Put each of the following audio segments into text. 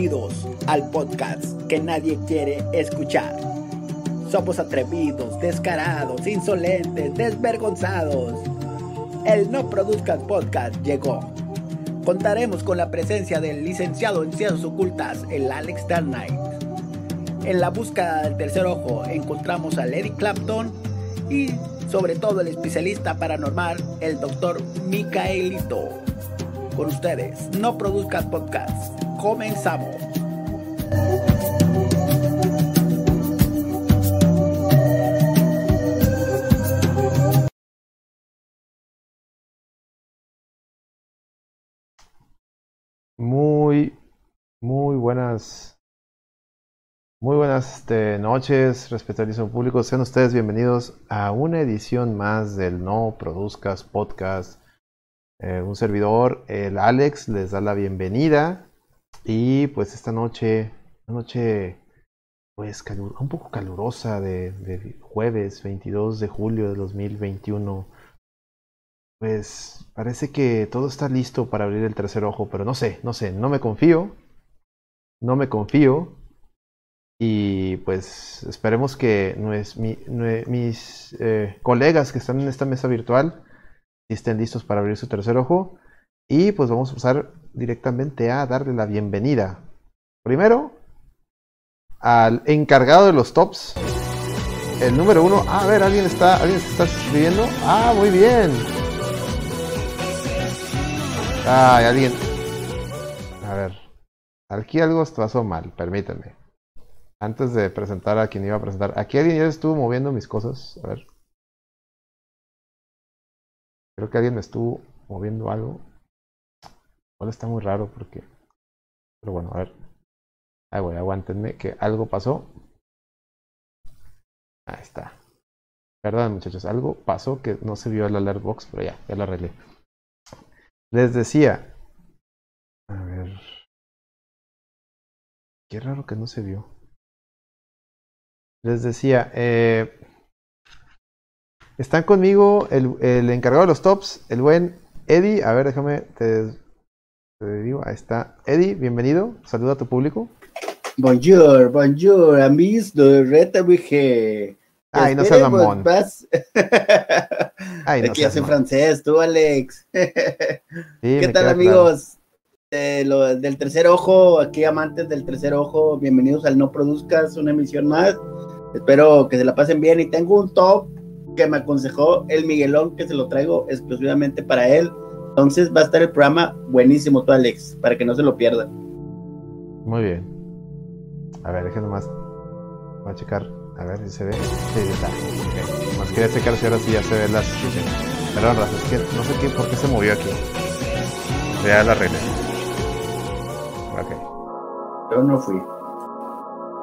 Bienvenidos al podcast que nadie quiere escuchar. Somos atrevidos, descarados, insolentes, desvergonzados. El No Produzcas Podcast llegó. Contaremos con la presencia del licenciado en Ciencias Ocultas, el Alex Darnight. En la búsqueda del tercer ojo encontramos a Eric Clapton y sobre todo el especialista paranormal, el doctor Micaelito. Con ustedes, No Produzcas Podcast. Comenzamos. Muy, muy buenas, muy buenas este, noches, respetadísimo público. Sean ustedes bienvenidos a una edición más del No Produzcas Podcast. Eh, un servidor, el Alex, les da la bienvenida. Y pues esta noche, una noche pues un poco calurosa de, jueves 22 de julio de 2021 pues parece que todo está listo para abrir el tercer ojo, pero no sé, no sé, no me confío, no me confío. Y pues esperemos que mis eh, colegas que están en esta mesa virtual estén listos para abrir su tercer ojo. Y pues vamos a pasar directamente a darle la bienvenida. Primero, al encargado de los tops. El número uno. A ver, alguien está, alguien está escribiendo. Ah, muy bien. Ay, alguien. A ver. Aquí algo pasó mal, permítanme. Antes de presentar a quien iba a presentar. Aquí alguien ya estuvo moviendo mis cosas. A ver. Creo que alguien me estuvo moviendo algo. Ahora está muy raro porque. Pero bueno, a ver. Ahí voy, aguántenme que algo pasó. Ahí está. Perdón, muchachos, algo pasó que no se vio el alert box, pero ya, ya lo arreglé. Les decía. A ver. Qué raro que no se vio. Les decía, eh, están conmigo el, el, encargado de los tops, el buen Eddie. A ver, déjame, te, ahí está. Eddie, bienvenido. Saluda a tu público. Bonjour, bonjour, amis de Retavige. Ay, no seas mamón. Ay, no Aquí hace francés, tú, Alex. ¿Qué tal, amigos? lo, del tercer ojo, aquí amantes del tercer ojo, bienvenidos al No Produzcas, una emisión más. Espero que se la pasen bien y tengo un top que me aconsejó el Miguelón, que se lo traigo exclusivamente para él. Entonces va a estar el programa buenísimo, tú, Alex, para que no se lo pierdan. Muy bien. A ver, déjenme más. Voy a checar. A ver si se ve. Sí, está. Okay. Más quería checar si ahora sí ya se ve las. Perdón, Rafa, es que no sé qué, por qué se movió aquí. Ya la arreglé. Ok. Yo no fui.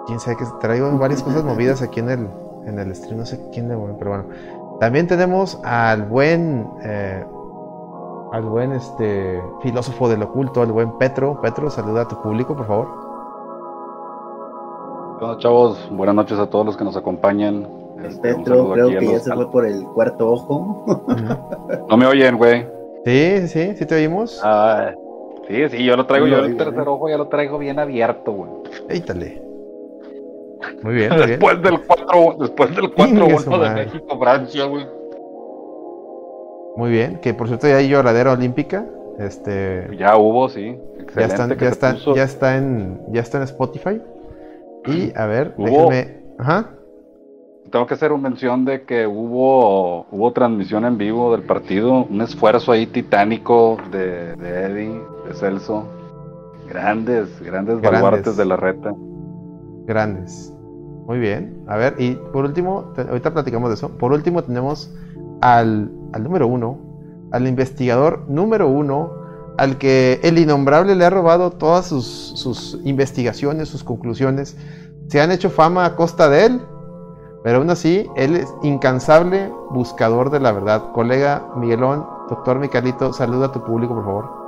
Quién sabe que traigo varias cosas movidas aquí en el, en el stream. No sé quién le pero bueno. También tenemos al buen. Eh, al buen este filósofo del oculto, al buen Petro. Petro, saluda a tu público, por favor. Hola chavos, buenas noches a todos los que nos acompañan. Este, Petro, creo que ya se fue por el cuarto ojo. no me oyen, güey. Sí, sí, sí te oímos. Ah, sí, sí, yo lo traigo, yo el tercer ojo ya lo traigo bien abierto, güey. Éítale. Muy bien, muy después del 4, después del 4-1 de México, Francia, güey. Muy bien, que por cierto ya hay lloradera olímpica. Este. Ya hubo, sí. Excelente ya, están, ya, está, ya está en, ya está en Spotify. Y a ver, déjenme. Ajá. Tengo que hacer una mención de que hubo, hubo transmisión en vivo del partido, un esfuerzo ahí titánico de, Eddie, de Celso. Grandes, grandes, grandes baluartes de la reta. Grandes. Muy bien. A ver, y por último, ahorita platicamos de eso. Por último, tenemos al, al número uno, al investigador número uno, al que el innombrable le ha robado todas sus, sus investigaciones, sus conclusiones se han hecho fama a costa de él, pero aún así, él es incansable buscador de la verdad. Colega Miguelón, doctor Micalito, saluda a tu público, por favor.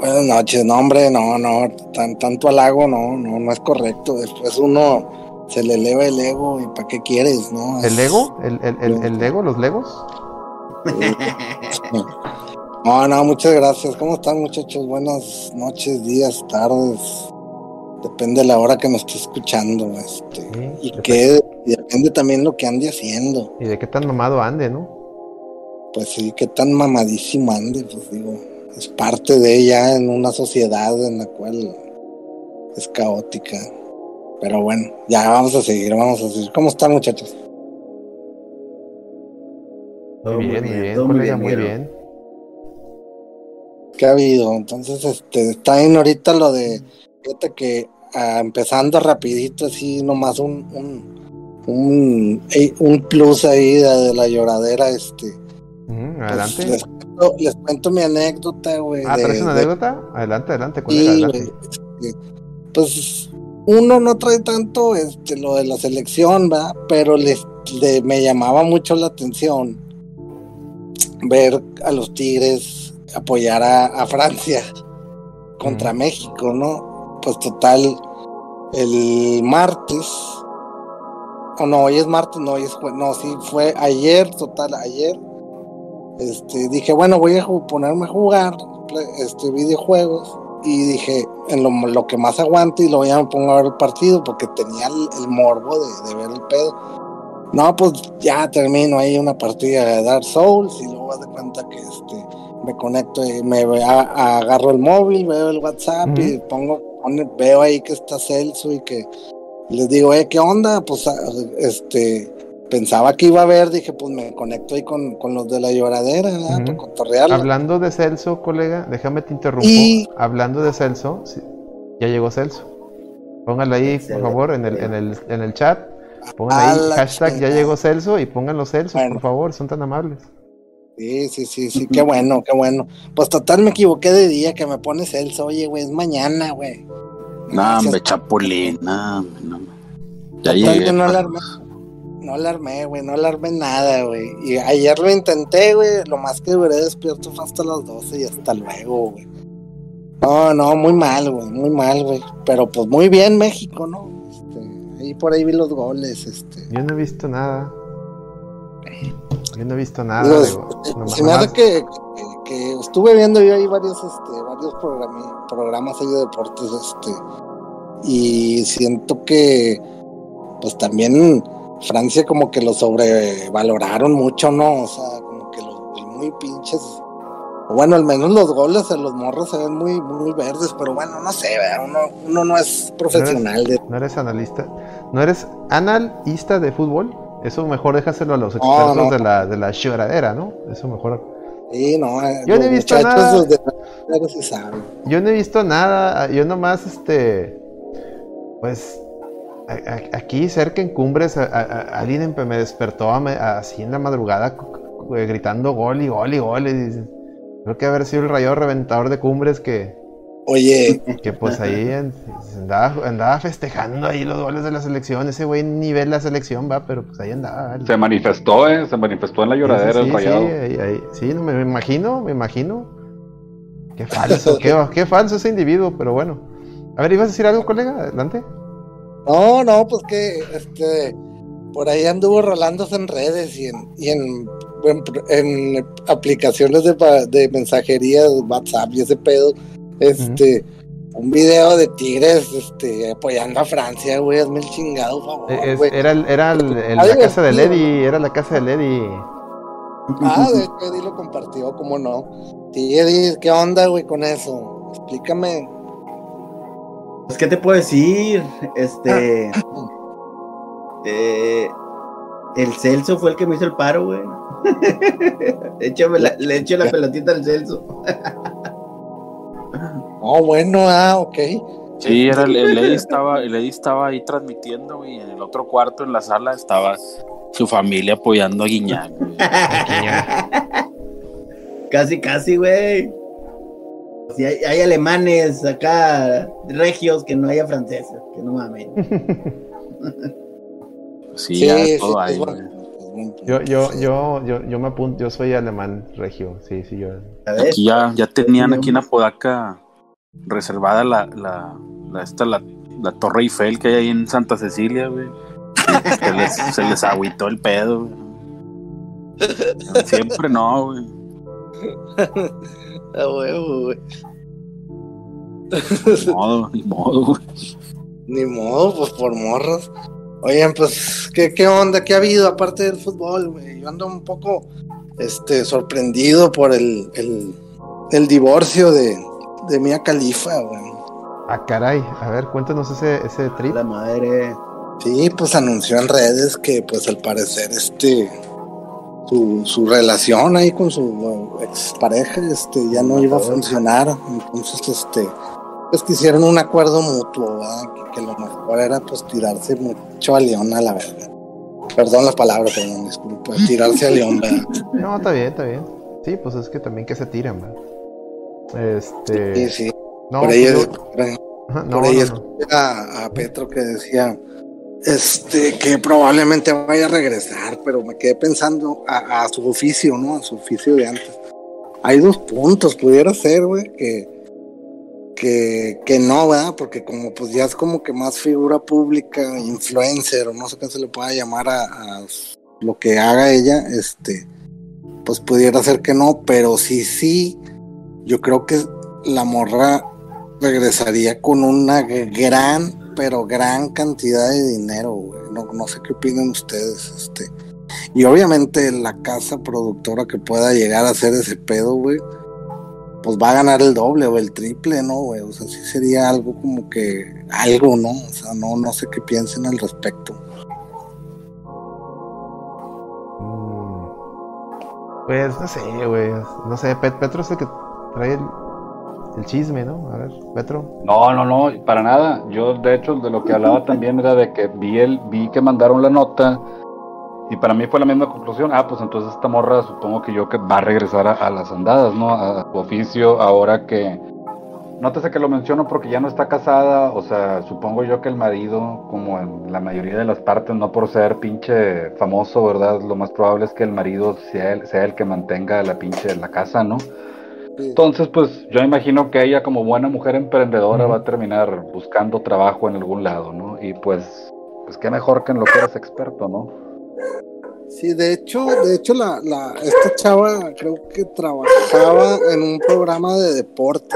Buenas noches, no hombre, no, no, tan, tanto halago, no, no, no es correcto. Después uno se le eleva el ego y ¿para qué quieres, no? ¿El ego? ¿El, el, el, el ego? ¿Los legos? No, no, muchas gracias. ¿Cómo están muchachos? Buenas noches, días, tardes Depende de la hora que me esté escuchando, este. y que depende también lo que ande haciendo. Y de qué tan mamado ande, ¿no? Pues sí, qué tan mamadísimo ande, pues digo, es parte de ella en una sociedad en la cual es caótica. Pero bueno, ya vamos a seguir, vamos a seguir. ¿Cómo están, muchachos? Muy bien, muy bien, muy bien, muy bien. ¿Qué ha habido? Entonces, este, está bien ahorita lo de, fíjate que ah, empezando rapidito, así nomás un, un, un, un plus ahí de, la lloradera, este. Pues, adelante. les, cuento, mi anécdota, güey. Ah, ¿traes una anécdota? Adelante, adelante, sí, este, pues uno no trae tanto este, lo de la selección, ¿verdad? Pero les, le, me llamaba mucho la atención ver a los Tigres apoyar a, Francia contra México, ¿no? Pues total, el martes, o no, hoy es martes, no, hoy es no, sí, fue ayer, total, ayer, este, dije, bueno, voy a ponerme a jugar este, videojuegos, y dije, en lo, que más aguante y lo voy a poner a ver el partido, porque tenía el, morbo de, de ver el pedo no, pues ya termino ahí una partida de Dark Souls y luego de cuenta que este me conecto y me agarro el móvil, veo el WhatsApp y pongo, veo ahí que está Celso y que les digo, eh, ¿qué onda? Pues este pensaba que iba a ver, dije, pues me conecto ahí con, los de la lloradera, Hablando de Celso, colega, déjame te interrumpo. Hablando de Celso, ya llegó Celso. Póngale ahí, por favor, en el, en el, en el chat Pongan ahí hashtag ya llegó Celso y pongan los Celso, por favor, son tan amables. Sí, sí, sí, sí, qué bueno, qué bueno. Pues total me equivoqué de día que me pone Celso, oye, güey, es mañana, güey. No, hombre, Chapulín, no, no. Ya llegué. No alarmé, no alarmé, güey, no alarmé nada, güey. Y ayer lo intenté, güey, lo más que duré despierto fue hasta las 12 y hasta luego, güey. No, no, muy mal, güey, muy mal, güey. Pero pues muy bien México, ¿no? Ahí por ahí vi los goles, este. Yo no he visto nada. Yo no he visto nada. se me hace que, que, estuve viendo yo ahí varios, este, varios programas ahí de deportes, este, y siento que, pues también Francia como que lo sobrevaloraron mucho, ¿no? O sea, como que los muy pinches bueno, al menos los goles en los morros se ven muy, muy verdes, pero bueno, no sé, uno, uno no es profesional. ¿No eres, analista? ¿No eres analista de fútbol? Eso mejor déjaselo a los expertos de la de la lloradera, ¿no? Eso mejor. Sí, no, eh, yo no he visto nada. yo no he visto nada, yo nomás, este, pues, aquí cerca en Cumbres, alguien me despertó así en la madrugada gritando gol y gol y gol. Y Creo que haber sido el rayado reventador de cumbres que. Oye. Que pues ahí andaba, festejando ahí los goles de la selección. Ese güey ni ve la selección, va, pero pues ahí andaba. Se manifestó, ¿eh? Se manifestó en la lloradera el rayado. Sí, sí, me, imagino, me imagino. Qué falso, qué, qué falso ese individuo, pero bueno. A ver, ¿ibas a decir algo, colega? Adelante. No, no, pues que este por ahí anduvo rolándose en redes y en, y en, en, aplicaciones de, de, mensajería, WhatsApp y ese pedo, este, un video de Tigres este, apoyando a Francia, güey, hazme el chingado favor, Era, era la casa de Lady, era la casa de Lady. Ah, de hecho Eddie lo compartió, ¿cómo no? Sí, Eddie, ¿qué onda, güey, con eso? Explícame. Pues, ¿qué te puedo decir? Este... Eh, el Celso fue el que me hizo el paro, güey. le echo la pelotita al Celso. oh, bueno, ah, ok. Sí, era el, el estaba, el estaba ahí transmitiendo, y en el otro cuarto, en la sala, estaba su familia apoyando a Guiñac. casi, casi, güey. Si hay, alemanes acá, regios, que no haya franceses, que no mames. Sí, todo ahí, yo, yo, yo, yo, yo me apunto, yo soy alemán regio, sí, sí, yo. Aquí ya, ya tenían aquí en Apodaca reservada la, la, la, esta, la, la Torre Eiffel que hay ahí en Santa Cecilia, güey. Se les, se les agüitó el pedo, güey. Siempre no, güey. A huevo, güey. Ni modo, ni modo, güey. Ni modo, pues por morros. Oigan, pues, ¿qué, qué onda? ¿Qué ha habido aparte del fútbol, güey? Yo ando un poco este, sorprendido por el, el, el divorcio de, de Mia Califa, güey. Ah, caray. A ver, cuéntanos ese, ese trip. La madre. Sí, pues anunció en redes que, pues, al parecer, este, su, su relación ahí con su expareja, este, ya no iba a funcionar. Entonces, este, pues que hicieron un acuerdo mutuo, ¿verdad? Que, que, lo mejor era, pues, tirarse mucho a León a la verga. Perdón la palabra, perdón, disculpa. Tirarse a León, ¿verdad? No, está bien, está bien. Sí, pues es que también que se tiran, ¿verdad? Este. Sí, sí. No, por ahí, pues, por ahí, Ajá, por no, ahí no, escuché a, a Petro que decía este que probablemente vaya a regresar, pero me quedé pensando a, a su oficio, ¿no? A su oficio de antes. Hay dos puntos, pudiera ser, güey, que, que, que no, ¿verdad? Porque como pues ya es como que más figura pública, influencer, o no sé qué se le pueda llamar a, lo que haga ella, este, pues pudiera ser que no, pero sí, sí, yo creo que la morra regresaría con una gran, pero gran cantidad de dinero, güey. No, no sé qué opinan ustedes, este. Y obviamente la casa productora que pueda llegar a hacer ese pedo, güey, pues va a ganar el doble o el triple, ¿no, güey? O sea, sí sería algo como que algo, ¿no? O sea, no, no sé qué piensen al respecto. Mm. Pues no sé, güey. No sé, Pet- Petro es el que trae el, el chisme, ¿no? A ver, Petro. No, no, no, para nada. Yo, de hecho, de lo que hablaba también era de que vi, el, vi que mandaron la nota y para mí fue la misma conclusión. Ah, pues entonces esta morra supongo que yo que va a regresar a, a las andadas, ¿no? A, su oficio ahora que... Nótese que lo menciono porque ya no está casada, o sea, supongo yo que el marido, como en la mayoría de las partes, no por ser pinche famoso, ¿verdad? Lo más probable es que el marido sea el, sea el que mantenga la pinche la casa, ¿no? Entonces, pues yo imagino que ella como buena mujer emprendedora va a terminar buscando trabajo en algún lado, ¿no? Y pues, pues qué mejor que en lo que eres experto, ¿no? Sí, de hecho, de hecho la, esta chava creo que trabajaba en un programa de deporte,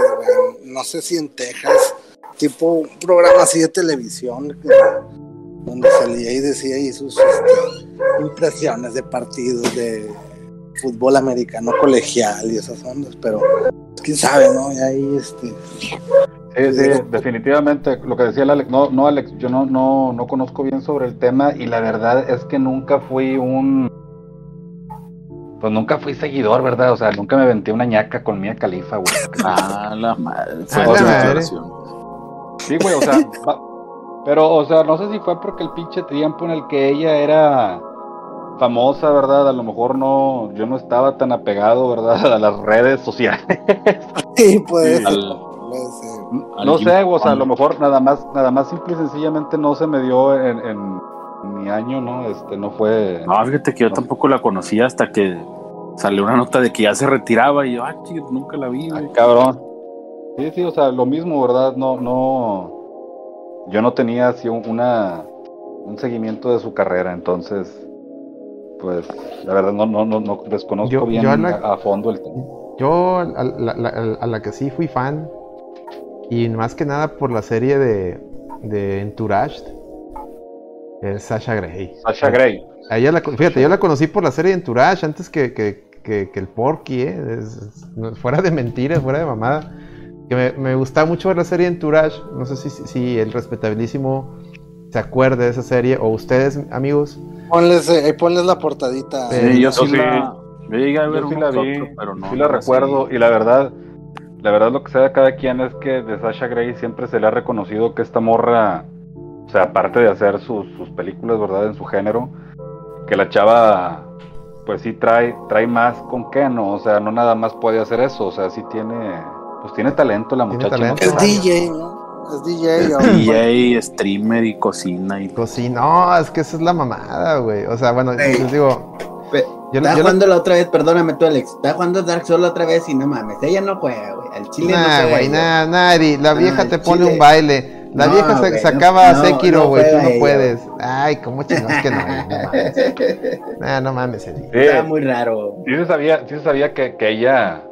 no sé si en Texas, tipo un programa así de televisión, donde salía y decía ahí sus este, impresiones de partidos de fútbol americano colegial y esas ondas, pero quién sabe, ¿no? Y ahí este Sí, sí, definitivamente, lo que decía el Alex, no, no Alex, yo no, no, no conozco bien sobre el tema y la verdad es que nunca fui un, pues nunca fui seguidor, ¿verdad? O sea, nunca me venté una ñaca con Mía Califa, güey. Ah, la madre. Ah, la madre. declaración. Sí, güey, o sea, va- pero, o sea, no sé si fue porque el pinche tiempo en el que ella era famosa, ¿verdad? A lo mejor no, yo no estaba tan apegado, ¿verdad? A las redes sociales. sí, puede ser, Al- al No sé, o sea, a lo mejor nada más, nada más simple y sencillamente no se me dio en, en mi año, ¿no? Este, no fue. No, fíjate que yo tampoco la conocía hasta que salió una nota de que ya se retiraba y yo, ah, chido, nunca la vi, Ah, güey. cabrón. Sí, sí, o sea, lo mismo, ¿verdad? No, no. Yo no tenía así un- una un seguimiento de su carrera, entonces, pues, la verdad no, no, no, no desconozco Yo- bien yo a la- a, a fondo el tema. Yo a la, la- a la que sí fui fan, y más que nada por la serie de, de Entourage, es Sasha Grey. Sasha Grey. A ella la, fíjate, yo la conocí por la serie de Entourage antes que, que, que- que el Porky, ¿eh? Es- es- fuera de mentiras, fuera de mamada. Que me, me gustaba mucho ver la serie de Entourage. No sé si, si, si el respetabilísimo se acuerda de esa serie, o ustedes, amigos. Ponles, eh, ahí ponles la portadita. Sí, Sí, yo yo sí, sí. la. Yo llegué a ver Yo sí la vi, otro, pero no. sí la no recuerdo, así. y la verdad, la verdad lo que sea de cada quien es que de Sasha Grey siempre se le ha reconocido que esta morra, o sea, aparte de hacer sus, sus películas, ¿verdad? En su género, que la chava, pues sí trae, trae más con qué, ¿no? O sea, no nada más puede hacer eso, o sea, sí tiene, pues tiene talento la muchacha. ¿no? talento. Es. DJ, ¿no? Es DJ. Es ahora. DJ, streamer y cocina y Cocina, no, es que esa es la mamada, güey. O sea, bueno, Ey. les digo. Yo, Estaba yo jugando la otra vez, perdóname tú, Alex. Estaba jugando Dark Souls la otra vez y no mames, ella no juega, güey. Al chile no Nah, juega. güey, ella. nah, nadie. La vieja Ah, te pone chile. un baile. La No, vieja se- güey, sacaba no, a Sekiro, no güey. tú no ella. puedes. Ay, cómo chingados que no, güey, no mames. Nah, no mames, Eddie. Sí, Estaba muy raro. sí se sabía, sí se sabía que, que ella,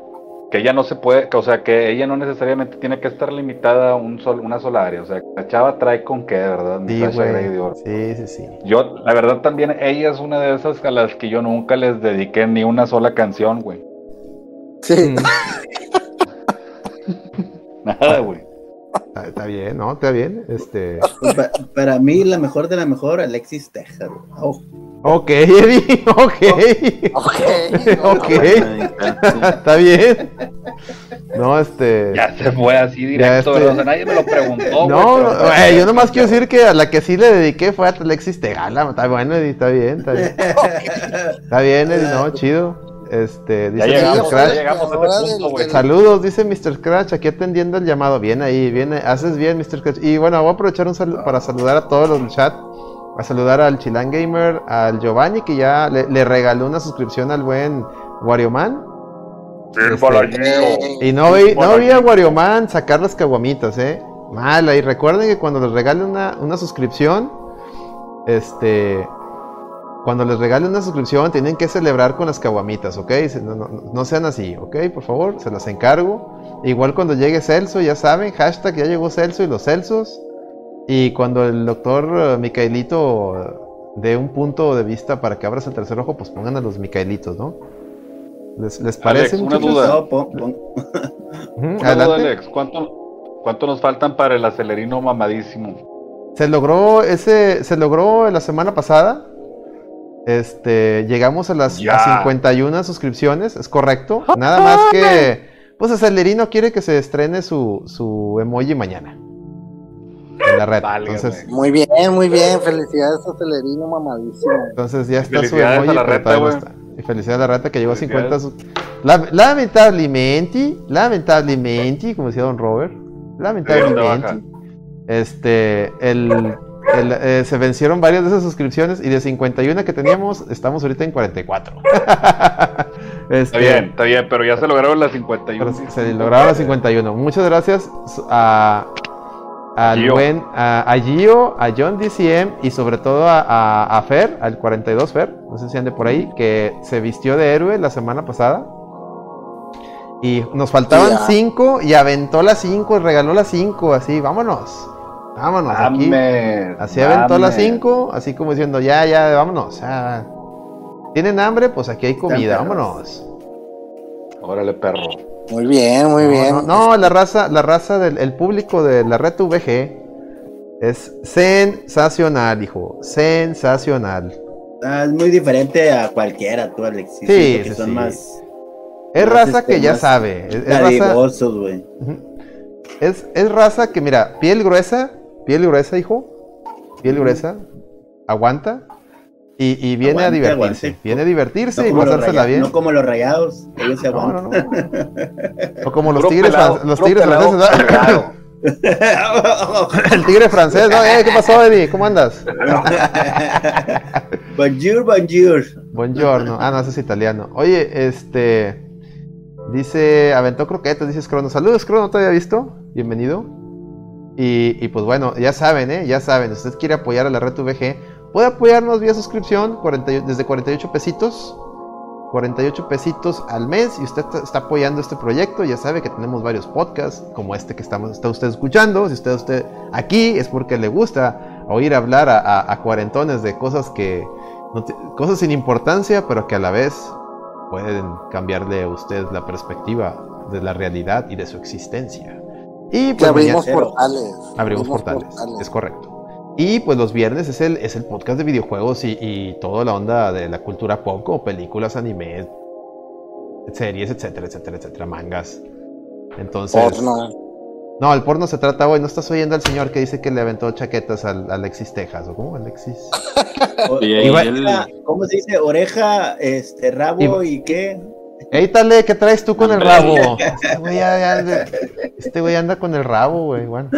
que ella no se puede, o sea, que ella no necesariamente tiene que estar limitada a un sol, una sola área, o sea, la chava trae con qué, ¿verdad? Sí, sí, sí, sí. Yo, la verdad también, ella es una de esas a las que yo nunca les dediqué ni una sola canción, güey. Sí. Mm. Nada, güey. Está bien, ¿no? Está bien. Este... Para, mí, la mejor de la mejor, Alexis Texas. Oh. Ok, Eddie, ok. Ok, ok. Está bien. No, este. Ya se fue así directo, este... o sea, nadie me lo preguntó. No, yo nomás quiero decir que a la que sí le dediqué fue a Alexis Tegala. Está bueno, Eddie, está bien, está bien. Está bien, Eddie, no, chido. Este, dice Mr. Crash. Saludos, dice Mr. Scratch, aquí atendiendo el llamado. Bien ahí, bien, haces bien, Mr. Scratch. Y bueno, voy a aprovechar un saludo para saludar a todos los del chat. A saludar al Chilan Gamer, al Giovanni, que ya le, regaló una suscripción al buen Wario Man. Este, y no vi, no vi a Wario Man sacar las caguamitas, eh. Mala. Y recuerden que cuando les regalen una, una suscripción, este cuando les regalen una suscripción, tienen que celebrar con las caguamitas, ¿ok? No, sean así, ¿ok? Por favor, se las encargo. Igual cuando llegue Celso, ya saben, hashtag ya llegó Celso y los Celsos. Y cuando el doctor eh, Micaelito dé un punto de vista para que abras el tercer ojo, pues pongan a los Micaelitos, ¿no? ¿Les, les parece? Alex, una duda. Alex. ¿Cuánto, ¿Cuánto nos faltan para el acelerino mamadísimo? Se logró ese, se logró la semana pasada. Este, llegamos a las 51 suscripciones, es correcto. Nada más que, pues Acelerino quiere que se estrene su, su emoji mañana. En la red. entonces, muy bien, muy bien. Felicidades a Acelerino, mamadísimo. Entonces ya está su emoji. A la reta, Y felicidades a la reta que llegó a 50. lamentablemente, lamentablemente, como decía Don Robert, lamentablemente, este, el eh, se vencieron varias de esas suscripciones y de 51 que teníamos, estamos ahorita en 44. Este, está bien, está bien, pero ya se lograron las 51. Se lograron las 51. Muchas gracias a, a, Gio, a John DCM y sobre todo a, Fer, al 42 Fer, no sé si ande por ahí, que se vistió de héroe la semana pasada. Y nos faltaban 5 y aventó las 5 y regaló las 5, así, vámonos. Vámonos, aquí. Así aventó las 5, así como diciendo, ya, ya, vámonos. ¿Tienen hambre? Pues aquí hay comida, vámonos. Órale, perro. Muy bien, muy bien. No, la raza, la raza del el público de la red VG es sensacional, hijo. Sensacional. Ah, es muy diferente a cualquiera, tú, Alexis. Sí, sí, son más. Es raza que ya sabe. Es, raza, es, es raza que, mira, piel gruesa, piel gruesa, hijo, piel gruesa, aguanta y, viene a divertirse. Viene a divertirse y pasársela bien. No como los rayados, ellos se aguantan. No, no, o como los tigres, los tigres franceses. El tigre francés, ¿no? Eh, ¿Qué pasó, Eddie? ¿Cómo andas? bonjour, bonjour. Buongiorno. Ah, no, ese es italiano. Oye, este. Dice, aventó croquetas, dice Crono. Saludos, Crono, ¿no te había visto? Bienvenido. Y, pues bueno, ya saben, ¿eh? Ya saben, si usted quiere apoyar a la red VG, puede apoyarnos vía suscripción desde 48 pesitos. 48 pesitos al mes y usted está, apoyando este proyecto, ya sabe que tenemos varios podcasts como este que estamos, está usted escuchando, si usted usted aquí es porque le gusta oír hablar a, cuarentones de cosas que cosas sin importancia, pero que a la vez pueden cambiarle a usted la perspectiva de la realidad y de su existencia. Y pues abrimos portales. Abrimos, portales, es correcto. Y pues los viernes es el, es el podcast de videojuegos y, y toda la onda de la cultura pop, como películas, anime, series, etcétera, etcétera, etcétera, mangas. Entonces. Porno. No, el porno se trata hoy. ¿No estás oyendo al señor que dice que le aventó chaquetas al Alexis Texas? ¿O cómo, Alexis? ¿Cómo se dice? Oreja, este, rabo y qué? Éitale, ¿qué traes tú con el rabo? Este güey, anda con el rabo, güey. Bueno.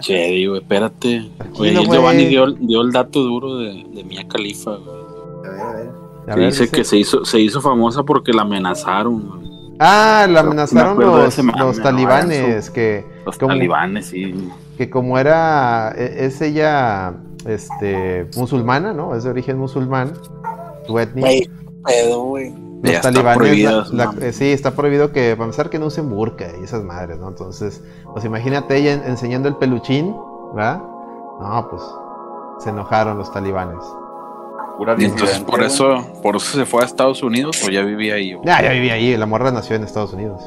Che, digo, espérate. Güey, Giovanni dio, dio, el dato duro de, de Mia Khalifa, güey. A ver, dice, que se hizo, se hizo famosa porque la amenazaron, güey. Ah, la amenazaron los, los talibanes. que, los talibanes, sí. Que como era, e, es ella, este, musulmana, ¿no? Es de origen musulmán, su etnia. pedo, güey los talibanes, eh, sí, está prohibido que, para empezar, que no usen burka y esas madres, ¿no? Entonces, pues imagínate ella enseñando el peluchín, ¿verdad? No, pues se enojaron los talibanes. entonces por eso, por eso se fue a Estados Unidos o ya vivía ahí. Ya, ya vivía ahí, la morra nació en Estados Unidos.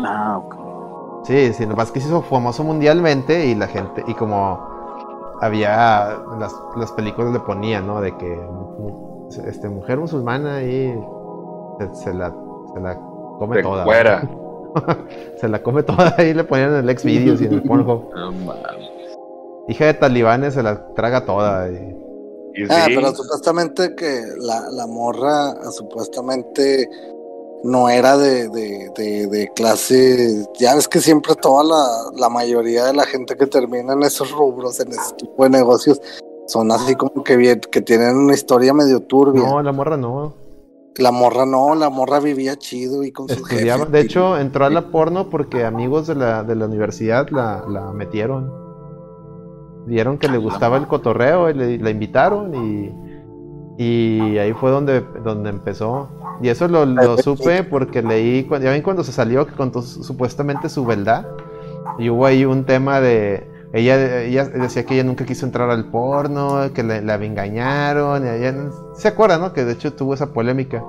Ah, ok. Sí, sí, lo más que se hizo famoso mundialmente y la gente, y como había, las, las películas le ponían, ¿no? De que este, mujer musulmana y se, la, se la come toda. se la come toda y le ponían en el ex videos y en el Pornhub. Hija de talibanes se la traga toda. ah, pero supuestamente que la, la morra supuestamente no era de, de, de, clase, ya ves que siempre toda la, la, mayoría de la gente que termina en esos rubros, en ese tipo de negocios, son así como que bien, que tienen una historia medio turbia. No, la morra no. La morra no, la morra vivía chido y con. De hecho, entró a la porno porque amigos de la, de la universidad la, la metieron. Vieron que le gustaba el cotorreo y le, la invitaron y, y ahí fue donde, donde empezó. Y eso lo, lo supe porque leí, ya ven cuando se salió que contó supuestamente su verdad. Y hubo ahí un tema de, ella, ella decía que ella nunca quiso entrar al porno, que la engañaron. ¿Se acuerda, no? Que de hecho tuvo esa polémica.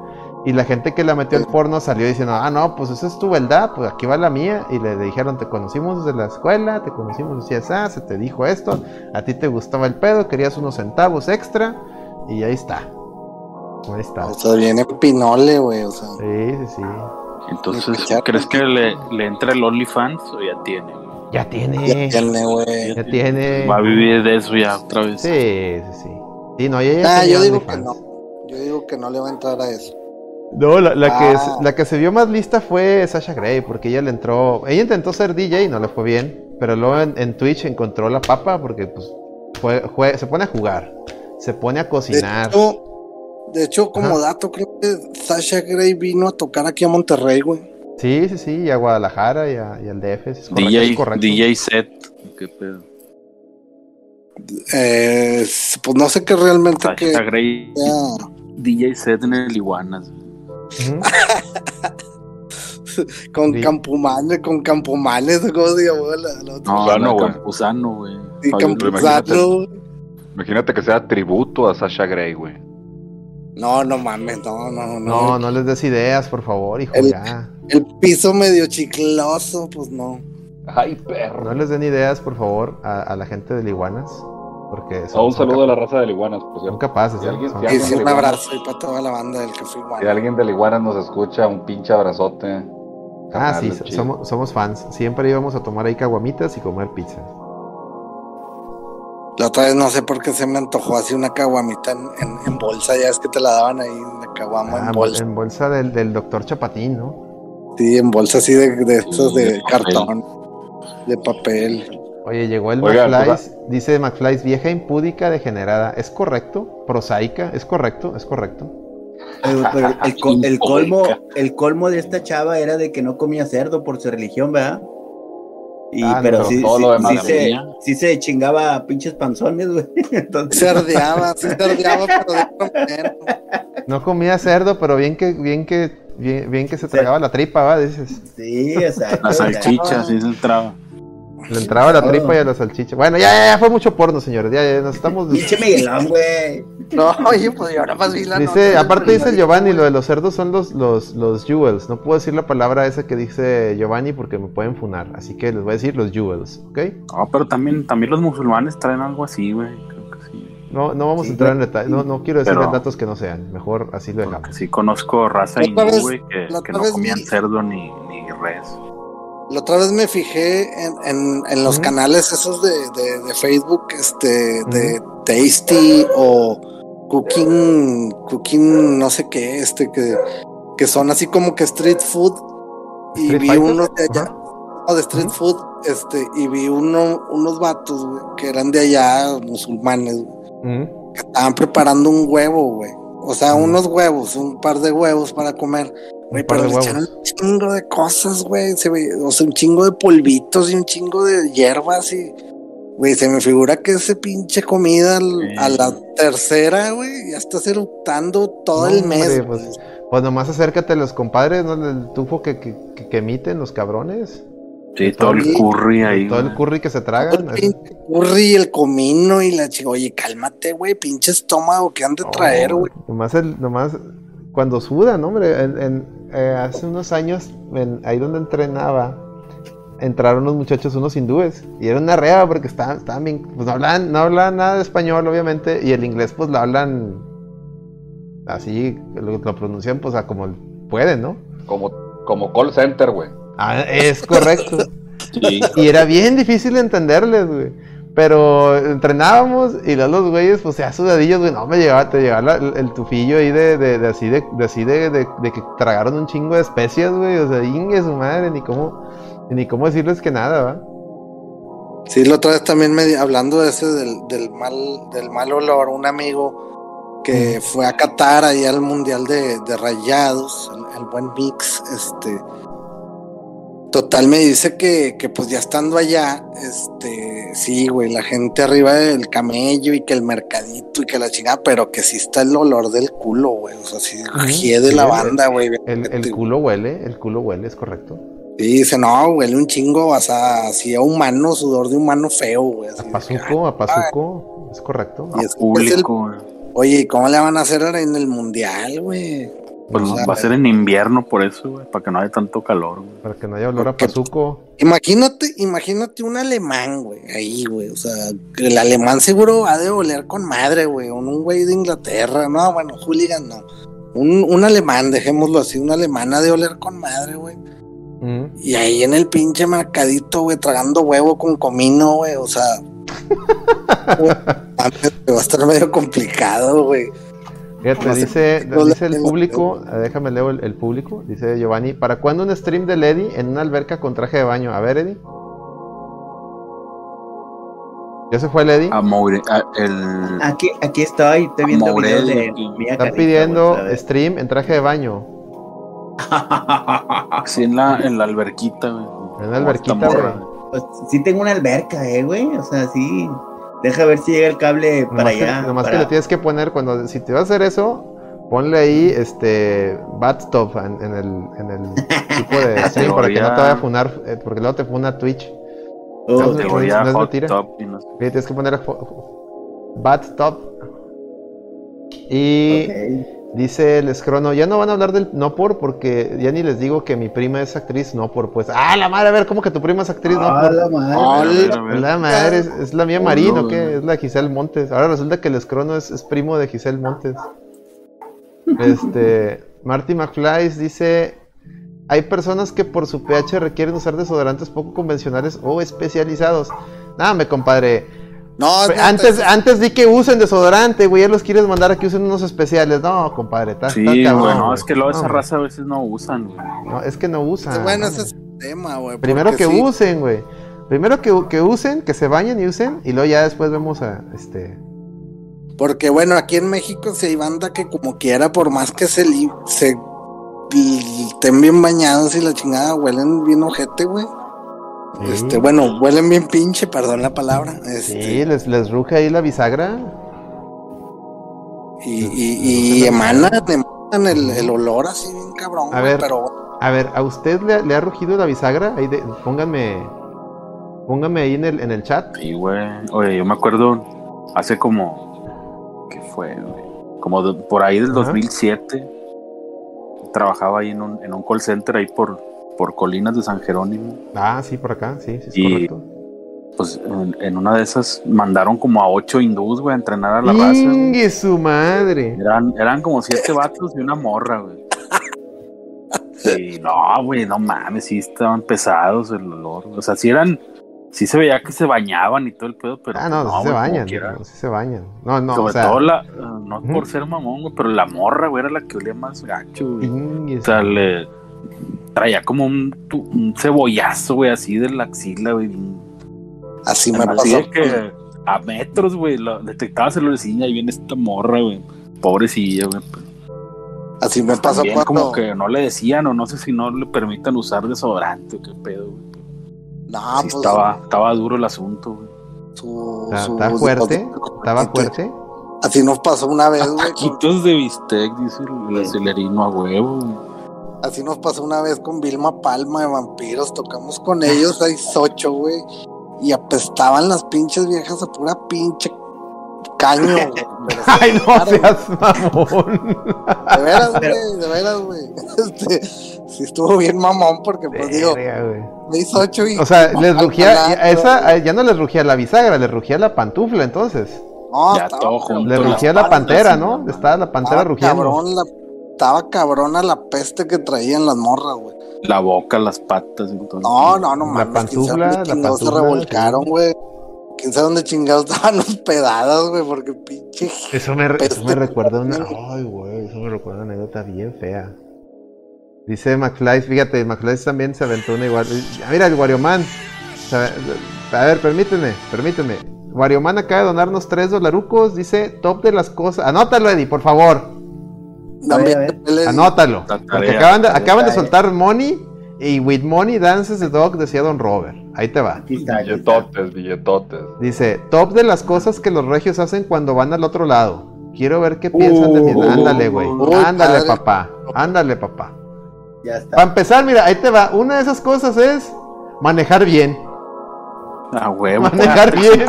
Y la gente que la metió al porno salió diciendo, ah, no, pues esa es tu verdad, pues aquí va la mía. Y le dijeron, te conocimos desde la escuela, te conocimos, decías, ah, se te dijo esto, a ti te gustaba el pedo, querías unos centavos extra, y ahí está. Ahí está. O sea, viene pinole, güey, o sea. Sí, sí, sí. Entonces, ¿crees que le, le entra el OnlyFans o ya tiene? Ya tiene. Ya tiene, güey. Ya tiene. Va a vivir de eso ya otra vez. Sí, sí, sí. Sí, no, ella ah, yo digo que no. Yo digo que no le va a entrar a eso. No, la, la que, ah. la que se vio más lista fue Sasha Grey, porque ella le entró. Ella intentó ser DJ y no le fue bien. Pero luego en, Twitch encontró la papa porque, pues, fue, se pone a jugar. Se pone a cocinar. De hecho, como dato, creo que Sasha Grey vino a tocar aquí a Monterrey, güey. Sí, sí, sí, y a Guadalajara y, a, y al DF. Es DJ, DJ set. ¿Qué pedo? Eh, pues no sé qué realmente que DJ set en el Iguanas. con Campumanes, con Campumanes, ¿cómo se llamó la, la otra? No, no, Campuzano, güey. Sí, Campuzano. Imagínate, que sea tributo a Sasha Grey, güey. No, no mames, no, no, no. No, no les des ideas, por favor, hijo, ya. El piso medio chicloso, pues no. Ay, perro. No les den ideas, por favor, a, la gente de Iguanas. Porque un saludo a la raza de Iguanas, por cierto. Son capaces, si alguien, un abrazo para toda la banda del Café Iguanas. Si alguien de Iguanas nos escucha, un pinche abrazote. Ah, sí, somos, somos fans. Siempre íbamos a tomar ahí caguamitas y comer pizza. La otra vez no sé por qué se me antojó así una caguamita en, bolsa, ya es que te la daban ahí, una caguama en ah, bolsa. En bolsa del, del doctor Chapatín, ¿no? Sí, en bolsa así de, de estos de, cartón, de papel. Oye, llegó el McFly, dice McFly, vieja impúdica degenerada. ¿Es correcto? ¿Prosaica? ¿Es correcto? ¿Es correcto? el, colmo, el colmo de esta chava era de que no comía cerdo por su religión, ¿verdad? Y, ah, pero sí, sí, se, sí, se, chingaba pinches panzones, güey. Entonces... Cerdeaba, sí cerdeaba, pero No comía cerdo, pero bien que, bien que Bien, que se tragaba la tripa, ¿va? Dices. Sí, exacto. La salchicha, sí se entraba. Le entraba la tripa y a la salchicha. Bueno, ya, ya, ya fue mucho porno, señores. Ya, ya nos estamos. Pinche Miguelón, güey. No, oye, pues yo ahora más vi la Dice, aparte dice Giovanni, lo de los cerdos son los, los, los jewels. No puedo decir la palabra esa que dice Giovanni porque me pueden funar. Así que les voy a decir los jewels, ¿ok? No, pero también, también los musulmanes traen algo así, güey. No, no vamos a entrar en detalles, no, no quiero decir datos que no sean, mejor así lo dejamos. Sí conozco raza hindú, güey, que, que no comían cerdo ni, ni, res. La otra vez me fijé en, en, en los canales esos de, de, de Facebook, este, de Tasty o Cooking, Cooking, no sé qué, este, que, que son así como que street food. Y vi uno de allá, de street food, este, y vi uno, unos vatos, que eran de allá, musulmanes, estaban preparando un huevo, güey. O sea, unos huevos, un par de huevos para comer. Güey, pero le echaron un chingo de cosas, güey. O sea, un chingo de polvitos y un chingo de hierbas y. Güey, se me figura que ese pinche comida a la tercera, güey, ya estás eructando todo el mes. Pues, Pues nomás acércate a los compadres, ¿no? El tufo que, que, que emiten los cabrones. Sí, todo el curry ahí. Todo el curry que se tragan. El curry, el comino y la chica. Oye, cálmate, güey, pinche estómago que han de traer, güey. nomás, el, nomás cuando sudan, hombre. En, eh, hace unos años, ahí donde entrenaba, entraron unos muchachos, unos hindúes. Y era una rea porque estaban, estaban bien. Pues no hablan, no hablan nada de español, obviamente. Y el inglés, pues lo hablan así, lo, pronuncian, pues a como pueden, ¿no? Como, como call center, güey. Ah, es correcto. Y era bien difícil entenderles, güey. Pero entrenábamos y los güeyes, pues ya sudadillos, güey. No me llegaba, te llegaba el, tufillo ahí de, de, así, de, así de, de, que tragaron un chingo de especias, güey. O sea, ingue su madre, ni cómo, ni cómo decirles que nada, ¿va? Sí, la otra vez también me, hablando de ese del, del, mal, del mal olor, un amigo que fue a Qatar ahí al mundial de, de rayados, el, el, buen mix, este Total me dice que, que, pues ya estando allá, este, sí, güey, la gente arriba del camello y que el mercadito y que la chingada, pero que sí está el olor del culo, güey, o sea, sí, de la banda, güey. El, culo huele, el culo huele, es correcto. Sí, dice, no, huele un chingo, o sea, así a humano, sudor de humano feo, güey. A pazuco, a pazuco, es correcto. Y es público, Oye, ¿y cómo le van a hacer en el mundial, güey? Pues va a ser en invierno por eso, güey, para que no haya tanto calor, güey. Para que no haya olor a pazuco. Imagínate, imagínate un alemán, güey, ahí, güey. O sea, el alemán seguro ha de oler con madre, güey. Un güey de Inglaterra, no, bueno, hooligan no. Un, un alemán, dejémoslo así, un alemán ha de oler con madre, güey. Mm. Y ahí en el pinche mercadito, güey, tragando huevo con comino, güey, o sea. va a estar medio complicado, güey. Fíjate, dice, dice el público, eh, déjame leer el, público, dice Giovanni, ¿para cuándo un stream de Lady en una alberca con traje de baño? A ver, Eddie. ¿Ya se fue el... Aquí, aquí estoy, estoy viendo videos de Está pidiendo stream en traje de baño. sí, en la, en la alberquita, güey. En la alberquita, güey. Pues sí tengo una alberca, eh, güey. O sea, sí. Deja ver si llega el cable para allá. nomás que le tienes que poner cuando si te vas a hacer eso, ponle ahí este Batstop en, en, el, en el tipo de stream para que no te vaya a funar, eh, porque luego te funa Twitch. Oh, no, no, no, Tienes que poner Batstop y Dice el escrono, ya no van a hablar del no por porque ya ni les digo que mi prima es actriz no por pues. Ah, la madre, a ver, ¿cómo que tu prima es actriz no por? La madre, la madre es, la mía Marino, ¿qué? Es la Giselle Montes. Ahora resulta que el escrono es, primo de Giselle Montes. Este, Marty McFly dice, hay personas que por su pH requieren usar desodorantes poco convencionales o especializados. Nada, me compadre. No, antes, antes di que usen desodorante, güey. Ya los quieres mandar a que usen unos especiales. No, compadre. Está, sí, bueno, es que luego esa raza a veces no usan, güey. No, es que no usan. Bueno, ese es el tema, güey. Primero que usen, güey. Primero que, que, usen, que se bañen y usen. Y luego ya después vemos a este. Porque bueno, aquí en México se hay banda que como quiera, por más que se, se estén bien bañados y la chingada huelen bien ojete, güey. Este, bueno, huelen bien pinche, perdón la palabra. Este, sí, les, les ruge ahí la bisagra. Y, y, y emanan, el, el, olor así bien cabrón. A ver, pero... a ver, ¿a usted le, ha rugido la bisagra? Ahí de, pónganme, pónganme ahí en el, en el chat. Sí, güey. Oye, yo me acuerdo hace como, ¿qué fue? Como por ahí del 2007. Trabajaba ahí en un, en un call center ahí por, por Colinas de San Jerónimo. Ah, sí, por acá, sí, sí, es y, correcto. Pues en, una de esas mandaron como a ocho hindús, güey, a entrenar a la raza. ¡Ingue su madre! Eran, eran como siete vatos y una morra, güey. Sí, no, güey, no mames, sí estaban pesados el olor. O sea, sí eran, sí se veía que se bañaban y todo el pedo, pero. Ah, no, sí se bañan, sí se bañan. No, no, Sobre todo la, no por ser mamón, güey, pero la morra, güey, era la que olía más gacho, güey. O sea, le traía como un, cebollazo, güey, así de la axila, güey. Así me pasó. que a metros, güey, el olorcillo y viene esta morra, güey. Pobrecilla, güey. Así me pasó cuando... como que no le decían o no sé si no le permitan usar desodorante o qué pedo, güey. No, pues... Estaba, estaba duro el asunto, güey. Su, ¿Está, fuerte? ¿Estaba fuerte? Así nos pasó una vez, güey. Taquitos de bistec, dice el, el celerino a huevo. Así nos pasó una vez con Vilma Palma de Vampiros. Tocamos con ellos, hay ocho, güey. Y apestaban las pinches viejas a pura pinche caño, güey. Ay, no seas mamón. De veras, güey, de veras, güey. Este, sí estuvo bien mamón porque, pues digo, me hizo ocho y... O sea, les rugía, esa, ya no les rugía la bisagra, les rugía la pantufla, entonces. No, Ya todo junto. Le rugía la pantera, ¿no? Estaba la pantera estaba rugiendo. cabrón, la, estaba cabrona la peste que traían las morras, güey. La boca, las patas, entonces. No, no, no La mames. sabe pantufla, la chingados se pantufla, revolcaron, güey. Quién sabe dónde chingados estaban hospedadas, güey, porque pinche. Eso me, Peste. eso me recuerda una. Ay, güey, eso me recuerda una anécdota bien fea. Dice McFly, fíjate, McFly también se aventó una igual. Ah, mira, el Warioman. Se ave- A ver, permíteme, permíteme. Warioman acaba de donarnos tres dolarucos. Dice top de las cosas. Anótalo, Eddie, por favor. También, a ver. les- Anótalo. Porque acaban de, acaban de soltar Money. Y with Money dances the dog, decía Don Robert. Ahí te va. Aquí está, aquí está. Billetotes, billetotes. Dice, top de las cosas que los regios hacen cuando van al otro lado. Quiero ver qué piensan de mi... Uh, Ándale, güey. uy, Ándale, padre. papá. Ándale, papá. Ya está. Para empezar, mira, ahí te va. Una de esas cosas es manejar bien. A huevo. Manejar bien.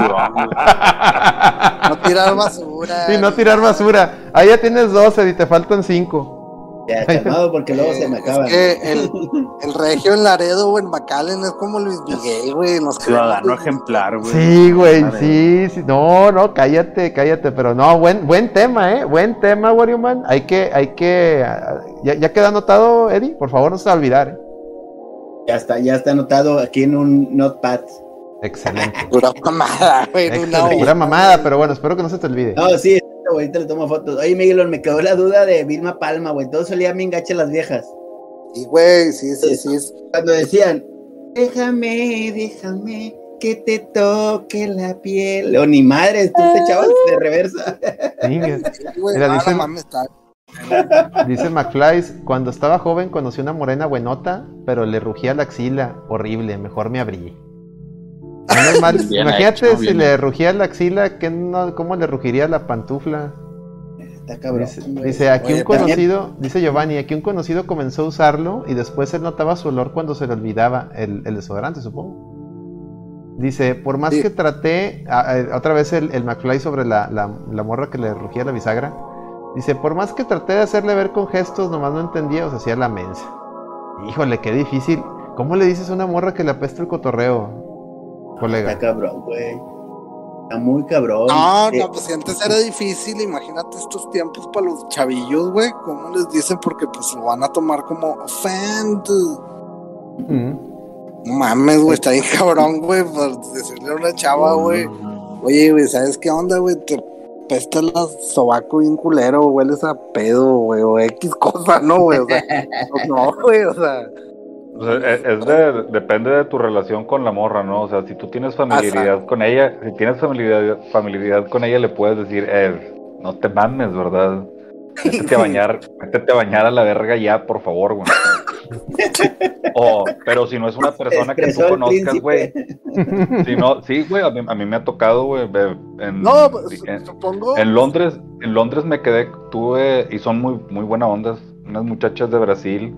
No tirar basura. y no tirar basura. Ahí ya tienes 12 y te faltan 5. Ya, calmado, porque luego se me acaba. Es que el, el regio en Laredo o en McAllen es como Luis Miguel, güey. Nos Ciudadano ejemplar, güey. Sí, güey, sí, sí. No, no, cállate, cállate. Pero no, buen, buen tema, ¿eh? Buen tema, Wario Man. Hay que, hay que... ¿Ya, ya queda anotado, Eddie? Por favor, no se va a olvidar. ¿eh? Ya está, ya está anotado aquí en un notepad. Excelente. Pura mamada, güey. una. Pura mamada, pero bueno, espero que no se te olvide. No, sí, ahorita le tomo fotos. Oye, Miguel, me quedó la duda de Vilma Palma, güey. Todos solían bien gache las viejas. Sí, güey, sí, sí, sí. Cuando decían, déjame, déjame que te toque la piel. O ni madres, tú te echabas de reversa. Sí, güey, Mira, Dice McFly, cuando estaba joven conocí una morena buenota, pero le rugía la axila, horrible, mejor me abrí. Menos mal, Bien imagínate hecho, si le rugía la axila, ¿qué no, ¿cómo le rugiría la pantufla? Está cabrón. Dice, aquí Oye, un también- conocido, dice Giovanni, aquí un conocido comenzó a usarlo y después él notaba su olor cuando se le olvidaba el, el desodorante, supongo. Dice, por más Sí. que traté, a- a- otra vez el, el McFly sobre la, la- la morra que le rugía la bisagra, dice, por más que traté de hacerle ver con gestos, nomás no entendía o se hacía la mensa. Híjole, qué difícil. ¿Cómo le dices a una morra que le apesta el cotorreo, Está cabrón, güey. Está muy cabrón. No, Eh, no, pues si antes era difícil, imagínate estos tiempos para los chavillos, güey. ¿Cómo les dicen? Porque pues lo van a tomar como offend. Mm. No mames, güey, está bien cabrón, güey, por decirle a una chava, güey. Oye, güey, ¿sabes qué onda, güey? Te pesta el sobaco bien culero, hueles a pedo, güey, o X cosa, ¿no, güey? O sea, no, güey, o sea. O sea, es de, depende de tu relación con la morra, ¿no? O sea, si tú tienes familiaridad con ella, si tienes familiaridad, familiaridad con ella, le puedes decir, eh, no te mames, ¿verdad? Métete a bañar, métete a bañar a la verga ya, por favor, güey. O, pero si no es una persona que tú conozcas, güey. Si no, sí, güey, a mí, a mí me ha tocado, güey, en, No, pues, en, supongo. en Londres, en Londres me quedé, tuve, y son muy, muy buena ondas, unas muchachas de Brasil.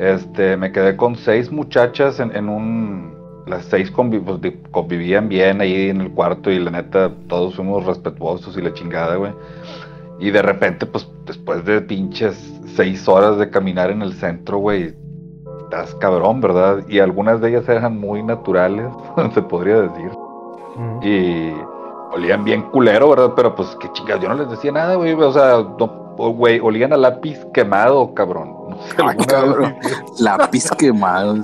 Este, me quedé con seis muchachas en, en un, las seis convi- pues, convivían bien ahí en el cuarto y la neta, todos fuimos respetuosos y la chingada, güey. Y de repente, pues, después de pinches seis horas de caminar en el centro, güey, estás cabrón, ¿verdad? Y algunas de ellas eran muy naturales, se podría decir. Mm. Y olían bien culero, ¿verdad? Pero pues qué chingas, yo no les decía nada, güey. O sea, no, güey, olían a lápiz quemado, cabrón. No sé, Ah, cabrón. Lápiz quemado.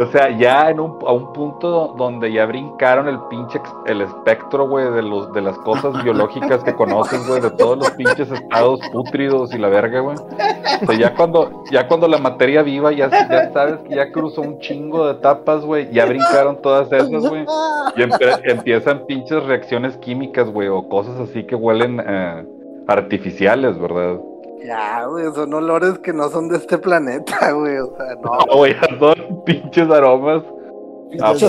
O sea, ya en un, a un punto donde ya brincaron el pinche el espectro, güey, de los de las cosas biológicas que conoces, güey, de todos los pinches estados pútridos y la verga, güey. O sea, ya cuando, ya cuando la materia viva, ya, ya sabes que ya cruzó un chingo de etapas, güey, ya brincaron todas esas, güey. Y empiezan pinches reacciones químicas, güey, o cosas así que huelen eh, artificiales, ¿verdad? Ya, güey, son olores que no son de este planeta, güey, o sea, no. No, güey, son pinches aromas.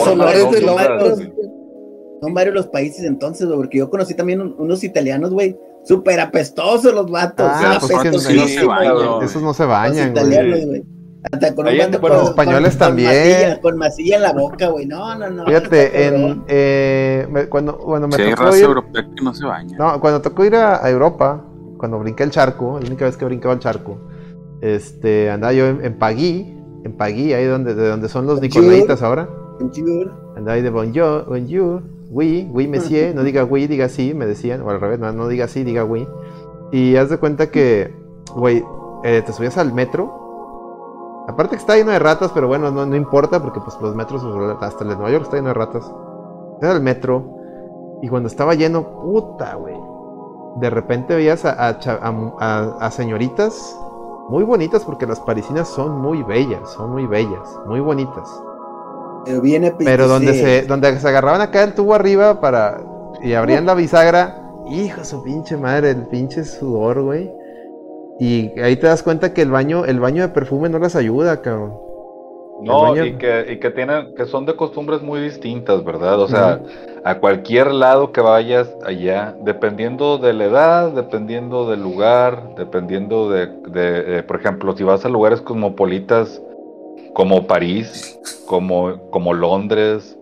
forma olores de. Son varios los países entonces, güey, porque yo conocí también un- unos italianos, güey, súper apestosos los vatos. Ah, pues que no se bañan, esos no se bañan, güey. Hasta con, los españoles también. con masilla en la boca, güey. No, no, no. Fíjate, en, eh, cuando, cuando me tocó ir, europea que no se baña. No, cuando tocó ir a, Europa, cuando brinqué el charco, la única vez que brincaba el charco, este, andaba yo en, en Pagui, en Pagui, ahí donde, de donde son los nicolaitas ahora. Andaba ahí de bonjour, bonjour, oui, oui, monsieur, no diga oui, diga sí, me decían, o al revés, no, no diga sí, diga oui. Y haz de cuenta que, güey, eh, te subías al metro Aparte que está lleno de ratas, pero bueno, no, no importa porque pues los metros, hasta el de Nueva York está lleno de ratas. Era el metro y cuando estaba lleno, puta, güey. De repente veías a, a, señoritas muy bonitas porque las parisinas son muy bellas, son muy bellas, muy bonitas. Pero viene Pero donde se, donde se agarraban acá el tubo arriba para y abrían la bisagra, hijo su pinche madre, el pinche sudor, güey. Y ahí te das cuenta que el baño, el baño de perfume no las ayuda, cabrón. No, y, que, y que tienen, que son de costumbres muy distintas, ¿verdad? O sea, a cualquier lado que vayas allá, dependiendo de la edad, dependiendo del lugar, dependiendo de, de, eh, por ejemplo, si vas a lugares cosmopolitas como París, como, como Londres,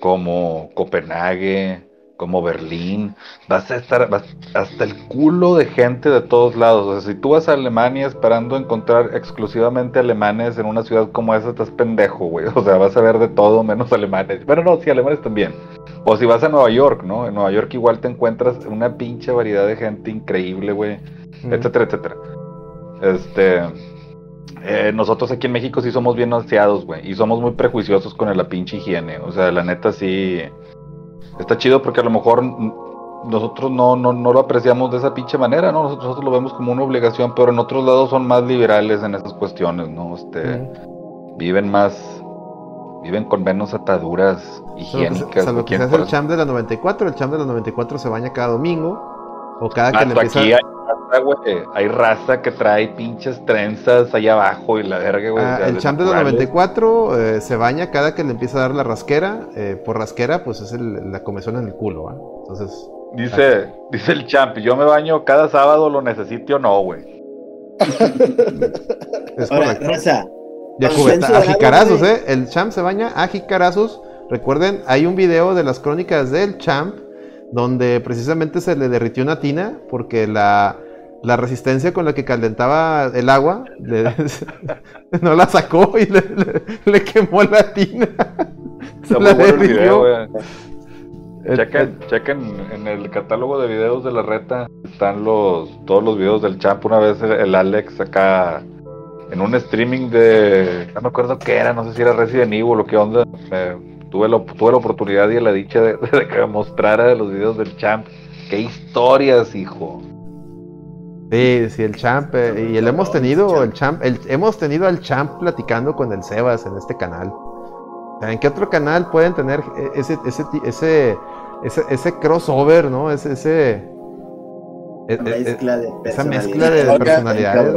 como Copenhague, como Berlín, vas a estar hasta el culo de gente de todos lados. O sea, si tú vas a Alemania esperando encontrar exclusivamente alemanes en una ciudad como esa, estás pendejo, güey. O sea, vas a ver de todo menos alemanes. Pero no, sí, alemanes también. O si vas a Nueva York, ¿no? En Nueva York igual te encuentras una pinche variedad de gente increíble, güey. Etcétera, etcétera. Este. Eh, nosotros aquí en México sí somos bien ansiados, güey. Y somos muy prejuiciosos con la pinche higiene. O sea, la neta sí está chido porque a lo mejor nosotros no, no, no, lo apreciamos de esa pinche manera, ¿no? Nosotros, lo vemos como una obligación, pero en otros lados son más liberales en esas cuestiones, ¿no? Este, Viven más, viven con menos ataduras higiénicas. Salvo que, el champ de la 94, el champ de la 94 se baña cada domingo, o cada que le empieza... Aquí hay raza, que trae pinches trenzas ahí abajo y la verga, güey. Ah, el champ de la 94 eh, se baña cada que le empieza a dar la rasquera. Eh, por rasquera, pues es la comezón en el culo, ¿ah? Entonces. Dice, dice el champ, yo me baño cada sábado, lo necesito o no, güey. es correcto. a jicarazos, ¿eh? El champ se baña a jicarazos. Recuerden, hay un video de las crónicas del champ donde precisamente se le derritió una tina porque la, la resistencia con la que calentaba el agua no la sacó y le, quemó la tina. Se la derritió. chequen, chequen en el catálogo de videos de la reta están los todos los videos del champ. Una vez el Alex acá en un streaming de no me acuerdo qué era, no sé si era Resident Evil o qué onda. Tuve, la, tuve la oportunidad y la dicha de, de que me mostrara los videos del champ. Qué historias, hijo. Sí, sí, el champ. Eh, y el hemos tenido, el champ, el, hemos tenido al champ platicando con el Sebas en este canal. ¿En qué otro canal pueden tener ese, ese, ese, ese, crossover, no? Ese, ese, e, e, mezcla de esa mezcla de personalidades.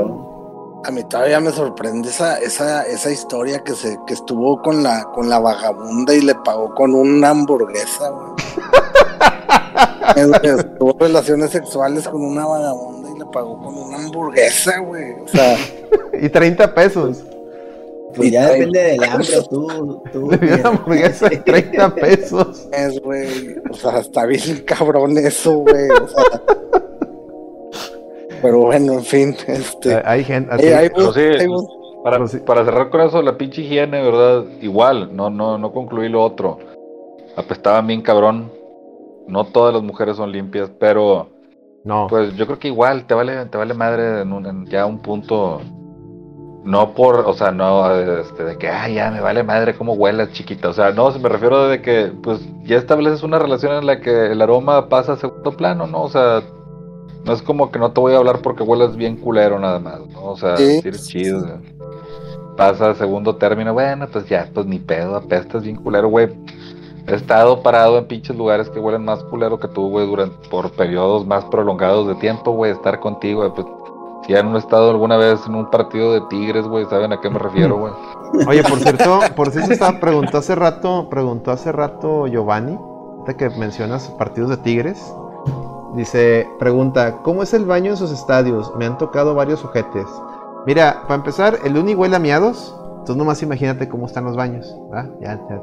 A mí todavía me sorprende esa, esa, esa historia que se que estuvo con la con la vagabunda y le pagó con una hamburguesa, Tuvo relaciones sexuales con una vagabunda pagó con una hamburguesa, güey. O sea. y 30 pesos. Pues ya depende del hambre, tú. tú una hamburguesa de 30 pesos. Es, güey. O sea, está bien cabrón eso, güey. O sea. Pero bueno, en fin, este. Hay gente. Así, para, para, cerrar con eso, la pinche higiene, ¿verdad? Igual, no, no, no concluí lo otro. Apestaba bien cabrón. No todas las mujeres son limpias, pero no. Pues yo creo que igual te vale, te vale madre en, un, ya un punto. No por, o sea, no este, de que, ay, ya me vale madre cómo huelas, chiquita. O sea, no, me refiero de que, pues, ya estableces una relación en la que el aroma pasa a segundo plano, ¿no? O sea, no es como que no te voy a hablar porque huelas bien culero nada más, ¿no? O sea, decir chido. Pasa a segundo término, bueno, pues ya, pues ni pedo, apestas bien culero, güey He estado parado en pinches lugares que huelen más culero que tú, güey, durante, por periodos más prolongados de tiempo, güey, estar contigo, güey, pues si han estado alguna vez en un partido de Tigres, güey, saben a qué me refiero, güey. Oye, por cierto, por cierto, estaba, preguntó hace rato, preguntó hace rato Giovanni, que mencionas partidos de Tigres. Dice, pregunta, ¿cómo es el baño en sus estadios? Me han tocado varios sujetes. Mira, para empezar, el uni huele a miados. Entonces nomás imagínate cómo están los baños. Ya, ya.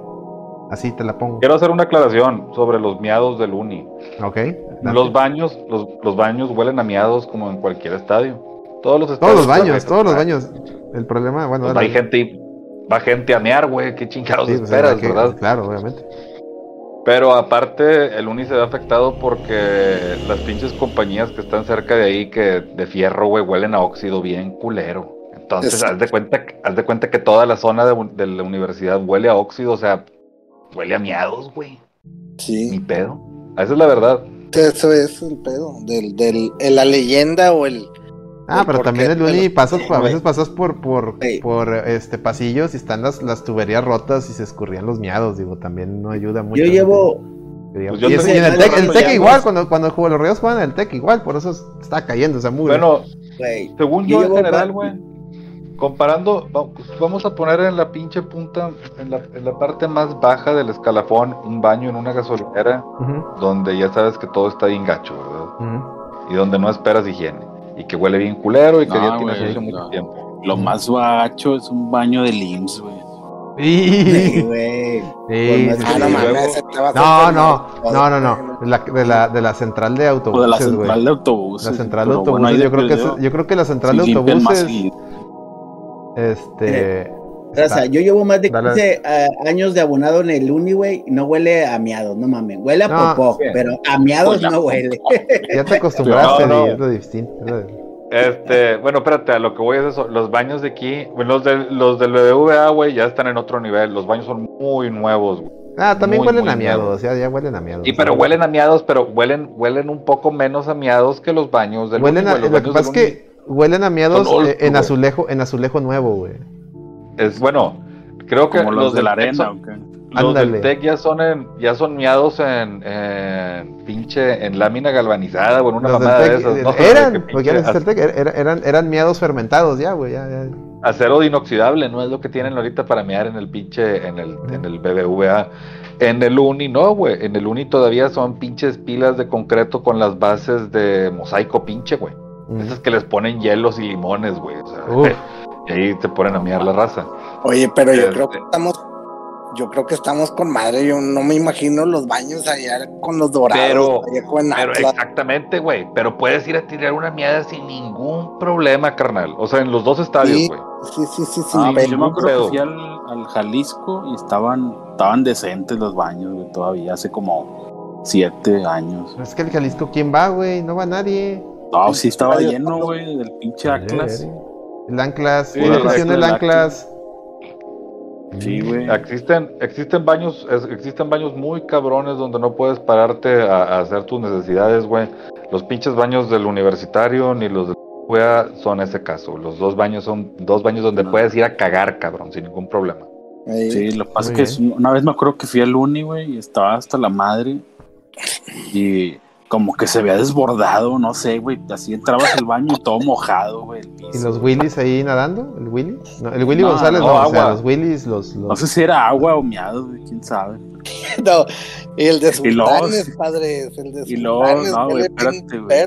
Así te la pongo. Quiero hacer una aclaración sobre los miados del uni. Ok. Los baños, los, los, baños huelen a miados como en cualquier estadio. Todos los estadios. Todos los baños, todos los baños. El problema, bueno. Pues hay gente, va gente a mear, güey. Qué chingados pues, esperas, ¿verdad? Claro, obviamente. Pero aparte, el Uni se ve afectado porque las pinches compañías que están cerca de ahí, que de fierro, güey, huelen a óxido bien culero. Entonces, haz de, cuenta, haz de cuenta que toda la zona de, la universidad huele a óxido, o sea, huele a miados, güey. Sí. Mi pedo. Esa es la verdad. Eso es el pedo. Del, del, la leyenda o el, Ah, pero también el Uni pasas, a veces pasas por, por, por este pasillos y están las, las tuberías rotas y se escurrían los miados, digo, también no ayuda mucho. Yo llevo. Pues y, en el Tec, el tec igual, cuando, cuando los Ríos juegan en el Tec igual, por eso está cayendo esa mugre. Bueno, según yo, en general, güey, comparando, vamos a poner en la pinche punta, en la, en la, parte más baja del escalafón, un baño en una gasolinera, donde ya sabes que todo está bien gacho, ¿verdad? Y donde no esperas higiene y que huele bien culero y que ya tiene sucio mucho tiempo. Lo más bacho es un baño de LIMS, güey. Sí, güey. Sí, no, no, no, no, no, de la, de la, de la central de autobuses, de la central de autobuses. La central de autobuses, yo creo que yo creo que la central de autobuses este sea, yo llevo más de 15 eh, años de abonado en el Uni, güey, y no huele a miados, no mames. Huele a popó, pero a miados no huele. Ya te acostumbraste, no, es lo distinto. Este, bueno, espérate, a lo que voy es eso. Los baños de aquí, bueno, los, de, los del BBVA, güey, ya están en otro nivel. Los baños son muy nuevos, güey. Ah, también huelen a miados, ya, ya huelen a miados. Y pero huelen a miados, pero huelen, huelen un poco menos a miados que los baños del huelen a, Lo que pasa es que huelen a miados eh, en azulejo, en azulejo nuevo, güey. Es bueno, creo que los, de la arena, los del Tec ya son en, ya son miados en, pinche en lámina galvanizada o en una mamada de esas. No eran, porque eran, eran, eran, miados fermentados ya, güey, ya, ya. Acero inoxidable, no es lo que tienen ahorita para mear en el pinche, en el, en el BBVA. En el Uni no, güey. En el Uni todavía son pinches pilas de concreto con las bases de mosaico pinche, güey. Esas que les ponen hielos y limones, güey. O sea, Y ahí te ponen a mirar la raza. Oye, pero yo creo que este estamos, yo creo que estamos con madre. Yo no me imagino los baños allá con los dorados. Pero, exactamente, güey. Pero puedes ir a tirar una miada sin ningún problema, carnal. O sea, en los dos estadios, güey. Sí, sí, sí, sí. Ah, pues yo me acuerdo que fui al, Jalisco y estaban, estaban decentes los baños, güey, todavía hace como siete años. Es que el Jalisco, ¿quién va, güey? No va nadie. No, sí estaba lleno, güey, del pinche Atlas. El Anclas, sí, el Anclas. Sí, güey. Existen, existen baños, existen baños muy cabrones donde no puedes pararte a, hacer tus necesidades, güey. Los pinches baños del universitario ni los de la son ese caso. Los dos baños son dos baños donde puedes ir a cagar, cabrón, sin ningún problema. Sí, lo que pasa es que una vez me acuerdo que fui al uni, güey, y estaba hasta la madre. Y como que se había desbordado, no sé, güey. Así entrabas al baño y todo mojado, güey. ¿Y los Willys ahí nadando? ¿El Willy? el Willy González no, o sea, los Willys, los, No sé si era agua o miado, güey, quién sabe. no, y el de Sultanes, padre. El de y luego, no, güey, espérate, güey.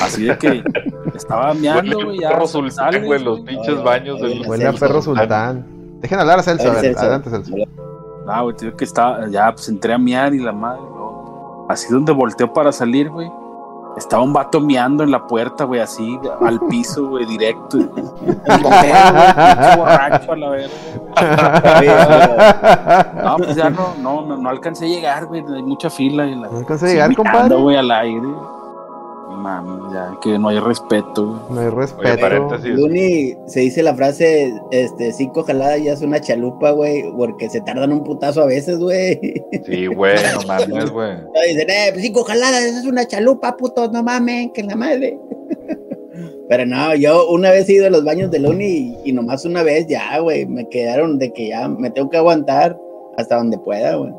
Así de que estaba meando, güey. Perro sultán, güey, los pinches baños del. Huele a perro sultán. Dejen hablar a Celso, a ver, adelante, Celso. No, güey, tío, que estaba, ya, pues entré a mear y la madre Así donde volteó para salir, güey. Estaba un vato miando en la puerta, güey, así, al piso, güey, directo. borracho a la verga. no, pues ya no, no, no, alcancé a llegar, güey, hay mucha fila. Y la, no alcancé a llegar, compadre. güey, al aire mami, ya que no hay respeto. No hay respeto. Luni se dice la frase, este, cinco jaladas ya es una chalupa, güey, porque se tardan un putazo a veces, güey. Sí, güey, no mames, güey. Dicen, eh, pues cinco jaladas, es una chalupa, puto, no mames, que la madre. Pero no, yo una vez he ido a los baños de Luni y, y nomás una vez ya, güey, me quedaron de que ya me tengo que aguantar hasta donde pueda, güey.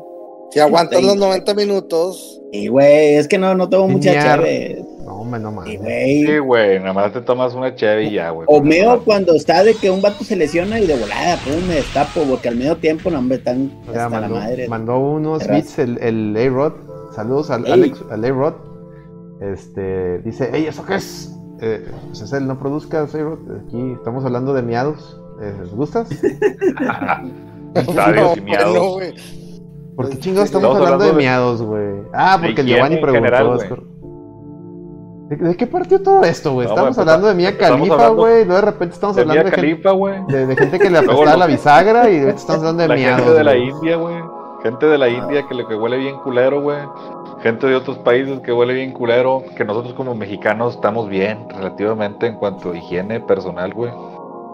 Si aguantas los 90 minutos. Y güey, es que no, no tengo mucha chave. Hombre, no mames. Sí, güey, nada más te tomas una cheve y ya, güey. O meo cuando está de que un vato se lesiona y de volada, pues me destapo, porque al medio tiempo, no, hombre, están hasta mandó, la madre. Mandó unos bits el, el A-Rod. Saludos al Alex, al A-Rod. Este, dice, hey, ¿eso qué es? Eh, pues el no produzca, aquí estamos hablando de miados. Eh, ¿Les gustas? Estadios y miados. ¿Por qué chingados estamos, hablando, de, miados, güey? Ah, porque el Giovanni preguntó. ¿De, qué partió todo esto, güey? estamos pues, hablando de Mía Califa, güey. Luego de repente estamos hablando de, Califa, gente, de, gente que le apestaba la bisagra y estamos hablando de la miados. Gente de la India, güey. Gente de la India que, le, que huele bien culero, güey. Gente de otros países que huele bien culero. Que nosotros como mexicanos estamos bien relativamente en cuanto a higiene personal, güey.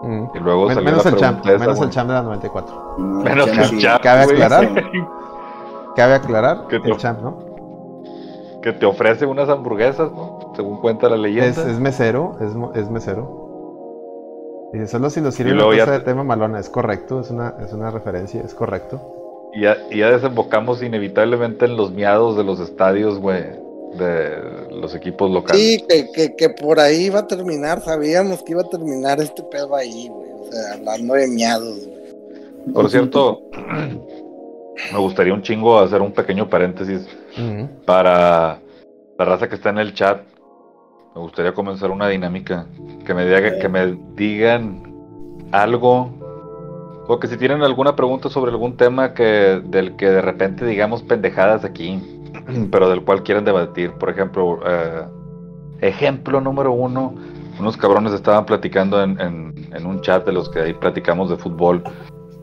Mm. Y luego menos el champ, menos el champ de la 94. menos el champ. Cabe aclarar. Cabe aclarar el champ, ¿no? Que te ofrece unas hamburguesas, ¿no? Según cuenta la leyenda. Es, mesero, es, es mesero. Y solo si nos sirve una cosa de tema malona, es correcto, es una, es una referencia, es correcto. Y ya, y ya desembocamos inevitablemente en los miados de los estadios, güey, de los equipos locales. Sí, que, que, que, por ahí iba a terminar, sabíamos que iba a terminar este pedo ahí, güey, o sea, hablando de miados, güey. Por cierto, me gustaría un chingo hacer un pequeño paréntesis para la raza que está en el chat. Me gustaría comenzar una dinámica que me, diga, que me digan algo o que si tienen alguna pregunta sobre algún tema que del que de repente digamos pendejadas aquí, pero del cual quieren debatir. Por ejemplo, eh, ejemplo número uno, unos cabrones estaban platicando en, en, un chat de los que ahí platicamos de fútbol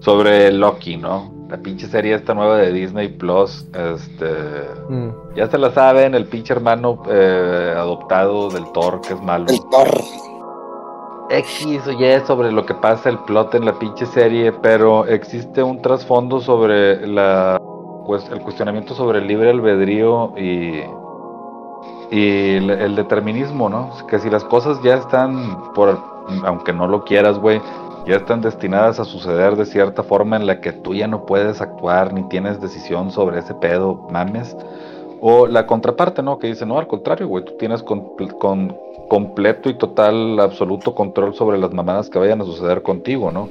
sobre Loki, ¿no? La pinche serie esta nueva de Disney Plus, este, mm. ya se la saben, el pinche hermano eh, adoptado del Thor, que es malo. El Thor. X o Y sobre lo que pasa el plot en la pinche serie, pero existe un trasfondo sobre la pues, el cuestionamiento sobre el libre albedrío y, y el, el, determinismo, ¿no? Que si las cosas ya están por aunque no lo quieras, güey, ya están destinadas a suceder de cierta forma en la que tú ya no puedes actuar ni tienes decisión sobre ese pedo, mames. O la contraparte, ¿no? Que dice, no, al contrario, güey, tú tienes con, completo y total, absoluto control sobre las mamadas que vayan a suceder contigo, ¿no?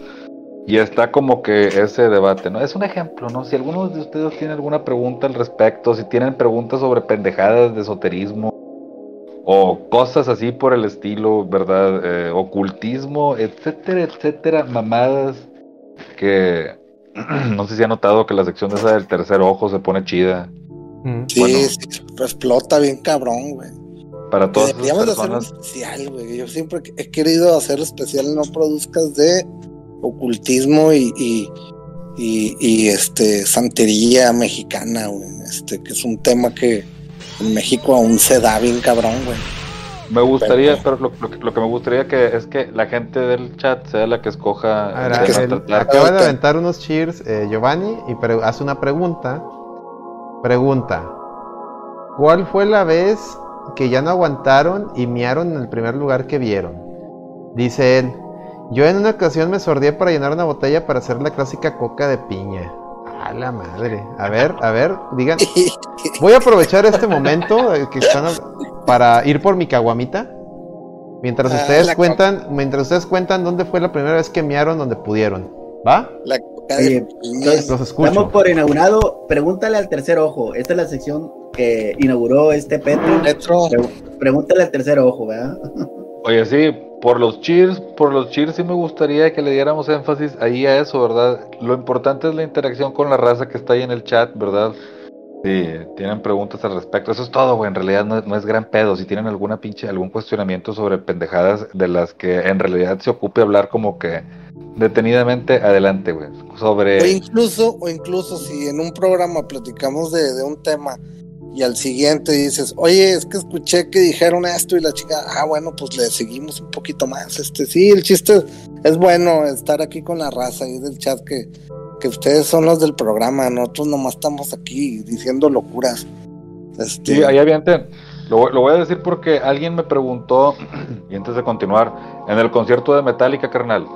Y está como que ese debate, ¿no? Es un ejemplo, ¿no? Si alguno de ustedes tiene alguna pregunta al respecto, si tienen preguntas sobre pendejadas de esoterismo, o cosas así por el estilo, ¿verdad? Eh, ocultismo, etcétera, etcétera, mamadas que no sé si ha notado que la sección de esa del tercer ojo se pone chida. Mm. Sí, explota bien cabrón, güey. Para todos. Deberíamos de hacer un especial, güey. Yo siempre he querido hacer especial no produzcas de ocultismo y, y, y este santería mexicana, güey. Este, que es un tema que en México aún se da bien cabrón, güey. Me gustaría, pero, lo, que me gustaría que es que la gente del chat sea la que escoja. acaba de aventar unos cheers eh, Giovanni y hace una pregunta. Pregunta: ¿Cuál fue la vez que ya no aguantaron y miaron en el primer lugar que vieron? Dice él: Yo en una ocasión me sordí para llenar una botella para hacer la clásica coca de piña. A la madre. A ver, a ver, digan. Voy a aprovechar este momento que están para ir por mi caguamita. Mientras ah, ustedes cuentan, mientras ustedes cuentan dónde fue la primera vez que mearon donde pudieron. ¿Va? La Los escucho. Estamos por inaugurado. Pregúntale al tercer ojo. Esta es la sección que inauguró este Petro. Petro. Pregúntale al tercer ojo, ¿verdad? Oye, sí, por los cheers, por los cheers sí me gustaría que le diéramos énfasis ahí a eso, ¿verdad? Lo importante es la interacción con la raza que está ahí en el chat, ¿verdad? Si tienen preguntas al respecto, eso es todo, güey. En realidad no, es gran pedo. Si tienen alguna pinche, algún cuestionamiento sobre pendejadas de las que en realidad se ocupe hablar como que detenidamente, adelante, güey. Sobre. O incluso, o incluso si en un programa platicamos de, de un tema y al siguiente dices, oye, es que escuché que dijeron esto y la chica, ah, bueno, pues le seguimos un poquito más. Este, sí, el chiste es bueno estar aquí con la raza y del chat que, que ustedes son los del programa, nosotros nomás estamos aquí diciendo locuras. Este... Sí, ahí avienten. Lo, lo voy a decir porque alguien me preguntó, y antes de continuar, en el concierto de Metallica, carnal,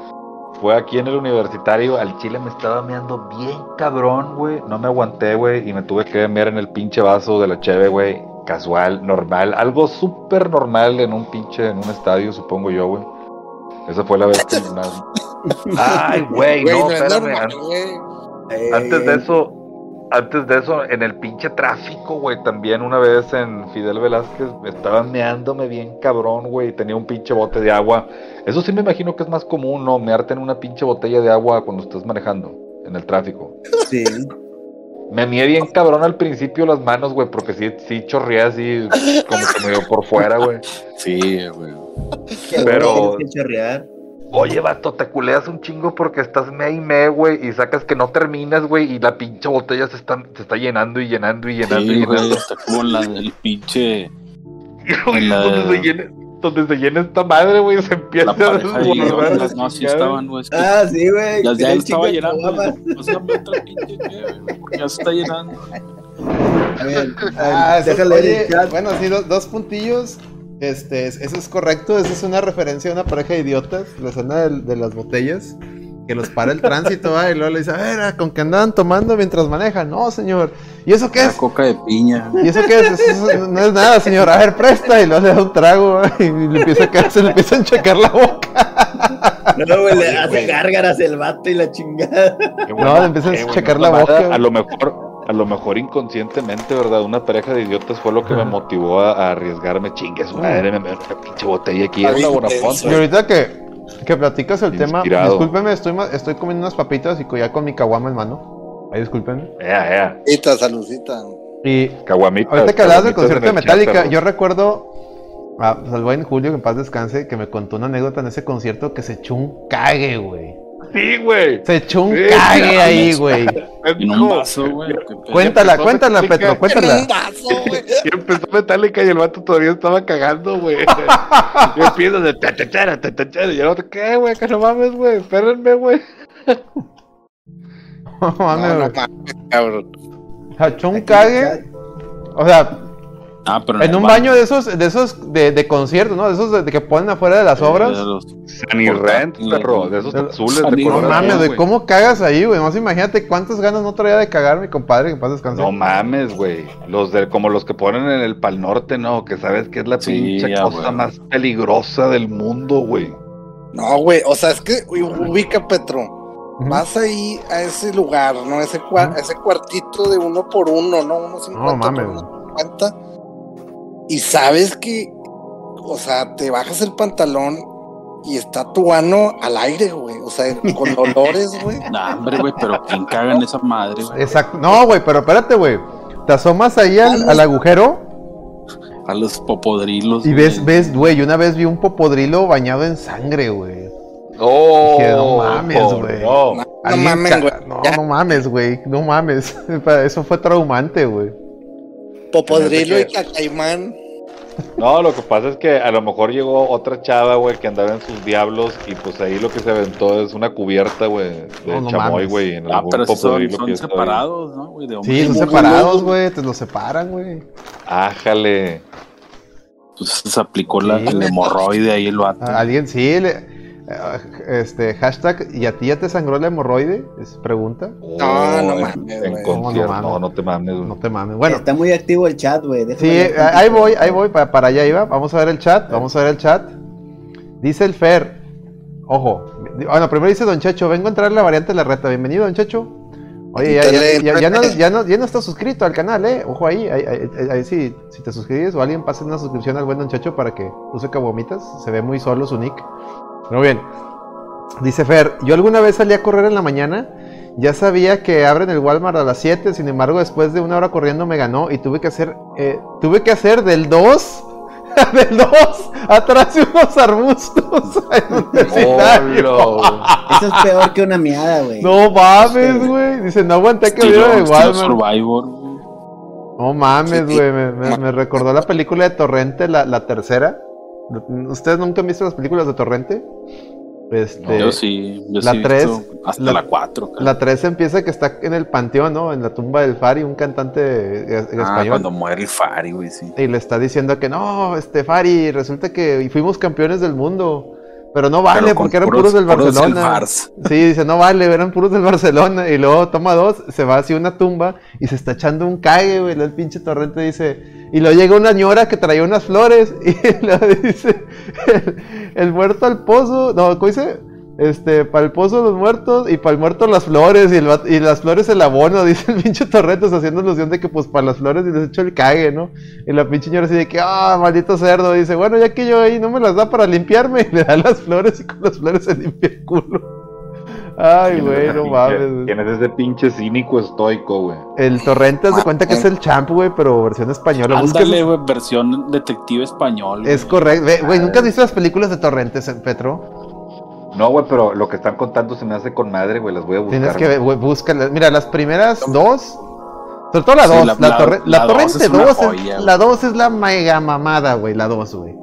fue aquí en el universitario, al chile me estaba meando bien cabrón, güey. No me aguanté, güey, y me tuve que mear en el pinche vaso de la cheve, güey. Casual, normal, algo súper normal en un pinche, en un estadio, supongo yo, güey. Esa fue la vez que más. Ay, güey, no, espérame. Antes de eso, antes de eso, en el pinche tráfico, güey, también una vez en Fidel Velázquez me estaba meándome bien cabrón, güey, tenía un pinche bote de agua. Eso sí me imagino que es más común, ¿no? Mearte en una pinche botella de agua cuando estás manejando en el tráfico. Sí. Me mié bien cabrón al principio las manos, güey, porque sí, sí chorreé así, como que me dio por fuera, güey. Sí, güey. Pero- Tienes que chorrear. Oye, vato, te culeas un chingo porque estás me y me, güey, y sacas que no terminas, güey, y la pinche botella se está, se está llenando y llenando y llenando y Sí, güey, llenando. está como la del pinche. Y la- donde, se llene, donde se llena esta madre, güey, se empieza La a desbordar. las no así chingada. estaban, güey. es que Ah, sí, güey. Ya, ya estaba llenando. Chihuahua. güey. Pásame otra pinche güey, porque ya se está llenando. A ver, Ah, eso- déjale leer oye. Bueno, sí, dos, dos puntillos. Este, es- eso es correcto. Esa es una referencia a una pareja de idiotas. La escena de, de las botellas. Que los para el tránsito, ¿va? y luego le dice, a ver, ¿a ¿con qué andaban tomando mientras manejan? No, señor. ¿Y eso qué La es? coca de piña. ¿Y eso qué es? Eso es- no es nada, señor. A ver, presta. Y luego le da un trago, ¿va? y le empieza a caer- se le empieza a enchecar la boca. No, güey, le hace gárgaras el vato y la chingada. No, le empieza a checar la boca. A lo mejor, a lo mejor inconscientemente, ¿verdad? Una pareja de idiotas fue lo que me motivó a, a arriesgarme. Chingue su madre, me me una pinche botella aquí. Es la Y Bonafont. ahorita que, que platicas el tema, discúlpeme, estoy, ma- estoy comiendo unas papitas y ya con mi caguama en mano. Ahí discúlpenme. Ea. Saludcita, saludcita. Y Caguamitas. ahorita que hablabas del concierto de en Metallica, yo recuerdo a al buen Julio, que en paz descanse, que me contó una anécdota en ese concierto que se echó un cague, güey. Sí, güey. Se echó un Sí, cague ahí, güey. En un vaso, güey. Cuéntala, cuéntala. Petro, cuéntala. un vaso, güey. Y empezó Metallica y el vato todavía estaba cagando, güey. Yo empiezo de ta ta ta ta ta ta, y el otro, ¿qué, güey? Que no mames, güey. Espérenme, güey. No mames, cabrón. Se echó un cague. O sea, Ah, pero en un baño de esos, de esos de, de concierto, ¿no? De esos de, de que ponen afuera de las obras. De los- Sunny Rent, perro. De esos De- azules de No color Rent, mames, güey, ¿cómo cagas ahí, güey? Más imagínate cuántas ganas no traía de cagar mi compadre, que en paz descanse. No mames, güey. Los de, como los que ponen en el Pal Norte, ¿no? Que sabes que es la Sí, pinche ya, cosa más peligrosa del mundo, güey. No, güey, o sea, es que ubica Petro. Vas ahí a ese lugar, ¿no? Ese, cua- ese cuartito de uno por uno, ¿no? Uno cincuenta mames, por uno cincuenta. Y sabes que, o sea, te bajas el pantalón y está tu ano al aire, güey. O sea, con dolores, güey. Nah, hombre, güey, pero ¿quién caga en esa madre, güey? Exacto. No, güey, pero espérate, güey. Te asomas ahí al, al agujero A los popodrilos. y güey. ves, ves, güey, una vez vi un popodrilo bañado en sangre, güey. Oh, Dije, no mames, güey. no. No, mames, güey. No, no mames, güey. No mames. Eso fue traumante, güey. Popodrilo y cacaimán. No, lo que pasa es que a lo mejor llegó otra chava, güey, que andaba en sus diablos y pues ahí lo que se aventó es una cubierta, güey, de No, no chamoy, güey, en Ah, algún pero si son, son que separados, ¿no, güey? Sí, son separados, güey. Te los separan, güey. Ájale. Pues se aplicó la, Sí. el hemorroide ahí el vato. Alguien sí, le- este, hashtag, ¿y a ti ya te sangró la hemorroide? Es pregunta. No, no mames, En concierto, No, no no, mames. no te mames, güey. No te mames. Bueno, Está muy activo el chat, güey. sí, eh, ahí voy, ahí voy, para, para allá iba. Vamos a ver el chat, vamos a ver el chat. Dice el Fer, ojo, bueno, primero dice Don Checho, vengo a entrar en la variante de la reta. Bienvenido, Don Checho. Oye, ya, ya, ya- ya no, ya, no, ya no está suscrito al canal, eh. Ojo ahí, ahí, ahí, ahí- ahí sí, si te suscribes o alguien pase una suscripción al buen Don Checho para que use cabomitas. Se ve muy solo su nick. Pero bien, dice Fer, yo alguna vez salí a correr en la mañana. Ya sabía que abren el Walmart a las 7, sin embargo, después de una hora corriendo me ganó y tuve que hacer, eh, tuve que hacer del 2, del 2, atrás de unos arbustos en un. Eso es peor que una miada, güey. No mames, güey. Dice, no aguanté que hubiera de Walmart. Survivor. No mames, güey. Me, me- me recordó la película de Torrente, la, la tercera. ¿Ustedes nunca han visto las películas de Torrente? Este, Yo sí, yo la sí hasta la- la 4. La 3 empieza que está en el panteón, ¿no? En la tumba del Fari, un cantante Ah, español. cuando muere el Fari, güey, sí. Y le está diciendo que no, este Fari, resulta que fuimos campeones del mundo. Pero no vale, Pero porque eran puros, del puros Barcelona. Sí, dice, no vale, eran puros del Barcelona. Y luego toma dos, se va hacia una tumba y se está echando un cague, güey. El pinche torrente dice. Y luego llega una ñora que traía unas flores. Y luego dice, el, muerto al pozo. No, ¿cómo dice? Este, para el pozo los muertos y para el muerto las flores y, y las flores el abono, dice el pinche Torretos haciendo alusión de que pues para las flores les echo el cague, ¿no? Y la pinche señora así de que, ah, maldito cerdo, dice, bueno, ya que yo ahí no me las da para limpiarme, y le da las flores y con las flores se limpia el culo. Ay, güey, no mames. ¿Quién es ese pinche cínico estoico, güey? El Torrente se cuenta que es el champ, güey, pero versión española. Ándale, güey, versión detective español. Es correcto. Güey, ¿nunca has visto las películas de Torrentes, Petro? No, güey, pero lo que están contando se me hace con madre, güey. Las voy a buscar. Tienes que güey, búscalas. Mira, las primeras dos. Sobre todo la dos. la, la, Torrente 2 es, la 2 es la mega mamada, güey. La 2, güey.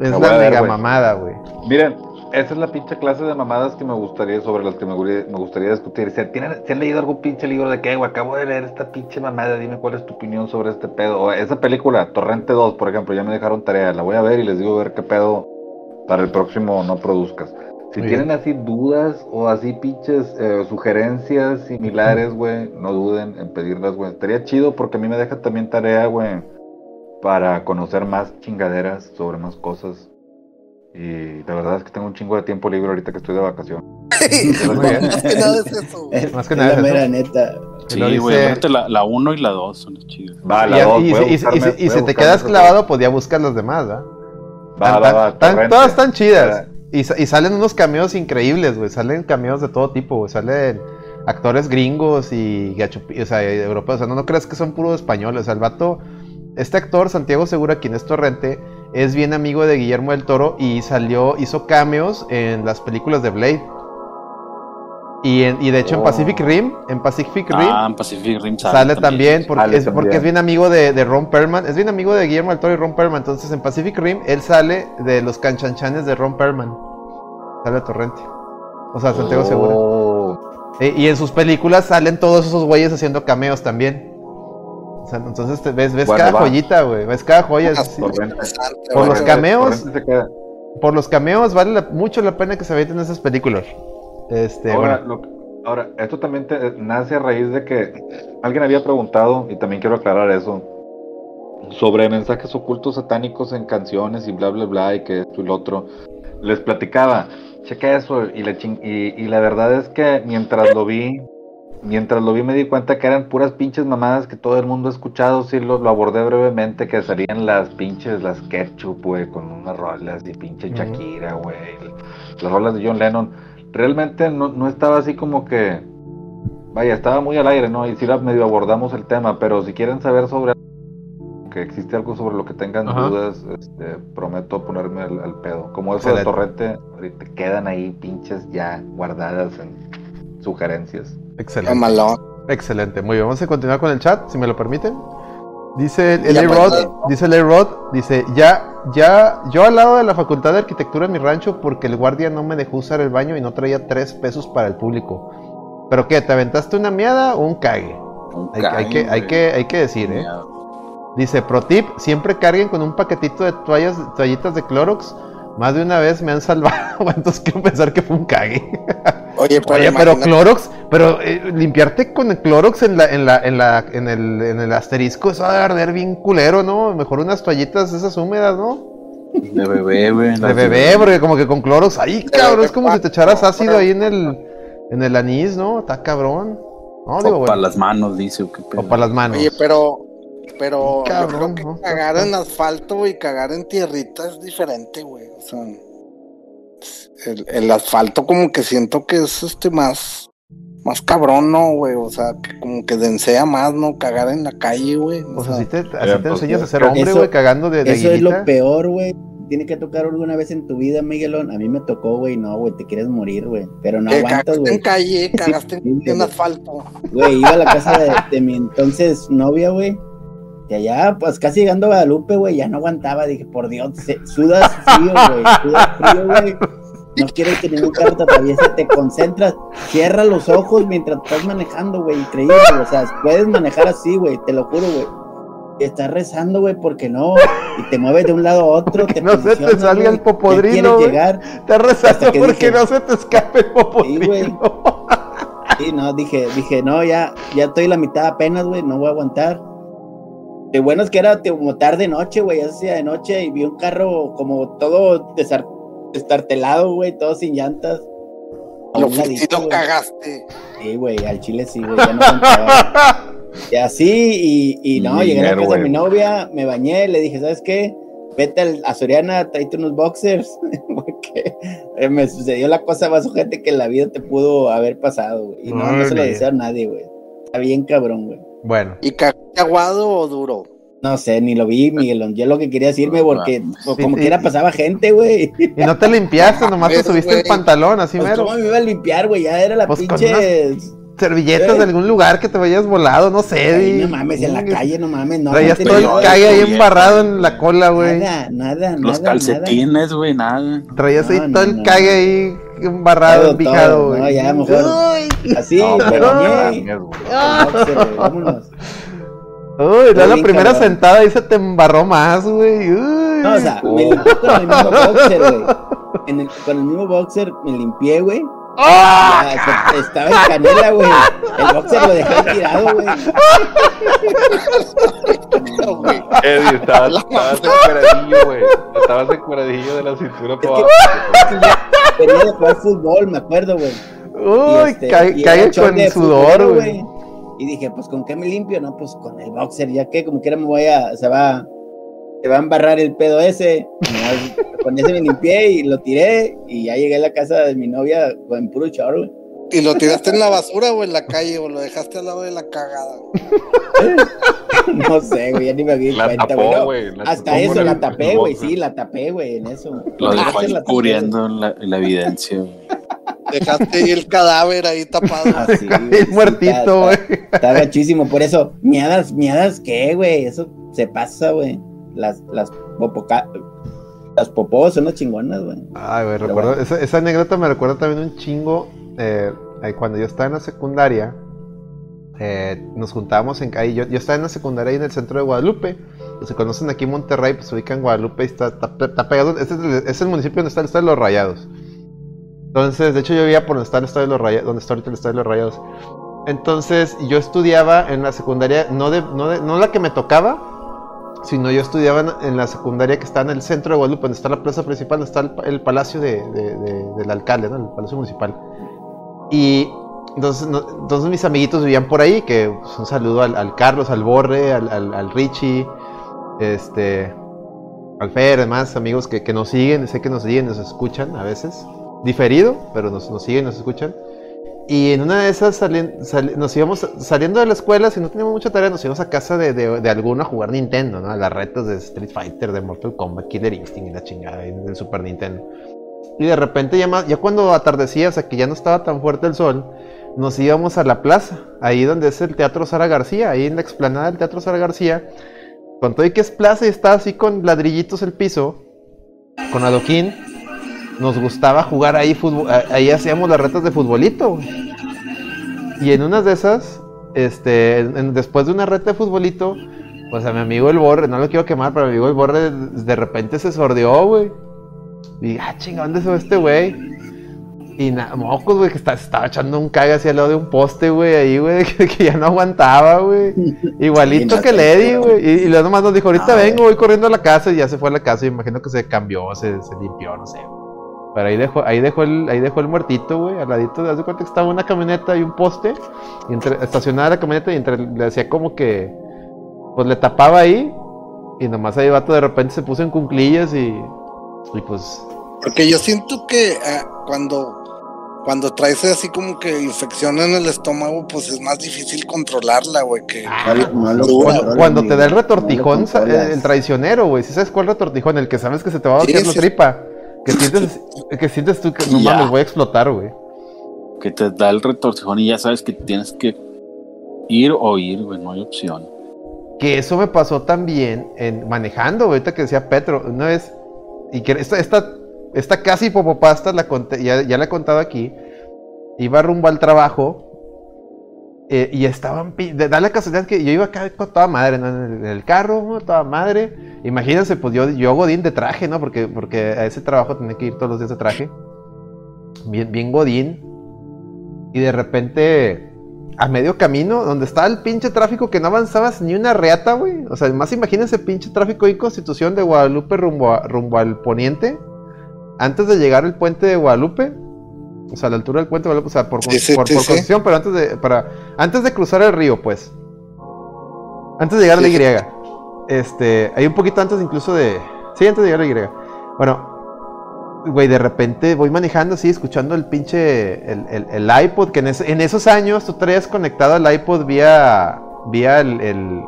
Es la mega mamada, güey. Miren, esa es la pinche clase de mamadas que me gustaría, sobre las que me, me gustaría discutir. Si, ¿tienen, han leído algún pinche libro de qué, güey? Acabo de leer esta pinche mamada, dime cuál es tu opinión sobre este pedo. O esa película, Torrente 2, por ejemplo, ya me dejaron tarea, la voy a ver y les digo a ver qué pedo para el próximo no produzcas. Si tienen así dudas o así pinches eh, sugerencias similares, güey, no duden en pedirlas, güey. Estaría chido porque a mí me deja también tarea, güey, para conocer más chingaderas sobre más cosas. Y la verdad es que tengo un chingo de tiempo libre ahorita que estoy de vacación. más que nada es eso, güey. Más que nada es la mera neta. Sí, güey, la 1 y la 2 son chidas. Va, la 2. Y, si te quedas clavado, podía buscar las demás, ¿verdad? Va, va, va. todas están chidas. Y, salen unos cameos increíbles, güey. Salen cameos de todo tipo, güey. Salen actores gringos y o sea, europeos. O sea, no, no creas que son puros españoles. O sea, el vato, este actor, Santiago Segura, quien es Torrente, es bien amigo de Guillermo del Toro y salió, hizo cameos en las películas de Blade. Y, y de hecho en Pacific Rim, en Pacific Rim, ah, en Pacific Rim sale, también, porque, es, porque es bien amigo de, de, Ron Perlman, es bien amigo de Guillermo del Toro y Ron Perlman, entonces en Pacific Rim él sale de los canchanchanes de Ron Perlman, sale a Torrente, o sea, Santiago oh. Segura. Y, en sus películas salen todos esos güeyes haciendo cameos también. O sea, entonces te ves, ves cada joyita, güey, ves cada joya. Por los cameos, por los cameos vale mucho la pena que se vean esas películas. Este, ahora, ahora, esto también nace a raíz de que alguien había preguntado, y también quiero aclarar eso, sobre mensajes ocultos satánicos en canciones y bla, bla, bla, y que esto y lo otro. Les platicaba, checa eso, y la, y, la verdad es que mientras lo vi, mientras lo vi me di cuenta que eran puras pinches mamadas que todo el mundo ha escuchado, sí lo, lo abordé brevemente, que salían las pinches, las ketchup, güey, con unas rolas y pinche Shakira, güey, las rolas de John Lennon realmente no, no estaba así como que, vaya, estaba muy al aire, ¿no? Y si la medio abordamos el tema, pero si quieren saber sobre que existe algo sobre lo que tengan dudas, este, prometo ponerme al, pedo. Como eso de Torrente, ahorita quedan ahí pinches ya guardadas en sugerencias. Excelente. Excelente. Muy bien, vamos a continuar con el chat, si me lo permiten. Dice el Rod, dice el Rod, dice, ya, ya, yo al lado de la facultad de arquitectura en mi rancho porque el guardia no me dejó usar el baño y no traía tres pesos para el público. ¿Pero qué? ¿Te aventaste una miada o un cague? hay, que, hay, que, hay que decir, ¿eh? Dice, pro tip, siempre carguen con un paquetito de toallas, toallitas de Clorox. Más de una vez me han salvado, entonces quiero pensar que fue un cague. Oye, pero, Clorox, pero eh, limpiarte con el Clorox en la, en la, en la, en el, en el asterisco, eso va a arder bien culero, ¿no? Mejor unas toallitas esas húmedas, ¿no? De bebé, güey. De bebé, porque como que con Clorox, ahí cabrón, es como si te echaras ácido ahí en el, en el anís, ¿no? Está cabrón. No, digo, o para las manos, dice. O, o para las manos. Oye, pero, pero cabrón, creo que cagar en asfalto y cagar en tierrita es diferente, güey. O sea el, asfalto como que siento que es este más más cabrón, ¿no, güey? O sea, que como que densea más, ¿no? Cagar en la calle, güey. O, sea, así te, así te enseñas a ser hombre, güey, cagando de, de Eso es lo peor, güey. Tiene que tocar alguna vez en tu vida, Miguelón. A mí me tocó, güey, no, güey, te quieres morir, güey. Pero no aguantas, güey. en calle, cagaste en asfalto. Güey, iba a la casa de, de mi entonces novia, güey. Y allá, pues casi llegando a Guadalupe, güey, ya no aguantaba. Dije, por Dios, sudas frío, güey. Sudas frío, güey no quiero que ningún carro te atraviese, te concentras, cierra los ojos mientras estás manejando, güey, increíble, o sea, puedes manejar así, güey, te lo juro, güey. Estás rezando, güey, porque no, y te mueves de un lado a otro, te no se te salga el popodrilo, llegar. Estás rezando porque no se te escape el popodrilo. Sí, güey. Sí, no, dije, dije, no, ya, ya estoy la mitad apenas, güey, no voy a aguantar. Bueno es que era como tarde noche, güey, hacía de noche y vi un carro como todo desarticulado estartelado, güey, todo sin llantas. lo, lo cagaste. Sí, güey, al chile sí, güey. Ya no Y así, y, y no, llegué a la casa de mi novia, me bañé, le dije, ¿sabes qué? Vete a Soriana, tráete unos boxers, porque eh, me sucedió la cosa más gente que en la vida te pudo haber pasado, güey. Y no, no se lo deseo a nadie, güey. Está bien cabrón, güey. Bueno. ¿Y aguado o duro? No sé, ni lo vi, Miguel. Yo lo que quería decirme, porque como quiera pasaba gente, güey. Y no te limpiaste, nomás te subiste el pantalón, así pues, mero. ¿Cómo me iba a limpiar, güey? Ya era la pues pinche servilletas de algún lugar que te vayas volado, no sé. no mames, en la calle, no mames, no. Traías todo el calle ahí embarrado en la cola, güey. Nada, nada, Los calcetines, güey, nada. Traías ahí todo el calle ahí embarrado, empijado, güey. No, ya, mejor. Así, me bañé. Vámonos. Uy, la, la primera sentada ahí se te embarró más, güey. No, o sea, me limpié con el mismo boxer, güey. con el mismo boxer me limpié, güey ¡Ah! estaba en canela, güey. El boxer lo dejé tirado, güey. Eddie, estabas, estabas encueradillo, güey. Estabas encueradillo de la cintura para abajo. Quería de jugar fútbol, me acuerdo, güey. Uy, este, cae, con sudor, güey. Y dije, pues, ¿con qué me limpio? No, pues con el boxer, ya que como quiera me voy a, se va, se va a embarrar el pedo ese. Con ese me limpié y lo tiré y ya llegué a la casa de mi novia con puro chorro, güey. ¿Y lo tiraste en la basura o en la calle o lo dejaste al lado de la cagada? no sé, güey, ya ni me di cuenta, güey. hasta eso la tapé, güey, sí, la tapé, güey, en eso. Lo dejó ahí cubriendo la, la, evidencia. Dejaste ahí el cadáver ahí tapado. Así, ah, muertito, güey. Está, gachísimo, por eso, miadas, miadas, ¿qué, güey? Eso se pasa, güey. Las, las popoca las popós son las chingonas, güey. Ay, güey, recuerdo. Esa, anécdota me recuerda también un chingo. Eh, cuando yo estaba en la secundaria, eh, nos juntábamos en. Ahí, yo, yo estaba en la secundaria ahí en el centro de Guadalupe. Los que conocen aquí en Monterrey, pues se ubican en Guadalupe y está, está, pegado. Este es, el, municipio donde está el Estadio de los Rayados. Entonces, de hecho, yo vivía por donde está el Estadio de los Rayados, donde está ahorita el Estadio de los Rayados. Entonces, yo estudiaba en la secundaria, no, de, no, de, no la que me tocaba, sino yo estudiaba en la secundaria que está en el centro de Guadalupe, donde está la plaza principal, donde está el, palacio de, del alcalde, ¿no? el palacio municipal. Y entonces, entonces mis amiguitos vivían por ahí, que pues, un saludo al, Carlos, al Borre, al, al, Richie, este, al Fer, además, amigos que, que, nos siguen, sé que nos siguen, nos escuchan a veces, diferido, pero nos, nos siguen, nos escuchan. Y en una de esas nos íbamos saliendo de la escuela, si no teníamos mucha tarea, nos íbamos a casa de, de, alguno a jugar Nintendo, ¿no? A las retas de Street Fighter, de Mortal Kombat, Killer Instinct y la chingada del Super Nintendo. Y de repente ya, ya cuando atardecía, o sea que ya no estaba tan fuerte el sol, nos íbamos a la plaza, ahí donde es el Teatro Sara García, ahí en la explanada del Teatro Sara García. Con todo y que es plaza y está así con ladrillitos el piso, con adoquín nos gustaba jugar ahí fútbol, ahí hacíamos las retas de futbolito. Y en unas de esas, este, después de una reta de futbolito, pues a mi amigo el Borre, no lo quiero quemar, pero a mi amigo el Borre de, repente se sordió, güey. Y ah, chinga, ¿dónde se va este güey? Y nada, mocos, güey, que estaba echando un cague hacia el lado de un poste, güey, ahí, güey, que, ya no aguantaba, güey. Igualito que Lady, güey. Y, luego nomás nos dijo, ahorita ah, vengo, voy corriendo a la casa y ya se fue a la casa. Y imagino que se cambió, se, se limpió, no sé. Pero ahí dejó, ahí dejó el, ahí dejó el muertito, güey, al ladito, de cuenta que estaba una camioneta y un poste, y entre, estacionada la camioneta y entre, le hacía como que, pues le tapaba ahí, y nomás ahí vato de repente se puso en cunclillas y, y pues... Porque yo siento que eh, cuando, cuando traes así como que infección en el estómago, pues es más difícil controlarla, güey, que... Ah, cuando, te da el retortijón, el, traicionero, güey, si sabes cuál retortijón, el que sabes que se te va a vaciar la tripa. Que sientes, que sientes tú que no mames, voy a explotar, güey. Que te da el retorcijón y ya sabes que tienes que ir o ir, güey, no hay opción. Que eso me pasó también en manejando, ahorita que decía Petro, una vez, y que esta, esta, esta casi popopasta la conté, ya, ya la he contado aquí, iba rumbo al trabajo eh, y estaban, da la casualidad que yo iba acá con toda madre, en el carro, toda madre. Imagínense, pues yo, Godín de traje, ¿no? Porque, porque a ese trabajo tenía que ir todos los días de traje. Bien, bien Godín. Y de repente, a medio camino, donde estaba el pinche tráfico que no avanzabas ni una reata, güey. O sea, más imagínense pinche tráfico y Constitución de Guadalupe rumbo, rumbo al poniente. Antes de llegar al puente de Guadalupe, O sea, a la altura del puente, o sea, por, por, concesión, pero antes de, para, antes de cruzar el río, pues. Antes de llegar a la Y. Este, hay un poquito antes incluso de... Sí, antes de llegar a la Y. Bueno, güey, de repente voy manejando así, escuchando el pinche, el, el, el iPod, que en, en, esos años tú traías conectado al iPod vía, vía el, el,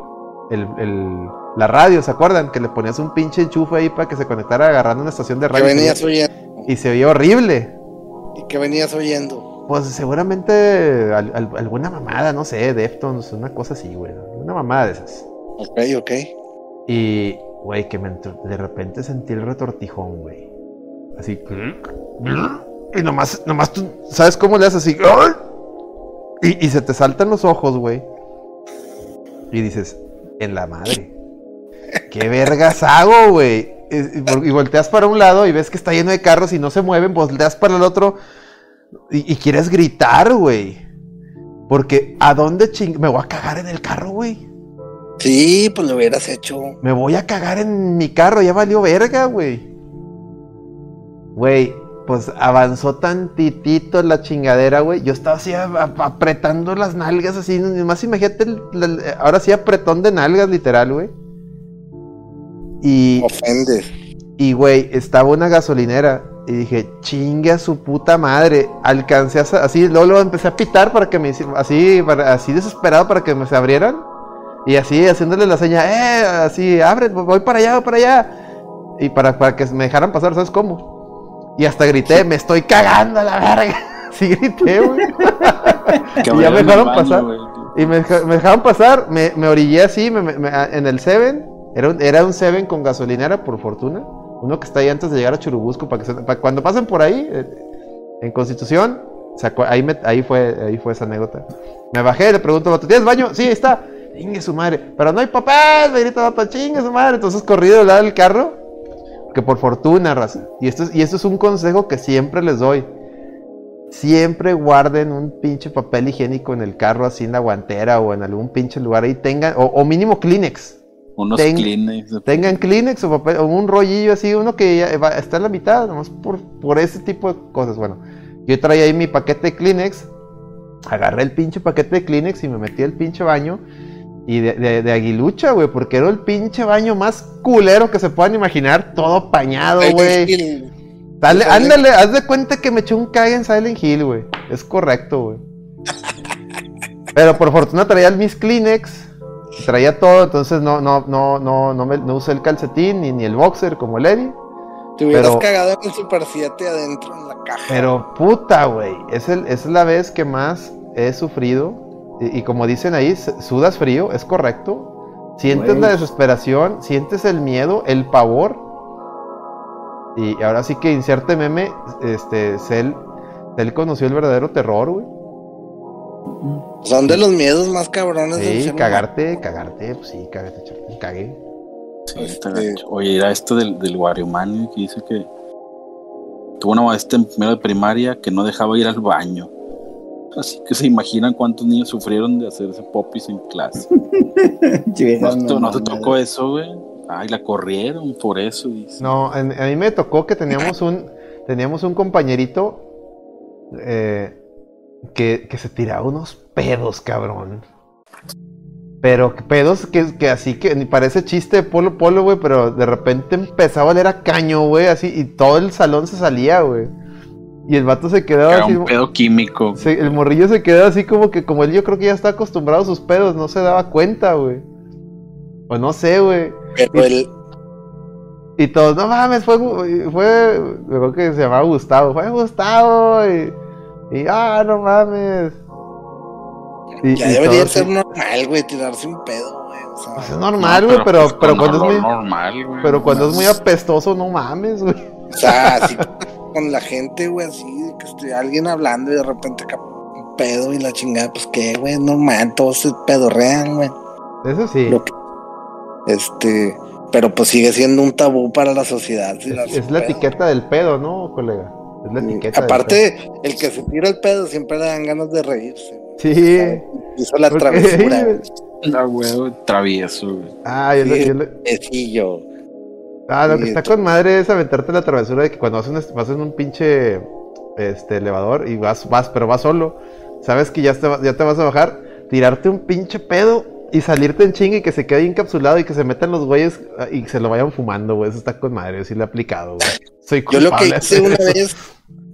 la radio, ¿se acuerdan? Que le ponías un pinche enchufe ahí para que se conectara agarrando una estación de radio. Que venías oyendo. Y se oía horrible. ¿Y que venías oyendo? Pues seguramente alguna mamada, no sé, Deftones, una cosa así, güey. Una mamada de esas. Ok, ok. Y, güey, que me de repente sentí el retortijón, güey. Así. Y nomás, nomás tú, ¿sabes cómo le haces así? Y, y se te saltan los ojos, güey. Y dices, en la madre. ¿Qué vergas hago, güey? Y volteas para un lado y ves que está lleno de carros y no se mueven, volteas para el otro y, quieres gritar, güey. Porque ¿a dónde ching... Me voy a cagar en el carro, güey. Sí, pues lo hubieras hecho. Me voy a cagar en mi carro, ya valió verga, güey. Güey, pues avanzó tantitito la chingadera, güey. Yo estaba así apretando las nalgas, así. Más imagínate, ahora sí apretón de nalgas, literal, güey. Y. Ofendes. Y, güey, estaba una gasolinera. Y dije, chingue a su puta madre. Alcancé a, así, luego, luego empecé a pitar para que me así, así desesperado para que me se abrieran. Y así haciéndole la seña, eh, así, abre, voy para allá, voy para allá. Y para, para que me dejaran pasar, ¿sabes cómo? Y hasta grité, me estoy cagando a la verga. sí grité, güey. y ya me dejaron pasar. y me, dejaron pasar, me, me orillé así en el Seven. Era un, era un Seven con gasolinera, por fortuna. Uno que está ahí antes de llegar a Churubusco, para cuando pasen por ahí, eh, en Constitución, ahí, ahí, fue, ahí fue esa anécdota. Me bajé, le pregunto, ¿tienes baño? Sí, está. Chingue su madre. Pero no hay papel, me grita vato, chingue su madre. Entonces corrido del lado del carro. Que por fortuna, raza. Y esto, es, y esto es un consejo que siempre les doy. Siempre guarden un pinche papel higiénico en el carro, así en la guantera o en algún pinche lugar. Ahí tengan, o, mínimo Kleenex. Unos Kleenex. Tengan Kleenex o, papel, o un rollillo así, uno que está en la mitad, nomás por, por ese tipo de cosas. Bueno, yo traía ahí mi paquete de Kleenex, agarré el pinche paquete de Kleenex y me metí al pinche baño y de, aguilucha, güey, porque era el pinche baño más culero que se puedan imaginar, todo pañado, güey. ándale, haz de cuenta que me eché un cague en Silent Hill, güey. Es correcto, güey. Pero por fortuna traía el Miss Kleenex, traía todo, entonces no, no, no, no, no, me, no usé el calcetín ni, ni el boxer como el Eddie. Te hubieras cagado en el Super 7 adentro en la caja. Pero puta, güey. Es, es la vez que más he sufrido y, como dicen ahí, sudas frío, es correcto. Sientes la desesperación, sientes el miedo, el pavor. Y ahora sí que inserte meme, este, Cell, Cell conoció el verdadero terror, güey. Son de los miedos más cabrones. Sí, cagarte, cagarte, pues sí, cagarte, cagué. Sí, este... Oye, era esto del, del Wario que dice que tuvo una maestra en primero de primaria que no dejaba ir al baño. Así que se imaginan cuántos niños sufrieron de hacerse popis en clase. no, te tocó eso, güey. Ay, la corrieron por eso. No, a, mí me tocó que teníamos un, teníamos un compañerito eh, que, que, se tiraba unos pedos, cabrón. Pero pedos que, que así que ni parece chiste de polo polo, güey, pero de repente empezaba a oler a caño, güey, así, y todo el salón se salía, güey. Y el vato se quedaba Era así. un pedo químico. el morrillo se quedó así como que, como él, yo creo que ya está acostumbrado a sus pedos, no se daba cuenta, güey. O no sé, güey. Pero y, él. Y todos, no mames, fue. fue creo que se llamaba Gustavo. Fue Gustavo. Y. y ah, no mames. Y, ya debería ser normal, güey, tirarse un pedo, güey. O sea, pues es normal, güey, pero, pero, pero cuando es muy. Normal, güey, pero cuando es muy apestoso, no mames, güey. O sea, así con la gente, güey, así, que esté alguien hablando y de repente un pedo y la chingada, pues que, güey, normal, todos se pedorrean, güey. Eso sí. este, pero pues sigue siendo un tabú para la sociedad. es, la etiqueta del pedo, ¿no, colega? Es la etiqueta. Aparte, el que se tira el pedo siempre le dan ganas de reírse. Sí. Hizo la travesura. La huevo travieso, güey. Ah, yo, sí, yo, Ah, lo que está con madre es aventarte la travesura de que cuando vas en un pinche este elevador y vas, vas, pero vas solo. Sabes que ya te, ya te vas a bajar, tirarte un pinche pedo y salirte en chinga y que se quede encapsulado y que se metan los güeyes ah, y se lo vayan fumando, güey. Eso está con madre, sí le he aplicado, güey. Soy Yo lo que hice una vez,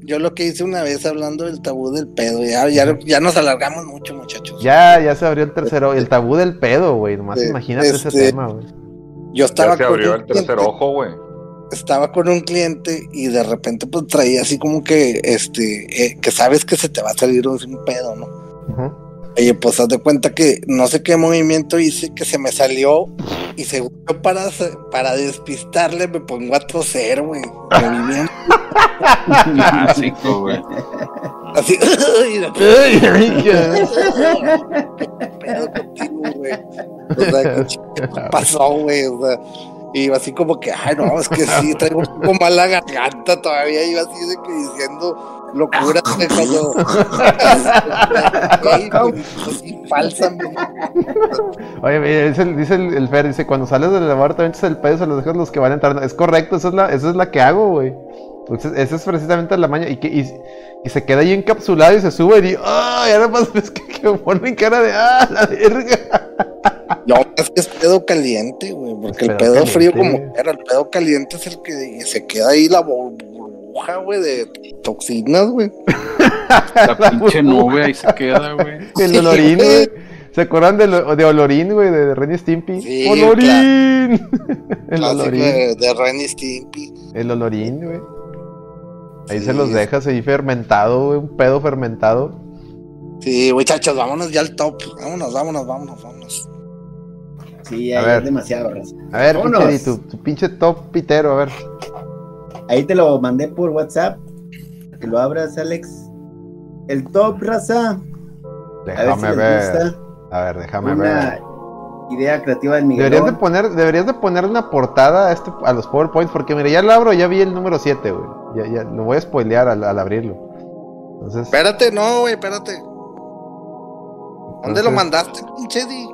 yo lo que hice una vez hablando del tabú del pedo, ya, ya, ya nos alargamos mucho, muchachos. Ya, ya se abrió el tercero, el tabú del pedo, güey. Nomás imagínate ese este, tema, güey. Yo estaba Ya se abrió el tercer ojo, güey. estaba con un cliente y de repente pues traía así como que este eh, que sabes que se te va a salir un, un pedo, ¿no? Ujú. Oye, pues haz de cuenta que no sé qué movimiento hice que se me salió y según yo para, para despistarle me pongo a toser, güey. Movimiento Clásico, güey. así. ¿Qué pedo contigo, güey? O sea, ¿qué pasó, güey? O sea, y iba así como que, ay, no, es que sí, traigo un poco mala garganta todavía. Iba así de que diciendo locuras de cuando. Güey, así falsa, güey. Oye, mira, dice, el, dice el, el Fer, dice, cuando sales del también echas el pedo, se los dejas los que van a entrar. Es correcto, esa es la, esa es la que hago, güey. Entonces, esa es precisamente la maña. Y, que, y, y se queda ahí encapsulado y se sube y digo, ¡ay! ahora más ves que, que me pone en cara de, ¡ah, la verga! No, es que es pedo caliente, güey, porque el Pedo pedo frío como quiera, el pedo caliente es el que se queda ahí la bur- burbuja, güey, de toxinas, güey. La pinche nube ahí se queda, güey. El olorín, güey. güey. ¿Se acuerdan de, lo- de Olorín, güey? De, de Ren y Stimpy. Sí, ¡Olorín! el Clásico Olorín. de, de Stimpy. El Olorín, güey. Ahí Sí, se los dejas ahí fermentado, güey. Un pedo fermentado. Sí, muchachos, vámonos ya al top. Vámonos, vámonos, vámonos, vámonos. Sí, ahí ver. es demasiado, raza. A ver, Di, tu, tu pinche top pitero, a ver. Ahí te lo mandé por WhatsApp. Que lo abras, Alex. El top, raza. A ver si Déjame les ver. gusta. A ver, déjame Una ver. idea creativa del Deberías de Miguel. poner, deberías de poner una portada a, este, a los PowerPoints, porque mira, ya lo abro, ya vi el número 7, güey. Ya, ya, lo voy a spoilear al, al abrirlo. Entonces, Espérate, no, güey, espérate. ¿Dónde lo mandaste, pinche Di?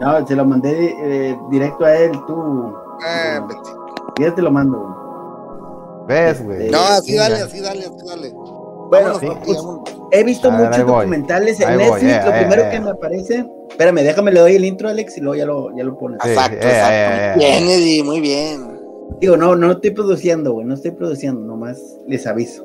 No, se lo mandé eh, directo a él, tú. Ah, vete. Ya te lo mando. güey. ¿Ves, güey? no, así dale, así dale, así dale. Bueno, sí. pues, he visto ver, muchos voy. documentales en Netflix. eh, lo eh, primero que me aparece. Espérame, déjame le doy el intro, Alex, y luego ya lo, ya lo pones. Sí, Exacto, exacto. Muy bien, Eddie, muy bien. Digo, no, no estoy produciendo, güey, no estoy produciendo, nomás les aviso.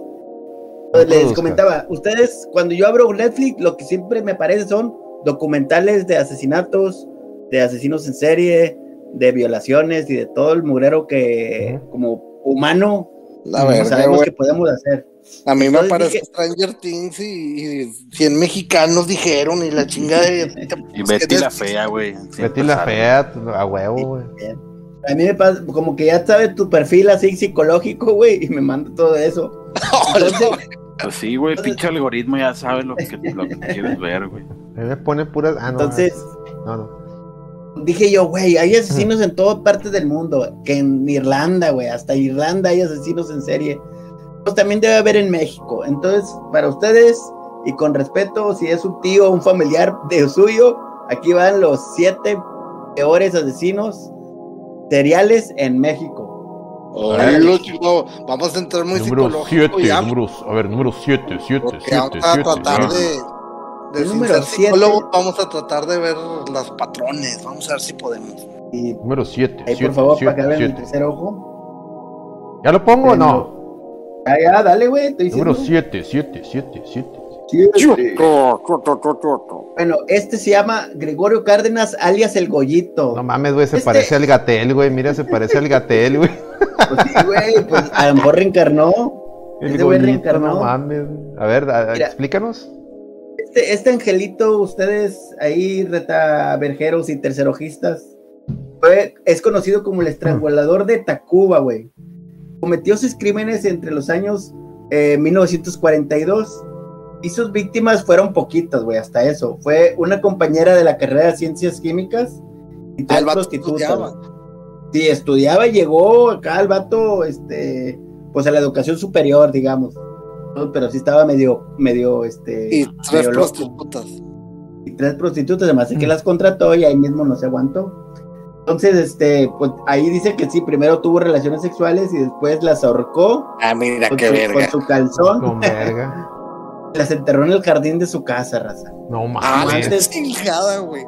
Les comentaba, ustedes, cuando yo abro Netflix, lo que siempre me aparece son documentales de asesinatos, de asesinos en serie, de violaciones y de todo el mugrero que, como humano, La no verdad, sabemos que podemos hacer. A mí me dije- Stranger Things y, y 100 mexicanos dijeron y la chinga de... Y Betty la fea, güey. Betty la fea, a huevo, güey. A mí me pasa, como que ya sabes tu perfil así psicológico, güey, y me manda todo eso. Entonces, Pues sí, güey, el pinche algoritmo ya sabe lo que, lo que quieres ver, güey. Mí me pone puras. Ah, no. entonces No, no. Dije yo, güey, hay asesinos en todas partes del mundo, que en Irlanda, güey, hasta Irlanda hay asesinos en serie. Pues también debe haber en México. Entonces, para ustedes, y con respeto, si es un tío o un familiar de suyo, aquí van los siete peores asesinos seriales en México. Vamos a entrar muy Número psicológico 7, ya. número, a ver, número 7, 7, Porque 7, vamos a 7. tratar de, de número siete. vamos a tratar de ver los patrones, vamos a ver si podemos. Y Número 7, ahí, 7, por favor, para que 7, vean el 7. tercer ojo. ¿Ya lo pongo o no? Ya, ya, dale, güey, estoy Número diciendo. 7, 7, 7, 7. Siete. Bueno, este se llama Gregorio Cárdenas, alias El Goyito. No mames, güey, se Este- parece al Gatel, güey. Mira, se parece al Gatel, güey. Pues sí, güey, pues a lo mejor reencarnó. El Ese güey Goyito, reencarnó. no mames. A ver, a- a- Mira. explícanos. Este, este angelito, ustedes ahí, retaverjeros y tercerojistas, fue, es conocido como el estrangulador de Tacuba, güey. Cometió sus crímenes entre los años eh, 1942 y sus víctimas fueron poquitas, güey, hasta eso. Fue una compañera de la carrera de ciencias químicas y tres prostitutas. Sí, estudiaba y llegó acá el vato, este, pues a la educación superior, digamos. Pero sí estaba medio, medio, este. Y tres loco. prostitutas. Y tres prostitutas, además de que Mm. las contrató y ahí mismo no se aguantó. Entonces, este, pues ahí dice que sí, primero tuvo relaciones sexuales y después las ahorcó. Ah, mira con qué su, verga. Con su calzón. Con verga. las enterró en el jardín de su casa, raza. No Ah, mames. antes- chingada, güey.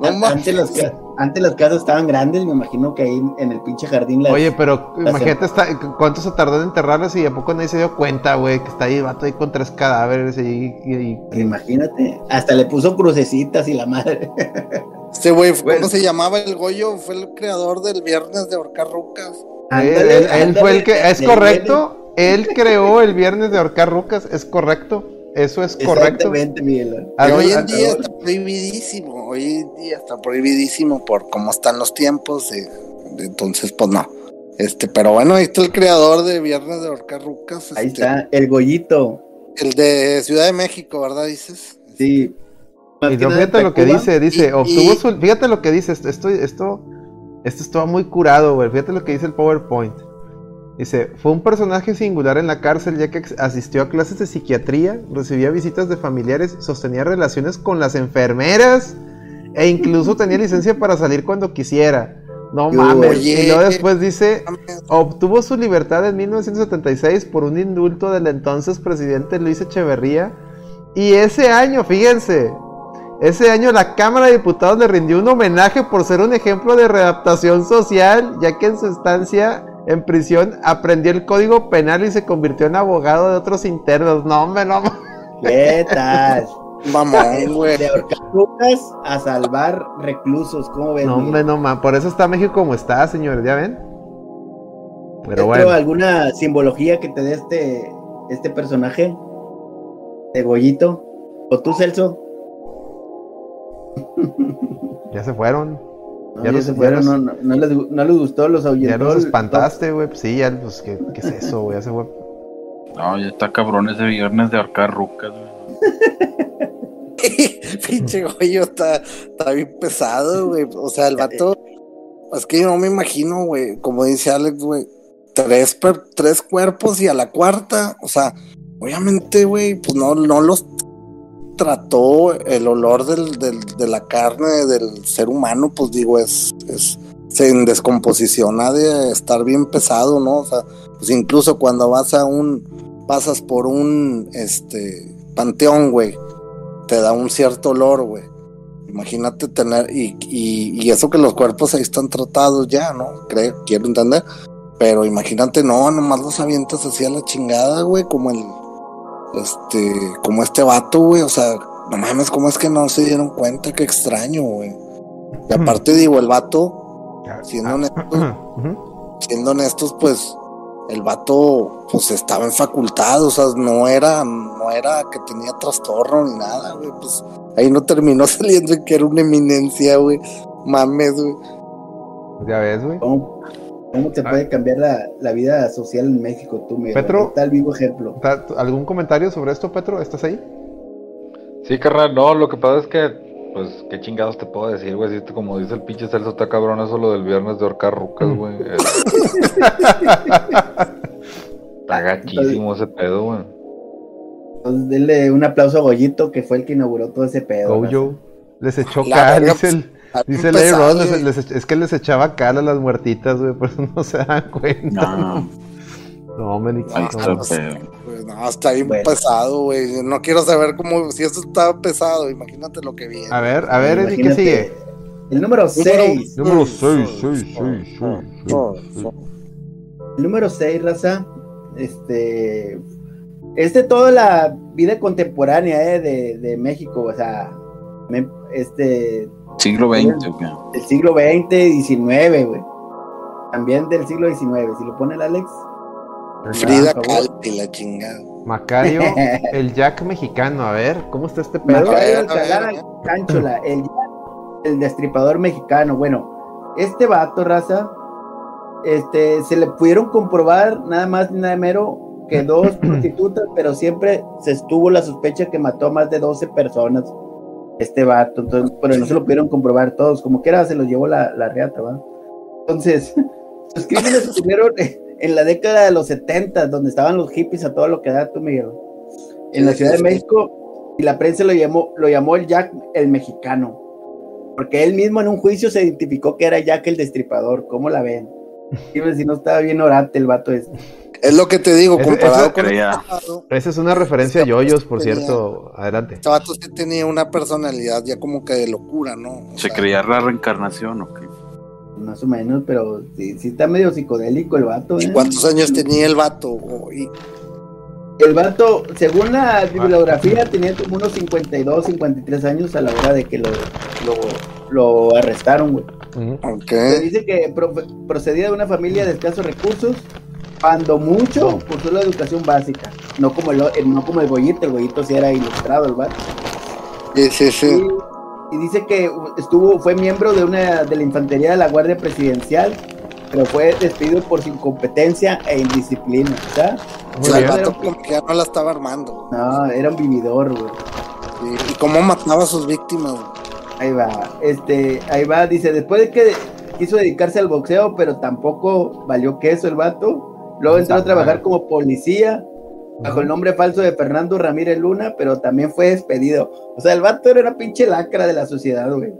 No mames. antes, las, antes las casas estaban grandes, me imagino que ahí en el pinche jardín las... Oye, pero Las- imagínate está, cuánto se tardó en enterrarlas y a poco nadie se dio cuenta, güey, que está ahí vato ahí con tres cadáveres y, y- y- Imagínate, hasta le puso crucecitas y la madre. Este güey, ¿cómo Bueno. se llamaba el Goyo? Fue el creador del Viernes de Ahorcar Rucas. él, Ándale, él- él fue el que, es correcto, él creó el viernes de ahorcar rucas, es correcto, eso es correcto. Exactamente, Miguel. Hoy en día está prohibidísimo. Hoy en día está prohibidísimo por cómo están los tiempos. eh, entonces, pues no. Este, pero bueno, ahí está el creador de Viernes de Ahorcar Rucas. Ahí este, está, el Goyito. El de Ciudad de México, ¿verdad? Dices. Sí. Más Y fíjate lo que dice, dice, Y- obtuvo y- su, fíjate lo que dice, esto, esto, esto, esto estaba muy curado, güey, fíjate lo que dice el PowerPoint. Dice, fue un personaje singular en la cárcel ya que asistió a clases de psiquiatría, recibía visitas de familiares, sostenía relaciones con las enfermeras e incluso tenía licencia para salir cuando quisiera. No mames. Oye. y luego después dice, obtuvo su libertad en 1976 por un indulto del entonces presidente Luis Echeverría. Y ese año, fíjense, ese año la Cámara de Diputados le rindió un homenaje por ser un ejemplo de readaptación social, ya que en su estancia en prisión aprendió el código penal y se convirtió en abogado de otros internos. No, hombre, no. mames. ¿Qué tal? Mamón, güey. De ahorcar brujas a salvar reclusos, ¿cómo ves? No, hombre, no, man. Por eso está México como está, señores, ¿ya ven? Pero ¿Esto bueno. alguna simbología que te dé este, este personaje? De Goyito. ¿O tú, Celso? Ya se fueron. No, Ya ya los- se ya los- no, no, no les, no les gustó, los ahuyentó. Ya los espantaste, güey. Pues sí, ya, pues, ¿qué, qué es eso, güey? No, ya está cabrón ese viernes de ahorcar rucas, güey. Pinche Goyo está, está bien pesado, güey. O sea, el vato. Es que yo no me imagino, güey. Como dice Alex, güey. Tres, per- tres cuerpos y a la cuarta. O sea, obviamente, güey, pues no, no los trató el olor del, del- de la carne del ser humano, pues digo, es, es en descomposición ha de estar bien pesado, ¿no? O sea, pues incluso cuando vas a un, pasas por un, este, panteón, güey, te da un cierto olor, güey. Imagínate tener, y, y, y eso que los cuerpos ahí están tratados ya, ¿no? Creo, quiero entender. Pero imagínate, no, nomás los avientas así a la chingada, güey, como el, este, como este vato, güey, o sea, no mames, ¿cómo es que no se dieron cuenta? Qué extraño, güey. Y aparte digo, el vato, siendo honestos, Ujú. siendo honestos, pues, el vato, pues, estaba en facultad, o sea, no era, no era que tenía trastorno ni nada, güey, pues, ahí no terminó saliendo en que era una eminencia, güey, mames, güey. Ya ves, güey. ¿Cómo, cómo te Ah. puede cambiar la, la vida social en México, tú, Miguel? Petro. El vivo ejemplo. ¿Ta- ¿Algún comentario sobre esto, Petro? ¿Estás ahí? Sí, carnal, no, lo que pasa es que, pues, qué chingados te puedo decir, güey. Si esto, como dice el pinche Celso, está cabrón eso lo del viernes de ahorcar rucas, güey. Eh, Está gachísimo ese pedo, güey. Entonces, denle un aplauso a Goyito, que fue el que inauguró todo ese pedo. Gojo. Les echó verga, dice el, dice les- les ech- es que les echaba cal a las muertitas, güey, por eso no se dan cuenta. No, No, ahí Ah, está el pues, no, está bien Bueno. pesado, güey. No quiero saber cómo, si eso está pesado, imagínate lo que viene. A ver, a ver, Eddie, ¿qué sigue? El número 6. Número seis, 6, seis, 6, seis, 6, seis. El número 6, raza. Este. Es de toda la vida contemporánea eh, de, de México. O sea, me- este. Siglo XX, güey. Del siglo XX, XIX, güey. También del siglo XIX. Si lo pone el Alex. Frida por favor. Kahlo y la chingada. Macario, el Jack mexicano, a ver, ¿cómo está este pedo? Macario A ver, a Alcalá ver, Cánchola, el, el destripador mexicano. Bueno, este vato, raza, este, se le pudieron comprobar nada más ni nada menos que dos prostitutas, pero siempre se estuvo la sospecha que mató a más de 12 personas. Este vato, entonces, pero no se lo pudieron comprobar todos, como quiera se los llevó la, la reata, ¿va? Entonces, sus crímenes ocurrieron en la década de los 70, donde estaban los hippies a todo lo que da, tú, Miguel. En la Ciudad de México, y la prensa lo llamó, lo llamó el Jack el mexicano. Porque él mismo en un juicio se identificó que era Jack el Destripador. ¿Cómo la ven? Dime si no estaba bien orante el vato este. Es lo que te digo, comparado con Esa es una referencia a Yoyos, por cierto. Adelante. Este vato sí tenía una personalidad ya como que de locura, ¿no? ¿Se creía la reencarnación o qué? Más o menos, pero sí, sí está medio psicodélico el vato. ¿Y ¿eh? cuántos años tenía el vato? El vato, según la bibliografía, tenía como unos 52, 53 años a la hora de que lo, lo, arrestaron, güey. Se dice que procedía de una familia de escasos recursos, cuando mucho cursó la educación básica, no como el, no como el bollito, el sí era ilustrado, el. Sí, sí, sí. Y, dice que estuvo, fue miembro de una de la infantería de la Guardia Presidencial, pero fue despedido por su incompetencia e indisciplina, ¿sabes? el vato como que ya no la estaba armando. No, era un vividor, güey. ¿Y cómo mataba a sus víctimas? Ahí va, este, ahí va, dice, después de que quiso dedicarse al boxeo, pero tampoco valió queso el vato. Luego entró a trabajar como policía bajo el nombre falso de Fernando Ramírez Luna, pero también fue despedido. O sea, el vato era una pinche lacra de la sociedad, güey.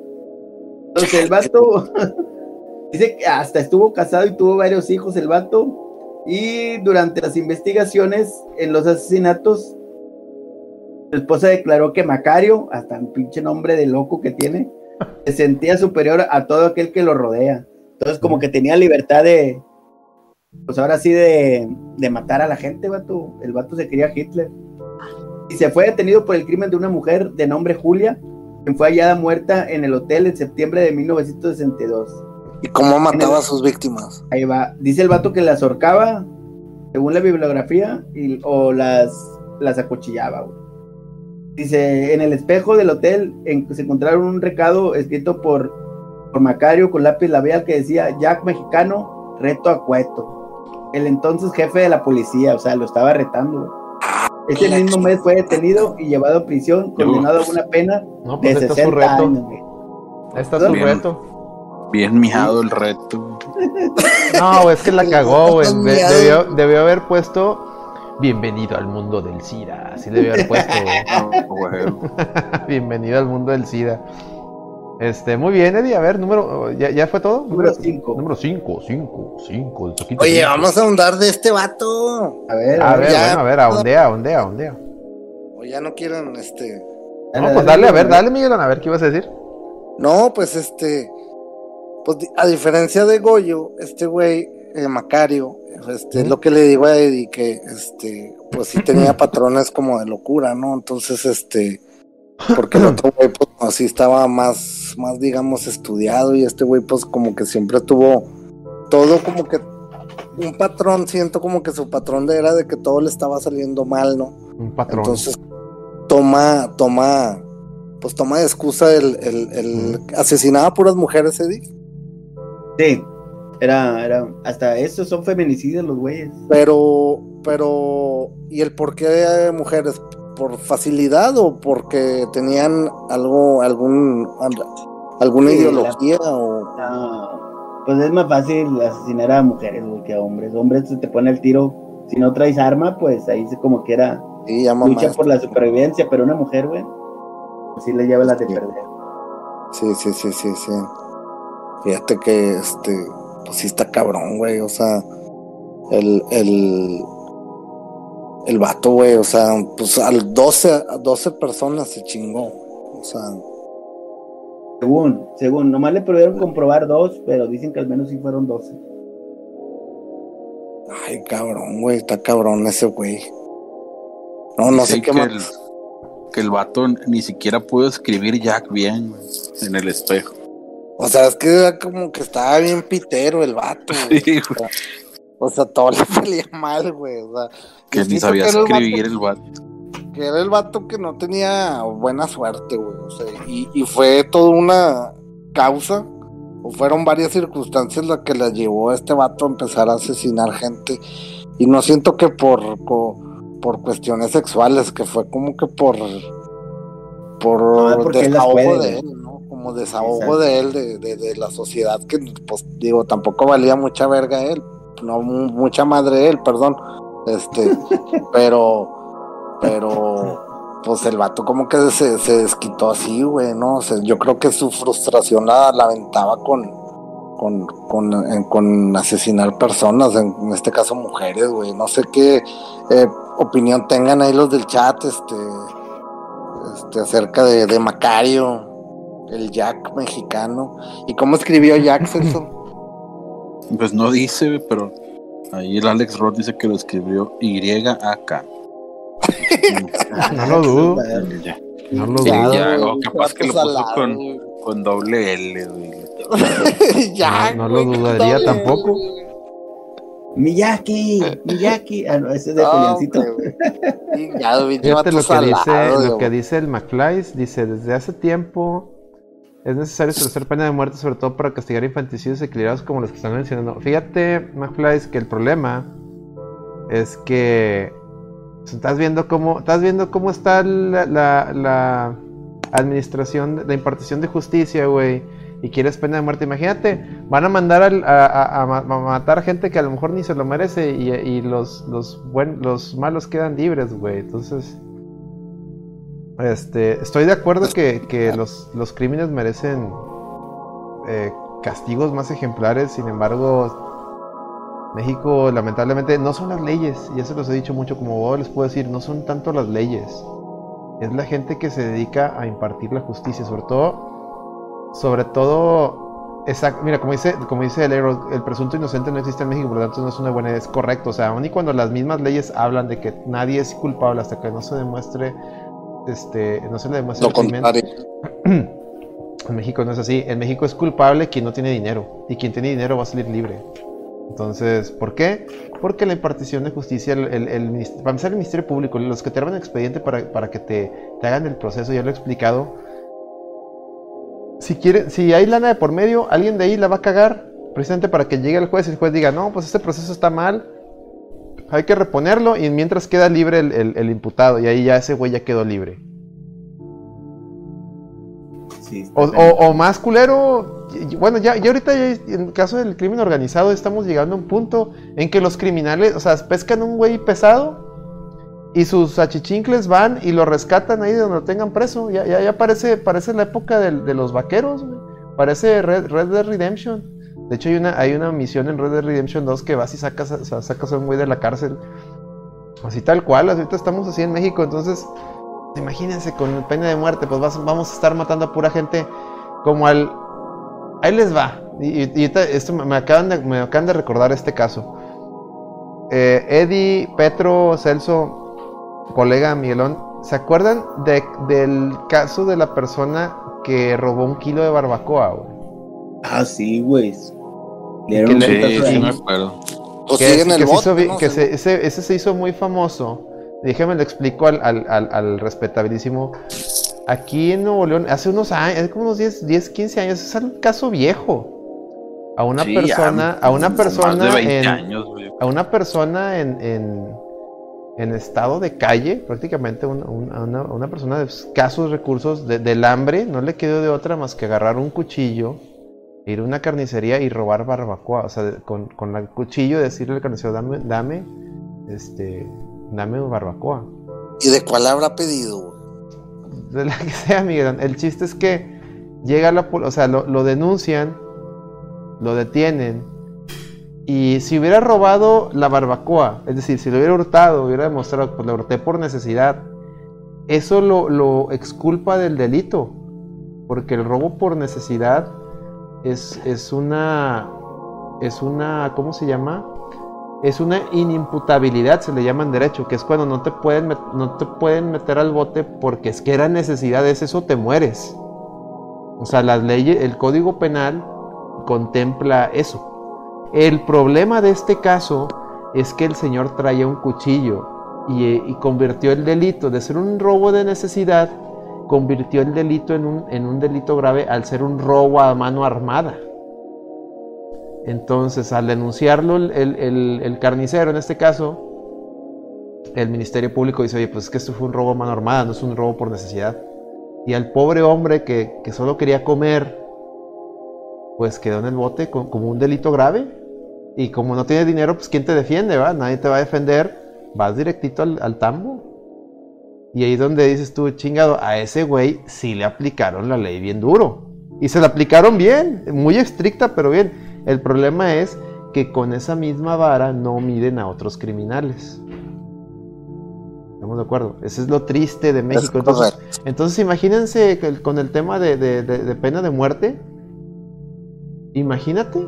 Entonces el vato dice que hasta estuvo casado y tuvo varios hijos el vato. Y durante las investigaciones en los asesinatos esposa declaró que Macario, hasta un pinche nombre de loco que tiene, se sentía superior a todo aquel que lo rodea. Entonces, como que tenía libertad de, pues ahora sí, de, de matar a la gente, vato. El vato se quería Hitler. Y se fue detenido por el crimen de una mujer de nombre Julia, quien fue hallada muerta en el hotel en septiembre de 1962. ¿Y cómo mataba a sus víctimas? Ahí va. Dice el vato que las ahorcaba, según la bibliografía, y, o las, las acuchillaba, güey. Dice, en el espejo del hotel en, se encontraron un recado escrito por, por Macario con lápiz labial que decía, Jack mexicano, reto a Cueto. El entonces jefe de la policía, o sea, lo estaba retando. Ese mismo mes fue detenido y llevado a prisión, condenado a una pena pues de 60 años. Este es su reto. Bien mijado el reto. No, es que la cagó, güey. Debió, debió haber puesto Bienvenido al mundo del SIDA. Así debe haber puesto. Bienvenido al mundo del SIDA. Este, muy bien, Eddie. A ver, número. ¿Ya, ya fue todo? Número 5. Número 5, 5, 5. Oye, vamos a ahondar de este vato. A ver, a, ver, bueno, a ver, ondea, ondea, ondea. O ya no quieren, este. No, pues dale, a ver, dale, Miguel, a ver qué ibas a decir. No, pues este. Pues a diferencia de Goyo, este güey, eh, Macario, este, lo que le digo a Eddie, que este, pues sí tenía patrones como de locura, ¿no? Entonces, este, porque el otro güey, pues así estaba más, más, digamos, estudiado, y este güey, pues como que siempre tuvo todo como que un patrón, siento como que su patrón era de que todo le estaba saliendo mal, ¿no? Un patrón. Entonces, toma, toma, pues toma de excusa el, el, el asesinaba a puras mujeres, Eddie. Sí. Era, era, hasta eso son feminicidios los güeyes. Pero, pero, ¿y el por qué mujeres? ¿Por facilidad o porque tenían algo, algún, alguna ideología o...? No, pues es más fácil asesinar a mujeres que a hombres. Hombres se te pone el tiro, si no traes arma, pues ahí se como que era lucha por la supervivencia, pero una mujer, güey, pues sí le lleva la de perder. Sí, sí, sí, sí, sí. Fíjate que este pues sí está cabrón, güey. O sea, el, el, el vato, güey, o sea, pues al 12, a 12 personas se chingó. O sea. Según, según, nomás le pudieron comprobar dos, pero dicen que al menos sí fueron 12. Ay, cabrón, güey, está cabrón ese güey. No, no sé qué más. El, que el vato ni siquiera pudo escribir Jack bien en el espejo. O sea, es que era como que estaba bien pitero el vato. Güey. O sea, todo le salía mal, güey. O sea, que ni sabía escribir el vato, Que era el vato que no tenía buena suerte, güey. O sea, y, y fue toda una causa, o fueron varias circunstancias las que le llevó a este vato a empezar a asesinar gente. Y no siento que por, por, por cuestiones sexuales, que fue como que por por no, desahogo de él. Como desahogo de él, de, de, la sociedad, que pues digo, tampoco valía mucha verga él, no mucha madre él, perdón. Este, pero, pero, pues el vato como que se, se desquitó así, güey, ¿no? yo creo que su frustración la lamentaba con, con, con, con asesinar personas, en, este caso mujeres, güey. No sé qué eh, opinión tengan ahí los del chat, este, este acerca de, de Macario, el Jack mexicano. ¿Y cómo escribió Jack, Celso? Pues no dice, pero ahí el Alex Roth dice que lo escribió Y-A-K. no lo dudo. No lo dudo. capaz que lo puso con, con doble L, güey. ya, no, lo dudaría tampoco. Miyaki, Miyaki. Ah, no, ese es de Juliancito. Fíjate lo que, dice, lo que dice el McFly. Dice, desde hace tiempo es necesario establecer pena de muerte, sobre todo para castigar infanticidios equilibrados como los que están mencionando. Fíjate, McFly, que el problema es que estás viendo cómo, estás viendo cómo está la, la, la administración, la impartición de justicia, güey y quieres pena de muerte. Imagínate, van a mandar a, a, matar gente que a lo mejor ni se lo merece y, los, los, los malos quedan libres, güey. Entonces, este, estoy de acuerdo que, los, los, crímenes merecen eh, castigos más ejemplares, sin embargo, México lamentablemente no son las leyes, y eso los he dicho mucho, como vos les puedo decir, no son tanto las leyes, es la gente que se dedica a impartir la justicia, sobre todo sobre todo, exacto, mira, como dice, como dice el el presunto inocente no existe en México, por lo tanto no es una buena idea, es correcto. O sea, aun y cuando las mismas leyes hablan de que nadie es culpable hasta que no se demuestre, este, no se le demuestre En México no es así. En México es culpable quien no tiene dinero. Y quien tiene dinero va a salir libre. Entonces, ¿por qué? Porque la impartición de justicia, el, el, el, para empezar el Ministerio Público, los que te arman el expediente para, para que te, te, hagan el proceso, ya lo he explicado, si, quiere, si hay lana de por medio, alguien de ahí la va a cagar precisamente para que llegue el juez y el juez diga, no, pues este proceso está mal, hay que reponerlo y mientras queda libre el, imputado y ahí ya ese güey ya quedó libre. o, más culero, bueno, ya, ya ahorita en el caso del crimen organizado estamos llegando a un punto en que los criminales, o sea, pescan un güey pesado y sus achichincles van y lo rescatan ahí de donde lo tengan preso. Ya, ya, ya parece, parece la época de, los vaqueros, Parece Red, Red, Dead Redemption. De hecho, hay una, hay una misión en Red Dead Redemption 2 que vas y sacas, sacas a un güey de la cárcel. Así tal cual, ahorita estamos así en México. Entonces, imagínense con pena de muerte, pues vamos a estar matando a pura gente como al... Ahí les va. Y, esto me acaban, de, me acaban de recordar este caso. Eh, Eddie, Petro, Celso, colega Miguelón, ¿se acuerdan de, del caso de la persona que robó un kilo de barbacoa, güey? Ah, sí, güey. Sí, me acuerdo. que, ese, se hizo muy famoso. Déjame lo explico al, al, al, respetabilísimo. Aquí en Nuevo León, hace unos años, hace como unos 10, 10 15 años, es un caso viejo. A una persona, a una persona en, a una persona en, en en estado de calle, prácticamente una, una, persona de escasos recursos, del hambre, no le quedó de otra más que agarrar un cuchillo, ir a una carnicería y robar barbacoa. O sea, con, con el cuchillo decirle al carnicero, dame, dame, este, dame barbacoa. ¿Y de cuál habrá pedido? De la que sea, Miguel. El chiste es que llega la o sea, lo, lo denuncian, lo detienen, y si hubiera robado la barbacoa, es decir, si lo hubiera hurtado, hubiera demostrado, pues lo hurté por necesidad, eso lo, lo, exculpa del delito. Porque el robo por necesidad es, es una. Es una. ¿Cómo se llama? Es una inimputabilidad, se le llama en derecho, que es cuando no te pueden, no te pueden meter al bote porque es que era necesidad, es eso, te mueres. O sea, las leyes, el código penal contempla eso. El problema de este caso es que el señor traía un cuchillo y, convirtió el delito de ser un robo de necesidad, convirtió el delito en un, en un delito grave al ser un robo a mano armada. Entonces, al denunciarlo el, carnicero en este caso, el Ministerio Público dice, oye, pues es que esto fue un robo a mano armada, no es un robo por necesidad. Y al pobre hombre que, que solo quería comer, pues quedó en el bote como un delito grave. Y como no tienes dinero, pues ¿quién te defiende? Va? Nadie te va a defender. Vas directito al, tambo. Y ahí donde dices tú, chingado, a ese güey sí le aplicaron la ley bien duro. Y se la aplicaron bien, muy estricta, pero bien. El problema es que con esa misma vara no miden a otros criminales. Estamos de acuerdo. Eso es lo triste de México. Entonces, imagínense con el tema de, pena de muerte. Imagínate.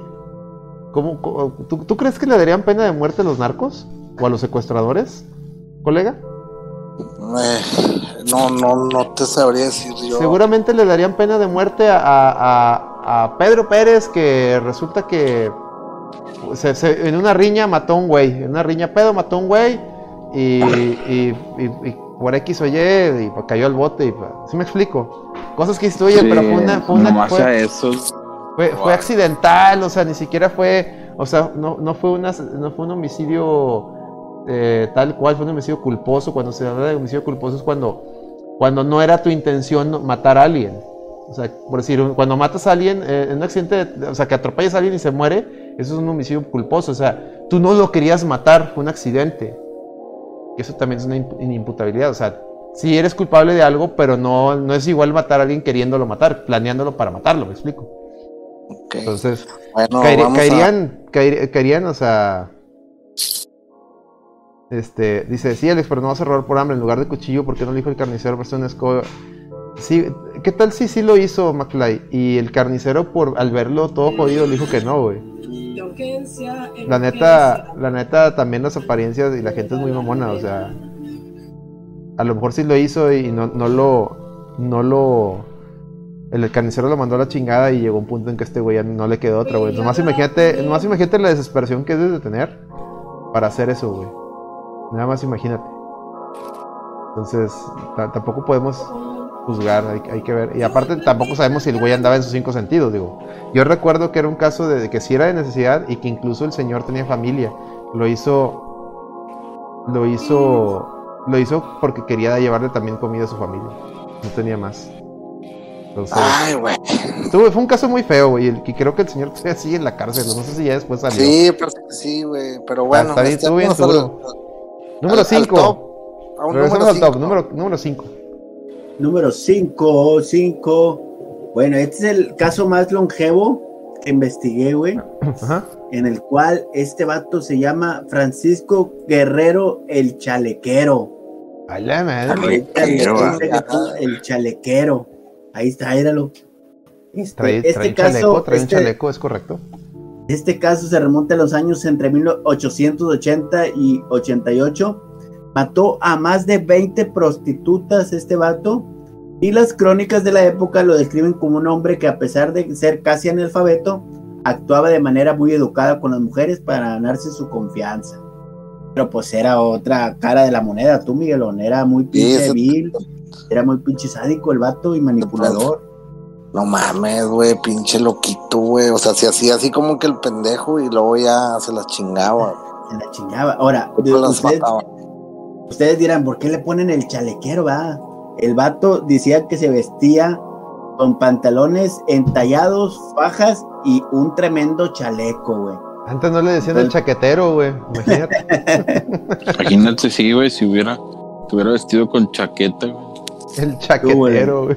¿cómo, tú, crees que le darían pena de muerte a los narcos? ¿O a los secuestradores? ¿Colega? No, no, no te sabría decir yo. Seguramente le darían pena de muerte a Pedro Pérez, que resulta que en una riña mató a un güey. En una riña pedo mató a un güey. Y, y, por X o Y, y cayó al bote. Y, ¿Sí me explico? Cosas que instruyen, pero fue una. Fue, una, fue, fue, fue, accidental, o sea, ni siquiera fue. O sea, no, no, fue, una, no fue un homicidio eh, tal cual, fue un homicidio culposo. Cuando se habla de homicidio culposo es cuando, cuando no era tu intención matar a alguien. O sea, por decir, cuando matas a alguien eh, en un accidente, o sea, que atropellas a alguien y se muere, eso es un homicidio culposo. O sea, tú no lo querías matar, fue un accidente. Eso también es una inimputabilidad. O sea, sí eres culpable de algo, pero no, no es igual matar a alguien queriéndolo matar, planeándolo para matarlo, ¿me explico? Entonces, caerían, caerían, o sea. Este, dice, sí, Alex, pero no vas a robar por hambre en lugar de cuchillo, porque no le dijo el carnicero, pero una escoba. Sí, ¿qué tal si sí lo hizo McFly? Y el carnicero, por al verlo todo jodido, le dijo que no, güey. La neta, la neta, también las apariencias y la gente es muy mamona, o sea. A lo mejor sí lo hizo y no, no lo. No lo. El carnicero lo mandó a la chingada y llegó un punto en que este güey ya no le quedó otra, güey. Nomás imagínate, nomás imagínate la desesperación que es de tener para hacer eso, güey. Nada más imagínate. Entonces, tampoco podemos juzgar, hay, que ver. Y aparte tampoco sabemos si el güey andaba en sus cinco sentidos, digo. Yo recuerdo que era un caso de, que si era de necesidad y que incluso el señor tenía familia. Lo hizo, lo hizo, lo hizo porque quería llevarle también comida a su familia. No tenía más. Entonces, Ay, güey. fue un caso muy feo, güey. Y creo que el señor sigue en la cárcel. No sé si ya después salió. Sí, pero sí, güey. Pero bueno, está bien, estuvo bien Número 5. Regresamos al top. Número 5. Número 5, 5. Bueno, este es el caso más longevo que investigué, güey. En el cual este vato se llama Francisco Guerrero el Chalequero. El, el chalequero. Ahí está, éralo. Este, trae, este un caso, chaleco, trae un este chaleco, es correcto. Este caso se remonta a los años entre 1880 y 88 mató a más de 20 prostitutas este vato y las crónicas de la época lo describen como un hombre que a pesar de ser casi analfabeto, actuaba de manera muy educada con las mujeres para ganarse su confianza. Pero pues era otra cara de la moneda, tú Miguelón, era muy pinche vil, era muy pinche sádico el vato y manipulador. No mames, güey, pinche loquito, güey. O sea, se hacía así como que el pendejo y luego ya se las chingaba. Se las chingaba. Ahora, ustedes, Ustedes dirán, ¿por qué le ponen el chalequero, va? El vato decía que se vestía con pantalones entallados, fajas y un tremendo chaleco, güey. Antes no le decían el chaquetero, güey. Imagínate. Imagínate, sí, güey, si hubiera, hubiera vestido con chaqueta, güey. El chaquetero, güey.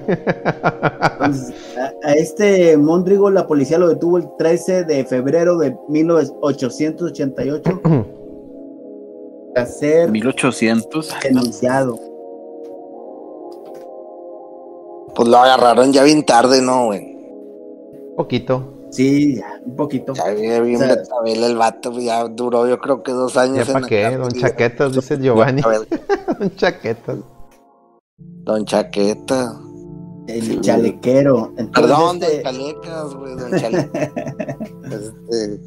A, este Mondrigo la policía lo detuvo el 13 de febrero de 1888 ser 1800 denunciado. Pues lo agarraron ya bien tarde, ¿no, güey? Poquito. Sí, un poquito. Ya bien el vato, pues, ya duró yo creo que dos años. ¿Ya para qué? Don Chaquetas, dice Giovanni. Don Chaquetas. Don Chaqueta. El chalequero. Perdón, de este Chalecas, güey, Don Chalecas. este,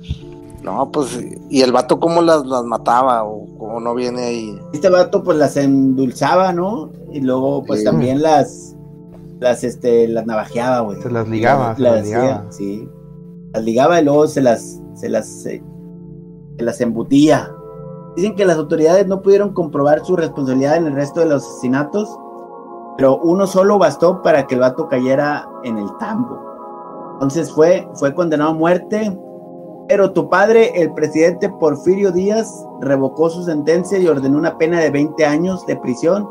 no, pues, ¿y el vato cómo las, las mataba o cómo no viene ahí? Este vato pues las endulzaba, ¿no? Y luego pues también las, las, este, las navajeaba, güey. Se las ligaba, se las, ligaba. sí. Las ligaba y luego se las, se las, se las embutía. Dicen que las autoridades no pudieron comprobar su responsabilidad en el resto de los asesinatos, pero uno solo bastó para que el vato cayera en el tambo. Entonces fue, fue condenado a muerte pero tu padre, el presidente Porfirio Díaz, revocó su sentencia y ordenó una pena de 20 años de prisión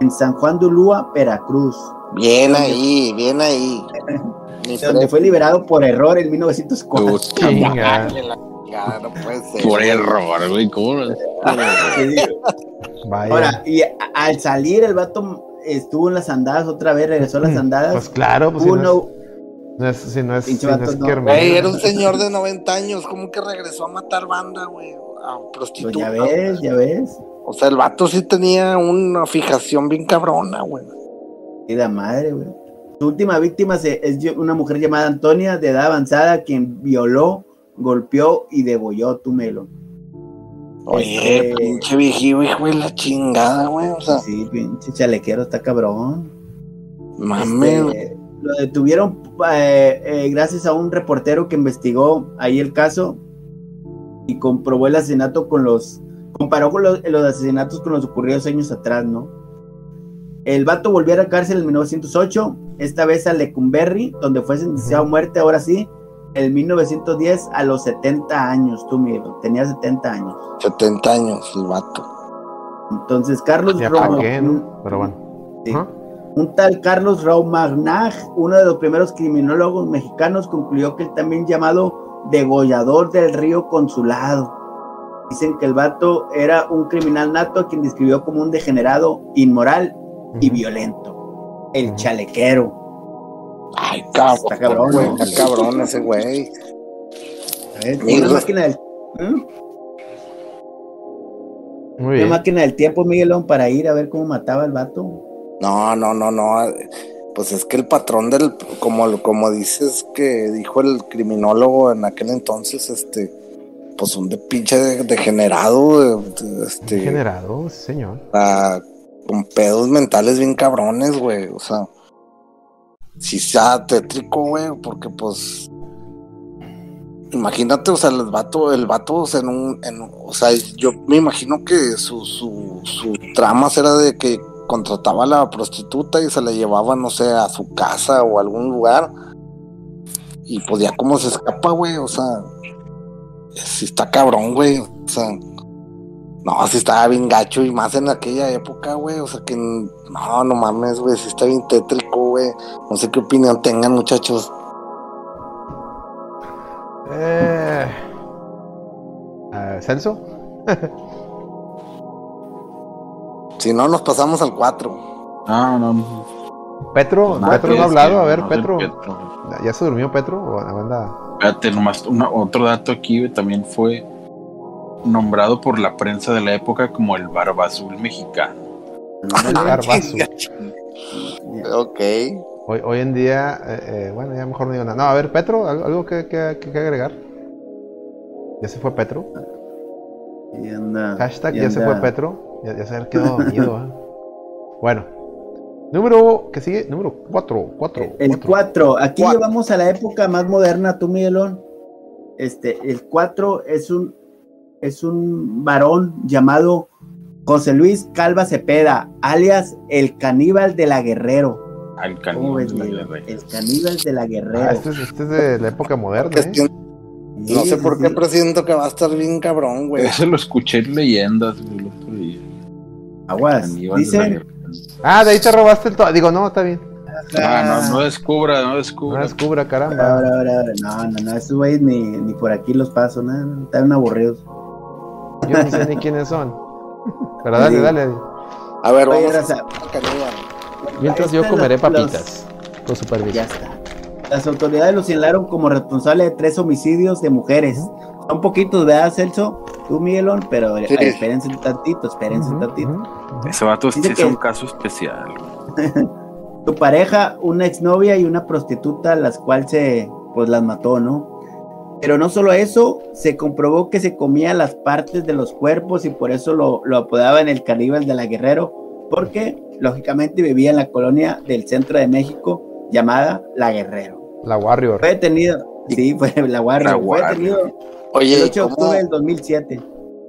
en San Juan de Ulúa, Veracruz. Bien ahí, bien ahí. donde fue liberado por error en 1904. Por error, güey, ¿cómo? Ahora, y al salir el vato estuvo en las andadas otra vez, regresó a las mm, andadas. Pues claro, pues uno, no es, si no es, si era un señor de 90 años, ¿cómo que regresó a matar banda, güey? A prostitutas. Pues ya ves, ya ves. O sea, el vato sí tenía una fijación bien cabrona, güey. Y la madre, güey. Su última víctima es una mujer llamada Antonia, de edad avanzada, quien violó, golpeó y degolló tu melo. Oye, este, pinche viejío, hijo de la chingada, güey. O sea, sí, pinche chalequero está cabrón. Mames. Este, lo detuvieron eh, eh, gracias a un reportero que investigó ahí el caso y comprobó el asesinato con los. Comparó con los, asesinatos con los ocurridos años atrás, ¿no? El vato volvió a la cárcel en 1908, esta vez a Lecumberri, donde fue sentenciado a muerte, ahora sí, en 1910 a los 70 años, tú, Miguel, tenía 70 años. 70 años el vato. Entonces, Carlos ya Pero bueno. Un tal Carlos Raumagnag, uno de los primeros criminólogos mexicanos, concluyó que el también llamado degollador del río Consulado. Dicen que el vato era un criminal nato quien describió como un degenerado, inmoral y violento. El chalequero. Ay, cabrón, está cabrón, güey, está cabrón ese güey. una máquina del... ¿Mm? Una máquina del tiempo, Miguelón, para ir a ver cómo mataba el vato. No, no, no, no. Pues es que el patrón del, como, como dices que dijo el criminólogo en aquel entonces, este, pues un de pinche degenerado, este. Degenerado, señor. con pedos mentales bien cabrones, güey. O sea, si sea tétrico, güey, porque pues imagínate, o sea, el vato, el vato en un, en, o sea, yo me imagino que su, su, su trama era de que contrataba a la prostituta y se la llevaba, no sé, a su casa o a algún lugar. Y pues ya como se escapa, güey, o sea, si está cabrón, güey, o sea, no, si estaba bien gacho y más en aquella época, güey, o sea que, no, no mames, güey, si está bien tétrico, güey, no sé qué opinión tengan, muchachos. Eh... ¿Celso? Si no, nos pasamos al 4. Ah, no. Petro, Petro no ha hablado. A ver, Petro. ¿Ya se durmió Petro o anda? Espérate, nomás otro dato aquí también fue nombrado por la prensa de la época como el Barba Azul mexicano. Azul. ok. Hoy, hoy en día, eh, eh, bueno, ya mejor no digo nada. No, a ver, Petro, ¿algo, que, que, que, agregar? ¿Ya se fue Petro? Y anda, Hashtag ya se fue Petro. Ya, ya se había quedado dormido. ¿eh? Bueno. Número que sigue, número 4. el 4. Aquí llevamos a la época más moderna, tú, Miguelón. Este, el 4 es un es un varón llamado José Luis Calva Cepeda, alias el caníbal de la Guerrero. Ah, el caníbal, de la Guerrero. El caníbal de la Guerrero. Ah, este, es, este, es, de la época moderna. ¿eh? No sé por qué, pero siento que va a estar bien cabrón, güey. Eso lo escuché en leyendas, Aguas. Dicen. Ah, de ahí te robaste el todo. Digo, no, está bien. Ah, no, no descubra, no descubra. No descubra, caramba. Ahora, ahora, ahora. No, no, no, esos güeyes ni, ni por aquí los paso, ¿no? Están aburridos. Yo no sé ni quiénes son. Pero dale, dale. A ver, vamos a... Mientras yo comeré papitas. Con supervisión. Ya está. Las autoridades lo señalaron como responsable de tres homicidios de mujeres. Un poquito, ¿verdad, Celso? Tú, Miguelón, pero espérense un tantito, espérense un tantito. Ese vato sí es un caso especial. tu pareja, una exnovia y una prostituta, las cuales se, pues las mató, ¿no? Pero no solo eso, se comprobó que se comía las partes de los cuerpos y por eso lo, lo apodaban el caníbal de la Guerrero, porque lógicamente vivía en la colonia del centro de México llamada La Guerrero. La Warrior. Fue detenido, sí, fue la Warrior. Fue detenido Oye, el 8 de octubre del 2007.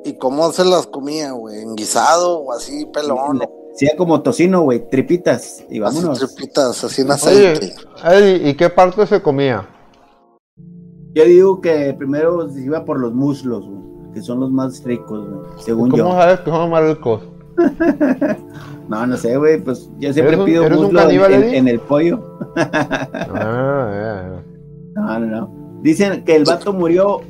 ¿Y cómo se las comía, güey? ¿En guisado o así, pelón? Sí, como tocino, güey, tripitas. Y vámonos. Así, tripitas, así en aceite. Oye, ¿y qué parte se comía? Yo digo que primero se iba por los muslos, güey, que son los más ricos, güey, según ¿Cómo yo. sabes que son los más ricos? no, no sé, güey, pues yo siempre pido muslo en, el pollo. Ah, no, no, no. Dicen que el vato murió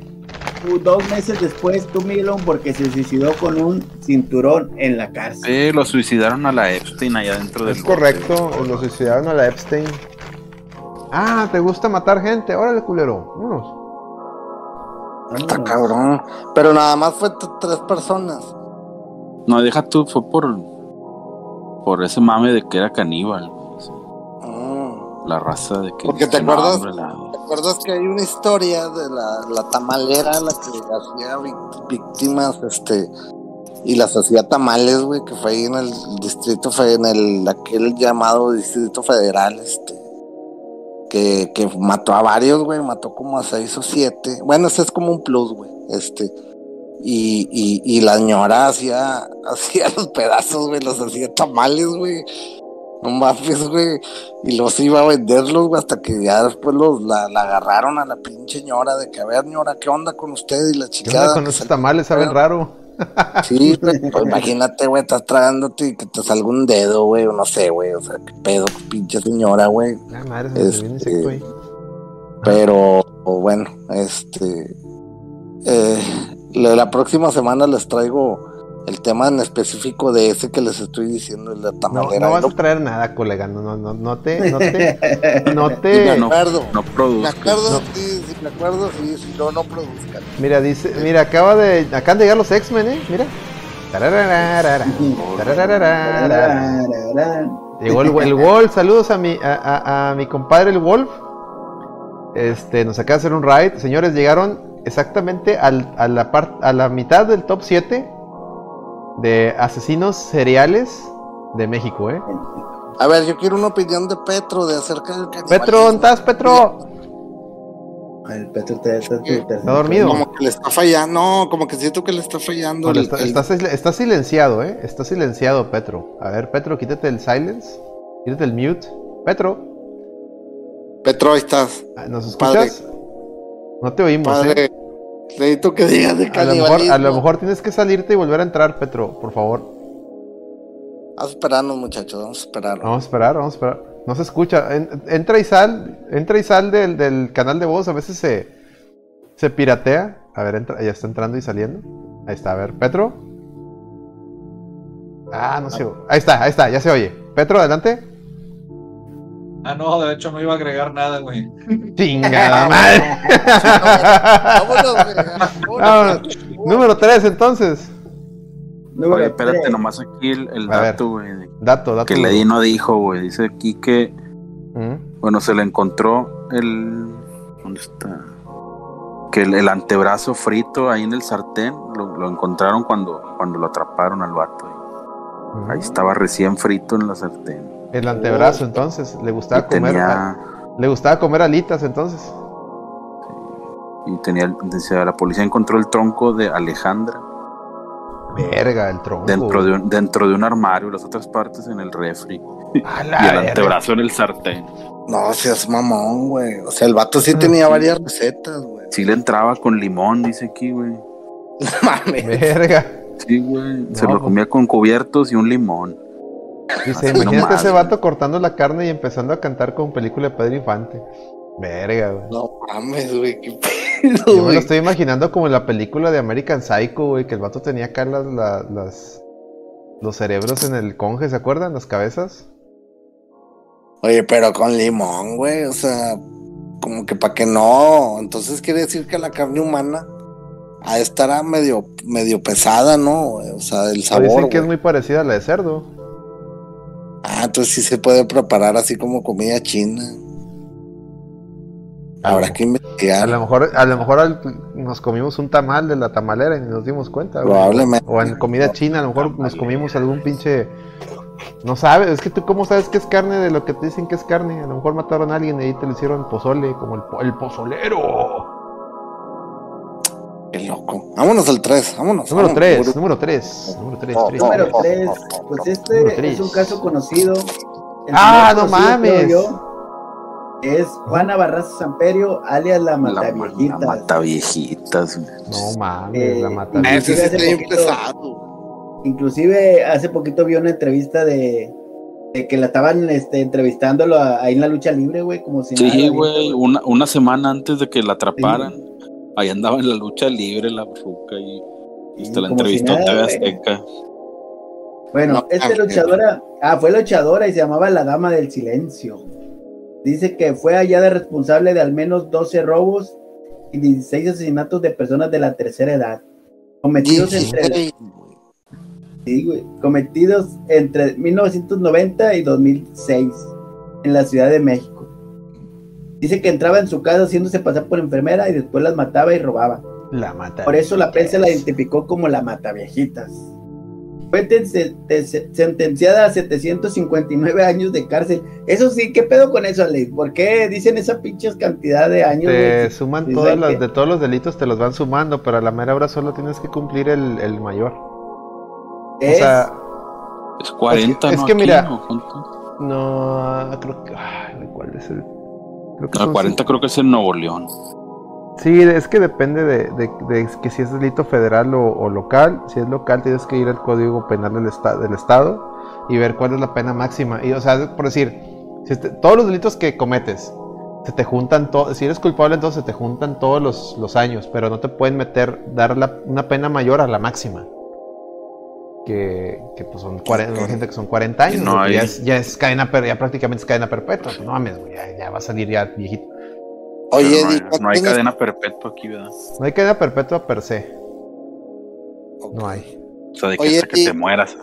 dos meses después, tú, Miguelón, porque se suicidó con un cinturón en la cárcel. Sí, lo suicidaron a la Epstein allá dentro del. Es correcto, lo suicidaron a la Epstein. Ah, ¿te gusta matar gente? Órale, culero, vámonos. Está cabrón. Pero nada más fue tres personas. No, deja tú, fue por. Por ese mame de que era caníbal. Ah. La raza de que. Porque te acuerdas. ¿Te acuerdas que hay una historia de la, la tamalera, la que hacía víctimas, este. Y las hacía tamales, güey, que fue ahí en el distrito, fue en el aquel llamado Distrito Federal, este que, que mató a varios, güey, mató como a seis o siete. Bueno, ese es como un plus, güey. Este. Y, y, y la señora hacía, hacía los pedazos, güey, los hacía tamales, güey. No mames, güey. Y los iba a venderlos, güey, hasta que ya después los, la, la, agarraron a la pinche ñora de que, a ver, ñora, ¿qué onda con usted? Y la chica. con esos tamales? Saben raro. Sí, pues imagínate, güey, estás tragándote y que te salga un dedo, güey, o no sé, güey, o sea, qué pedo, pinche señora, güey. Ah, madre, este, pero, bueno, este, eh, la próxima semana les traigo el tema en específico de ese que les estoy diciendo, el de tamalera. No, no vas a traer nada, colega, no, no, no, no te, no te, no te, me acuerdo, no, Me acuerdo, me acuerdo, sí, si no, no produzcan. Mira, dice, mira, acaba de, acaban de llegar los X-Men, eh, mira. Llegó el, el Wolf, saludos a mi, a, a, a mi compadre el Wolf. Este, nos acaba de hacer un raid. Señores, llegaron exactamente al, a, la part, a la mitad del top 7 de asesinos seriales de México, ¿eh? A ver, yo quiero una opinión de Petro de acerca del Petro, ¿dónde estás, Petro? El Petro está, está, dormido. Como que le está fallando, no, como que siento que le está fallando. está, silenciado, ¿eh? Está silenciado, Petro. A ver, Petro, quítate el silence, quítate el mute. Petro. Petro, ahí estás. Ah, ¿Nos escuchas? No te oímos, ¿eh? Necesito que digas de a lo, mejor, a lo mejor tienes que salirte y volver a entrar, Petro, por favor. Vamos a esperarnos, muchachos, vamos a esperar. Vamos a esperar, vamos a esperar. No se escucha. entra y sal, entra y sal del, del, canal de voz, a veces se, se piratea. A ver, entra, ya está entrando y saliendo. Ahí está, a ver, Petro. Ah, no sé. Ahí está, ahí está, ya se oye. Petro, adelante. Ah, no, de hecho no iba a agregar nada, güey. Chingada madre. Número 3, entonces. Oye, espérate, nomás aquí el, dato, güey. Dato, dato. Que Ledi no dijo, güey. Dice aquí que. Bueno, se le encontró el. ¿Dónde está? Que el, antebrazo frito ahí en el sartén lo, encontraron cuando, cuando lo atraparon al vato. Ahí estaba recién frito en la sartén. El antebrazo, entonces. Le gustaba comer. Le gustaba comer alitas, entonces. Y tenía. Decía, la policía encontró el tronco de Alejandra. Verga, el tronco. Dentro de un, dentro de un armario, las otras partes en el refri. y el antebrazo en el sartén. No seas mamón, güey. O sea, el vato sí tenía varias recetas, güey. Sí le entraba con limón, dice aquí, güey. Mames. Verga. Sí, güey. Se lo comía con cubiertos y un limón. Dice, imagínate ese vato cortando la carne y empezando a cantar con película de Pedro Infante. Verga, güey. No mames, güey, qué pedo. Yo me lo estoy imaginando como en la película de American Psycho, güey, que el vato tenía acá las, las, los cerebros en el conge, ¿se acuerdan? Las cabezas. Oye, pero con limón, güey, o sea, como que para que no. Entonces quiere decir que la carne humana a estará medio, medio pesada, ¿no? O sea, el sabor. Dicen que es muy parecida a la de cerdo. Ah, entonces sí se puede preparar así como comida china. Habrá que investigar. A lo mejor, a lo mejor nos comimos un tamal de la tamalera y nos dimos cuenta. Probablemente. O en comida china, a lo mejor nos comimos algún pinche. No sabes, es que tú cómo sabes que es carne de lo que te dicen que es carne. A lo mejor mataron a alguien y ahí te lo hicieron pozole, como el, el pozolero. Qué loco. Vámonos al 3, vámonos. Número 3, número 3. Número 3, Número 3. Pues este es un caso conocido. ah, no mames. Es Juana Barraza Samperio, alias la Mataviejitas. La Mataviejitas. No mames, la eh, Mataviejitas. Ese sí está pesado. Inclusive hace poquito vi una entrevista de, que la estaban este, entrevistándolo ahí en la lucha libre, güey, como si Sí, güey, una, una semana antes de que la atraparan, ahí andaba en la lucha libre la bruca y, y la entrevistó si TV Azteca. Bueno, esta luchadora, ah, fue luchadora y se llamaba la Dama del Silencio. Dice que fue hallada responsable de al menos 12 robos y 16 asesinatos de personas de la tercera edad, cometidos entre cometidos entre 1990 y 2006 en la Ciudad de México. Dice que entraba en su casa haciéndose pasar por enfermera y después las mataba y robaba. La mata. Por eso la prensa la identificó como la mata viejitas. Fue sentenciada a 759 años de cárcel. Eso sí, ¿qué pedo con eso, Ale? ¿Por qué dicen esa pinche cantidad de años? Te suman todas las, de todos los delitos, te los van sumando, pero a la mera hora solo tienes que cumplir el, el mayor. Es, o sea, es 40, es, que mira, no, creo que, ay, ¿cuál es el? Creo que 40 creo que es el Nuevo León. Sí, es que depende de, que si es delito federal o, local. Si es local, tienes que ir al Código Penal del, del Estado y ver cuál es la pena máxima. Y, o sea, por decir, este, todos los delitos que cometes, se te juntan todos. Si eres culpable, entonces se te juntan todos los, años, pero no te pueden meter, dar una pena mayor a la máxima. Que, que pues son 40, gente que son 40 años, ya, es, ya, es, cadena, ya prácticamente es cadena perpetua. No mames, ya, ya va a salir ya viejito. Oye, no, hay, cadena perpetua aquí, ¿verdad? No hay cadena perpetua per se. No hay. O sea, de que hasta que te mueras.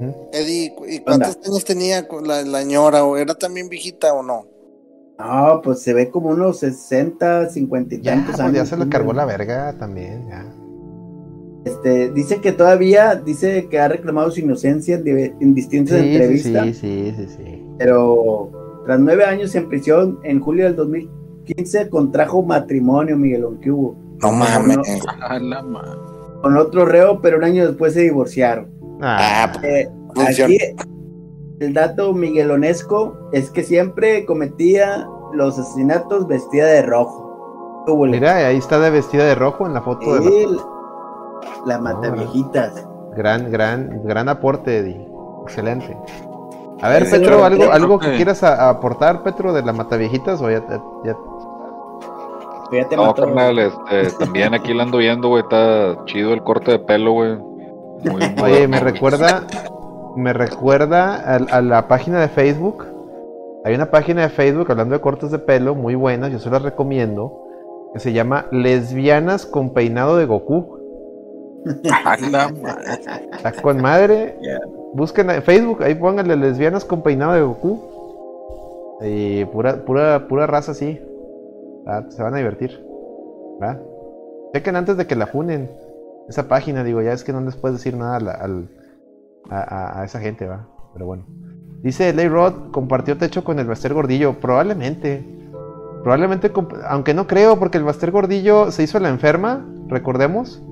¿Mm? Eddie, ¿y cuántos años tenía la, la señora? ¿O era también viejita o no? No, pues se ve como unos 60, 50 y tantos pues años. Ya se le cargó la verga también, ya. Este, dice que todavía, dice que ha reclamado su inocencia en, distintas entrevistas. Sí, sí, sí, sí, Pero tras nueve años en prisión, en julio del 2000 15 contrajo matrimonio, Miguel hubo? No mames. Con otro reo, pero un año después se divorciaron. Ah, eh, aquí, el dato miguelonesco es que siempre cometía los asesinatos vestida de rojo. Mira, ahí está de vestida de rojo en la foto de la, la mata viejitas. Gran, gran, gran aporte, Eddie. Excelente. A ver, Petro, ¿algo, algo que quieras aportar, Petro, de la mata viejitas o ya, ya no, carnal, este, también aquí la ando viendo, güey. Está chido el corte de pelo, güey. Oye, me recuerda, me recuerda a, la página de Facebook. Hay una página de Facebook hablando de cortes de pelo muy buenas, yo se las recomiendo, que se llama Lesbianas con peinado de Goku. Está con madre. Busquen en Facebook, ahí pónganle lesbianas con peinado de Goku. Y pura, pura, pura raza así. Ah, se van a divertir. ¿verdad? Chequen antes de que la funen. Esa página, digo, ya es que no les puedes decir nada a, esa gente, ¿va? Pero bueno. Dice Ley Rod, compartió techo con el Baster Gordillo. Probablemente. Probablemente, aunque no creo, porque el Baster Gordillo se hizo la enferma, recordemos.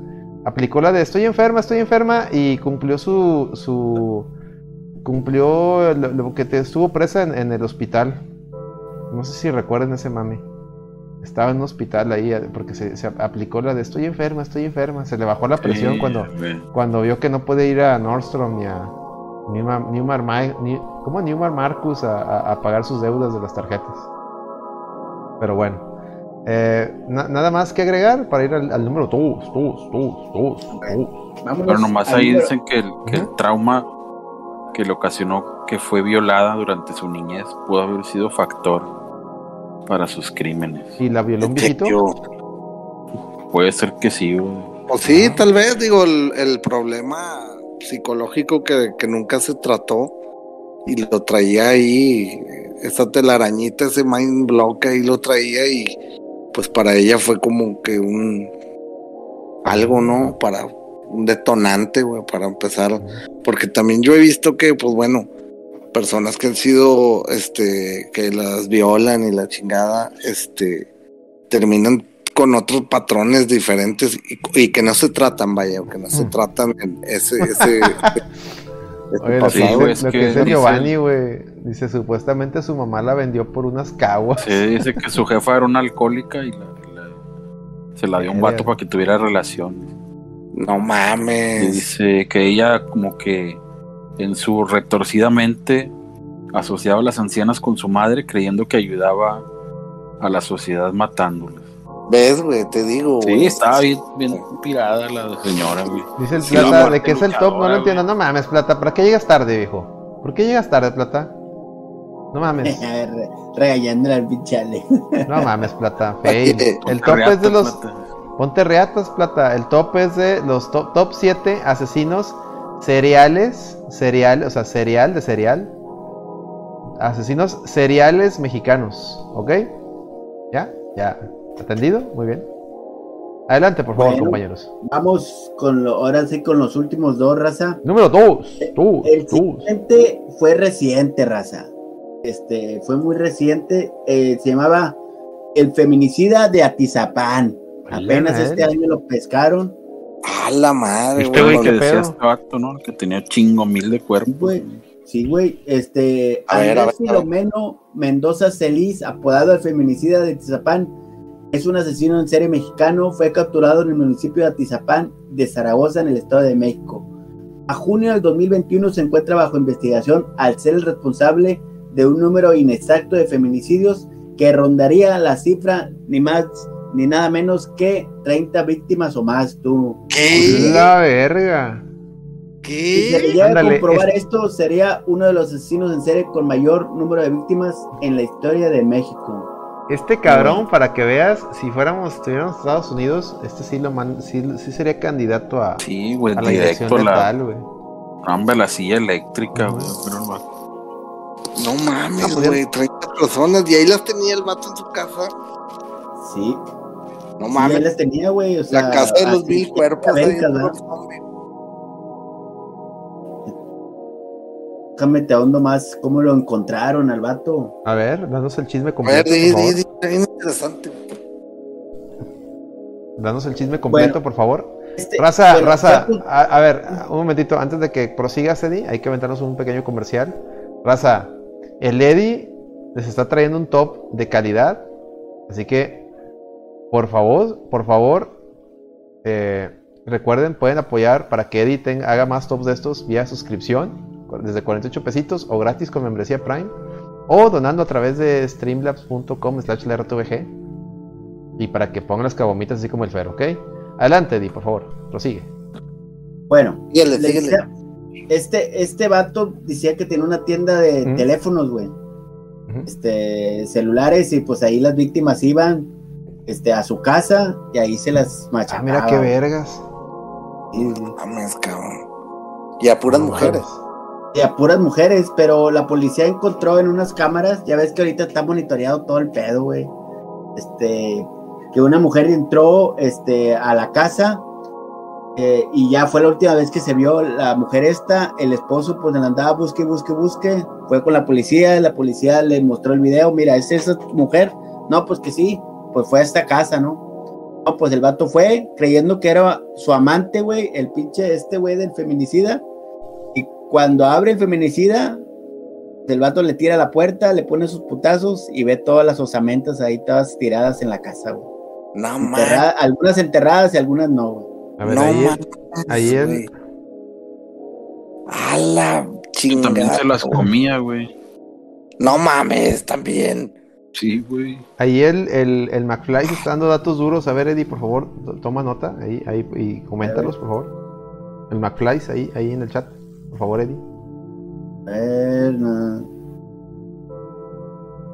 Aplicó la de estoy enferma, estoy enferma y cumplió su. su cumplió lo, que te estuvo presa en, en, el hospital. No sé si recuerden ese mami. Estaba en un hospital ahí eh, porque se, aplicó la de estoy enferma, estoy enferma. Se le bajó la presión cuando, cuando vio que no puede ir a Nordstrom ni a Newmar, Newmar Marcus a, pagar sus deudas de las tarjetas. Pero bueno. Eh, nada más que agregar para ir al, número 2, 2, 2, 2. Pero nomás ahí dicen que el trauma que le ocasionó que fue violada durante su niñez pudo haber sido factor para sus crímenes. ¿Y la violó un viejito? Puede ser que sí. O sí, tal vez, digo, el, problema psicológico que, nunca se trató y lo traía ahí, esa telarañita, ese mind block ahí lo traía y pues para ella fue como que un algo, ¿no? Para un detonante, güey, para empezar, porque también yo he visto que, pues bueno, personas que han sido, este, que las violan y la chingada, este, terminan con otros patrones diferentes y, que no se tratan, vaya, que no se mm. tratan en ese, ese, Oye, lo, que, es que dice Giovanni, güey, dice supuestamente su mamá la vendió por unas caguas. Sí, dice que su jefa era una alcohólica y se la dio un vato para que tuviera relaciones. No mames. Dice que ella como que en su retorcida mente asociaba a las ancianas con su madre creyendo que ayudaba a la sociedad matándolas. ¿Ves, güey? Te digo. Sí, estaba bien, bien pirada la señora, güey. Dice el Plata, ¿de qué es el top? No lo entiendo. No mames, Plata, ¿para qué llegas tarde, viejo? ¿Por qué llegas tarde, Plata? No mames. Regañándole al pinchale. No mames, Plata. Fail. El top es de los... Ponte reatas, Plata. El top es de los top, top 7 asesinos seriales. Serial, o sea, serial de serial. Asesinos seriales mexicanos. ¿Ok? ¿Ya? ¿Ya? ¿Atendido? Muy bien. Adelante, por favor, compañeros. Vamos con lo, ahora sí con los últimos dos, raza. Número dos. el siguiente fue reciente, raza. Este fue muy reciente. Eh, se llamaba El feminicida de Atizapán. Apenas este año lo pescaron. A la madre, este güey. que decía este acto, ¿no? Que tenía chingo mil de cuerpos. Sí, güey. Este, Andrés Filomeno Mendoza Celis, apodado el feminicida de Atizapán, es un asesino en serie mexicano. Fue capturado en el municipio de Atizapán de Zaragoza, en el Estado de México. A junio del 2021 se encuentra bajo investigación al ser el responsable de un número inexacto de feminicidios que rondaría la cifra ni más ni nada menos que 30 víctimas o más, tú. ¿Qué? La verga. ¿Qué? Si se llega a comprobar esto, sería uno de los asesinos en serie con mayor número de víctimas en la historia de México. Este cabrón, para que veas, si fuéramos, estuviéramos en Estados Unidos, este sí lo man, sí, sería candidato a, sí, güey, a la directo la, güey. Hombre, la silla eléctrica, güey, No mames, güey, 30 personas y ahí las tenía el vato en su casa. Sí. No mames. Sí, las tenía, güey, o sea, la casa de los mil cuerpos. Déjame te ahondo más cómo lo encontraron al vato. A ver, danos el chisme completo. A ver, interesante. Danos el chisme completo, por favor. Este, raza, raza, a, ver, un momentito, antes de que prosigas, Eddie, hay que aventarnos un pequeño comercial. Raza, el Eddie les está trayendo un top de calidad, así que, por favor, por favor, eh, recuerden, pueden apoyar para que Eddie tenga, haga más tops de estos vía suscripción desde 48 pesitos o gratis con membresía Prime o donando a través de streamlabs.com slash y para que pongan las cabomitas así como el fer, ¿ok? Adelante, Eddie, por favor, prosigue. Bueno, este, este vato decía que tiene una tienda de teléfonos, güey. Este, celulares, y pues ahí las víctimas iban este, a su casa y ahí se las machacaba. Ah, mira qué vergas. Y a puras mujeres y a puras mujeres, pero la policía encontró en unas cámaras, ya ves que ahorita está monitoreado todo el pedo, güey. Este, que una mujer entró este, a la casa eh, y ya fue la última vez que se vio la mujer esta, el esposo pues andaba busque, busque, busque, fue con la policía, la policía le mostró el video, mira, ¿es esa mujer? No, pues que sí, pues fue a esta casa, ¿no? No, pues el vato fue creyendo que era su amante, güey, el pinche este güey del feminicida cuando abre el feminicida, el vato le tira la puerta, le pone sus putazos y ve todas las osamentas ahí todas tiradas en la casa, güey. No Algunas enterradas y algunas no, güey. A ver, ahí, ahí A la chingada. También se las comía, güey. No mames, también. Sí, güey. Ahí el, el, el McFly está dando datos duros. A ver, Eddie, por favor, toma nota ahí, ahí y coméntalos, por favor. El McFly ahí, ahí en el chat. Por favor, Eddie.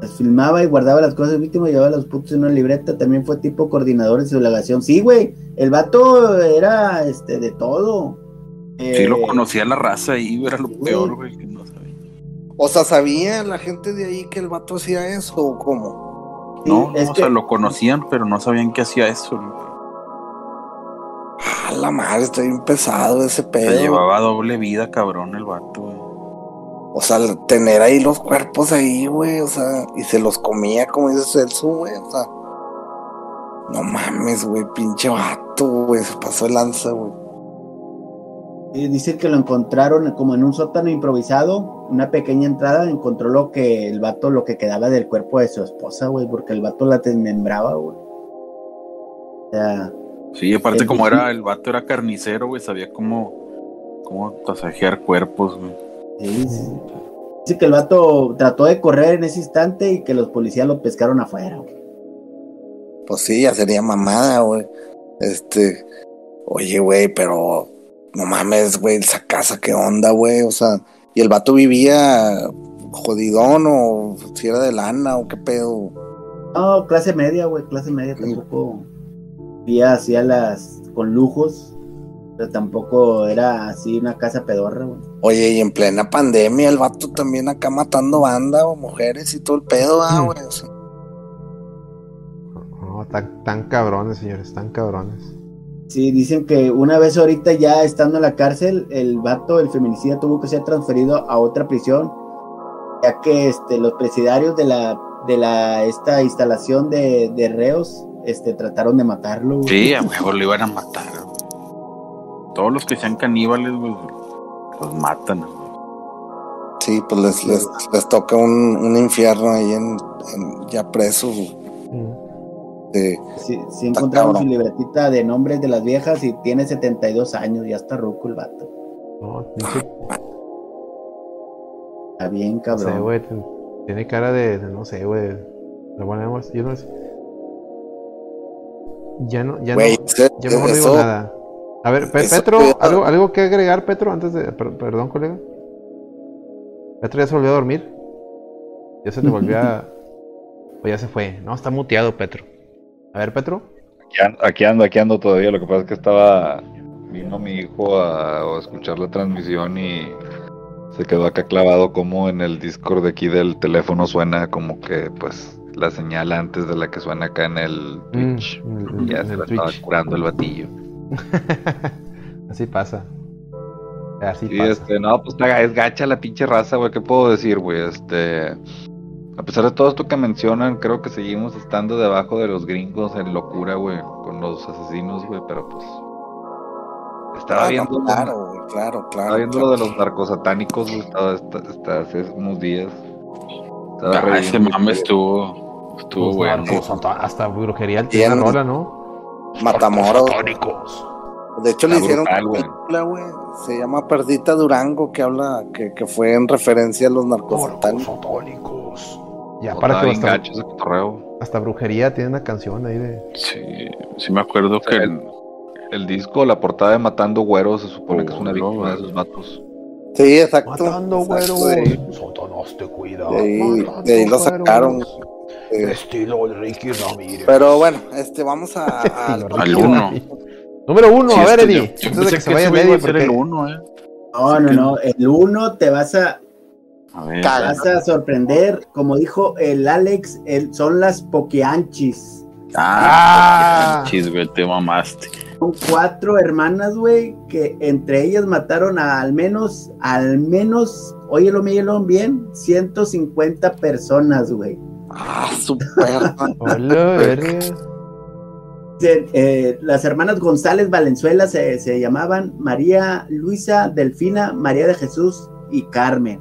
Las filmaba y guardaba las cosas víctimas llevaba los putos en una libreta. También fue tipo coordinador de delegación. Sí, güey. El vato era este de todo. Sí, lo eh, conocía la raza y era lo peor, güey, que no sabía. O sea, ¿sabía la gente de ahí que el vato hacía eso o cómo? no, o sea, lo conocían, pero no sabían que hacía eso. A la madre, está bien pesado ese pedo. Se llevaba doble vida, cabrón, el vato, güey. O sea, tener ahí los cuerpos ahí, güey, o sea, y se los comía, como dice Celso, güey, o sea. No mames, güey, pinche vato, güey, se pasó el lanza, güey. Dice que lo encontraron como en un sótano improvisado, una pequeña entrada, encontró lo que el vato, lo que quedaba del cuerpo de su esposa, güey, porque el vato la desmembraba, güey. O sea, Sí, aparte como era, el vato era carnicero, güey, sabía cómo, cómo tasajear cuerpos, güey. Sí, sí. Dice que el vato trató de correr en ese instante y que los policías lo pescaron afuera, güey. Pues sí, ya sería mamada, güey. Este, oye, güey, pero no mames, güey, esa casa, ¿qué onda, güey? O sea, y el vato vivía jodidón o si era de lana o qué pedo. No, clase media, güey, clase media tampoco. Vivía hacía las con lujos, pero tampoco era así una casa pedorra, güey. Oye, y en plena pandemia el vato también acá matando banda o mujeres y todo el pedo, ah, güey. O sea, No, tan, tan cabrones, señores, tan cabrones. Sí, dicen que una vez ahorita ya estando en la cárcel, el vato, el feminicida, tuvo que ser transferido a otra prisión, ya que este, los presidiarios de la, de la, esta instalación de, de reos, este, trataron de matarlo. güey. Sí, a mejor lo iban a matar. güey. Todos los que sean caníbales, güey, los matan. güey. sí, pues les, les, les toca un, un infierno ahí en, en- ya presos. Mm. Sí, encontraron su cabrón. libretita de nombres de las viejas y tiene 72 años, ya está ruco el vato. No, Está bien, no sé, cabrón. güey. Tiene cara de, de no sé, güey. Lo ponemos, yo no sé. Ya no, ya no, ese- yo mejor no digo nada. A ver, Pe- Petro, ¿algo, ¿algo que agregar, Petro, antes de. per- perdón, colega? ¿Petro ya se volvió a dormir? ¿Ya se te volvió a.? O ya se fue. No, está muteado, Petro. A ver, Petro. Aquí ando, aquí ando, aquí ando todavía. Lo que pasa es que estaba. Vino mi hijo a, a escuchar la transmisión y se quedó acá clavado como en el Discord de aquí del teléfono suena como que pues la señal antes de la que suena acá en el Twitch. Mm, el- ya se la estaba Twitch. curando el batillo. Así pasa. Así Sí, pasa. este, no, pues es gacha la pinche raza, güey. ¿Qué puedo decir, güey? Este. A pesar de todo esto que mencionan, creo que seguimos estando debajo de los gringos en locura, güey, con los asesinos, güey, pero pues. Estaba Ah, no, viendo. claro, güey, claro, claro. Estaba viendo claro. lo de los narcosatánicos, güey, estaba, hasta, hasta hace unos días. Estaba Ah, ese mame estuvo, estuvo Los bueno. narcos, hasta, brujería tiene Bien. una rola, ¿no? Matamoros. De hecho, le hicieron brutal, una película, güey. Se llama Perdita Durango, que habla, que, que fue en referencia a los narcosatánicos. Ya, para que hasta, hasta brujería tiene una canción ahí de. Sí, sí me acuerdo que El, el disco, la portada de Matando Güeros, se supone que es una víctima no, de esos vatos. Sí, exacto. Matando exacto, güeros. Satanás te cuida. de ahí- matando de ahí lo sacaron. güeros. Eh, Estilo de Ricky Ramírez. pero bueno, este, vamos a, a- al uno. Número uno, Sí, a ver, este, Eddie. yo- yo Antes de pensé que se vaya Eddie, el uno, eh. No, no, no. El uno te vas a, A ver, vas a sorprender. Como dijo el Alex, el- son las Pokeanchis. Ah, Ah. chis, güey, te mamaste. Son cuatro hermanas, güey, que entre ellas mataron a al menos, al menos, óyelo, Miguelón, bien, 150 personas, güey. Ah, su perra. Hola, verga. Dicen, eh, las hermanas González Valenzuela se, se llamaban María Luisa, Delfina, María de Jesús y Carmen.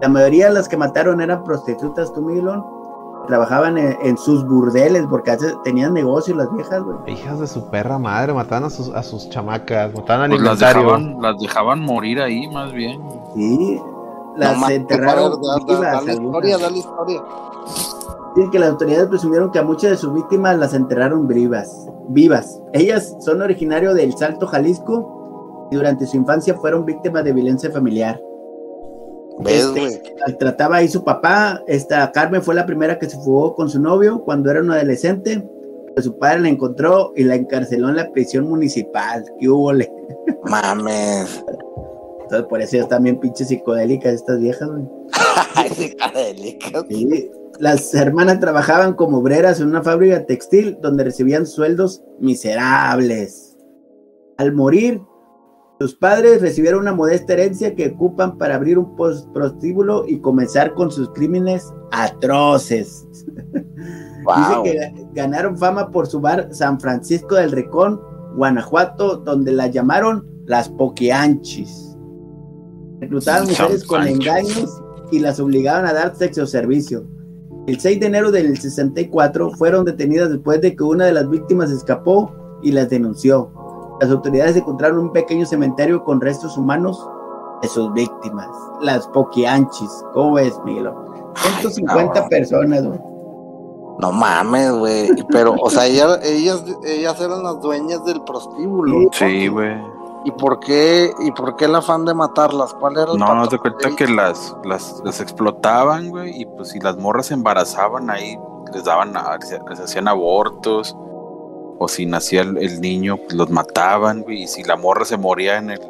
La mayoría de las que mataron eran prostitutas, tú, Miguelón. Trabajaban en, en sus burdeles porque tenían negocio las viejas, güey. Hijas de su perra madre, mataban a sus, a sus chamacas, mataban Pues las dejaban, las dejaban morir ahí, más bien. Sí, las No enterraron da- da- vivas, Dale historia, dale historia. Dicen que las autoridades presumieron que a muchas de sus víctimas las enterraron vivas. vivas. Ellas son originarios del Salto, Jalisco, y durante su infancia fueron víctimas de violencia familiar. ¿Ves, Este, ahí su papá, esta Carmen fue la primera que se fugó con su novio cuando era un adolescente. pero Su padre la encontró y la encarceló en la prisión municipal. ¿Qué hubo? Mames. Entonces, por eso están bien pinches psicodélicas estas viejas, güey. Psicodélicas. Sí, Las hermanas trabajaban como obreras en una fábrica textil donde recibían sueldos miserables. Al morir, sus padres recibieron una modesta herencia que ocupan para abrir un prostíbulo y comenzar con sus crímenes atroces. Wow. Dice que ga- ganaron fama por su bar San Francisco del Recón, Guanajuato, donde las llamaron las Poquianchis. Reclutaban mujeres con engaños y las obligaban a dar sexo servicio. El 6 de enero del 64 fueron detenidas después de que una de las víctimas escapó y las denunció. Las autoridades encontraron un pequeño cementerio con restos humanos de sus víctimas, las Poquianchis. ¿Cómo ves, Milo? 150 personas, güey. No mames, güey. Pero, o sea, ellas, ellas, eran las dueñas del prostíbulo. Sí, güey. ¿Y por qué, y por qué el afán de matarlas? ¿Cuál era el No, no te cuenta que las, las, las explotaban, güey, y pues si las morras se embarazaban ahí, les daban, les hacían abortos, o si nacía el, niño, pues los mataban, güey, y si la morra se moría en el,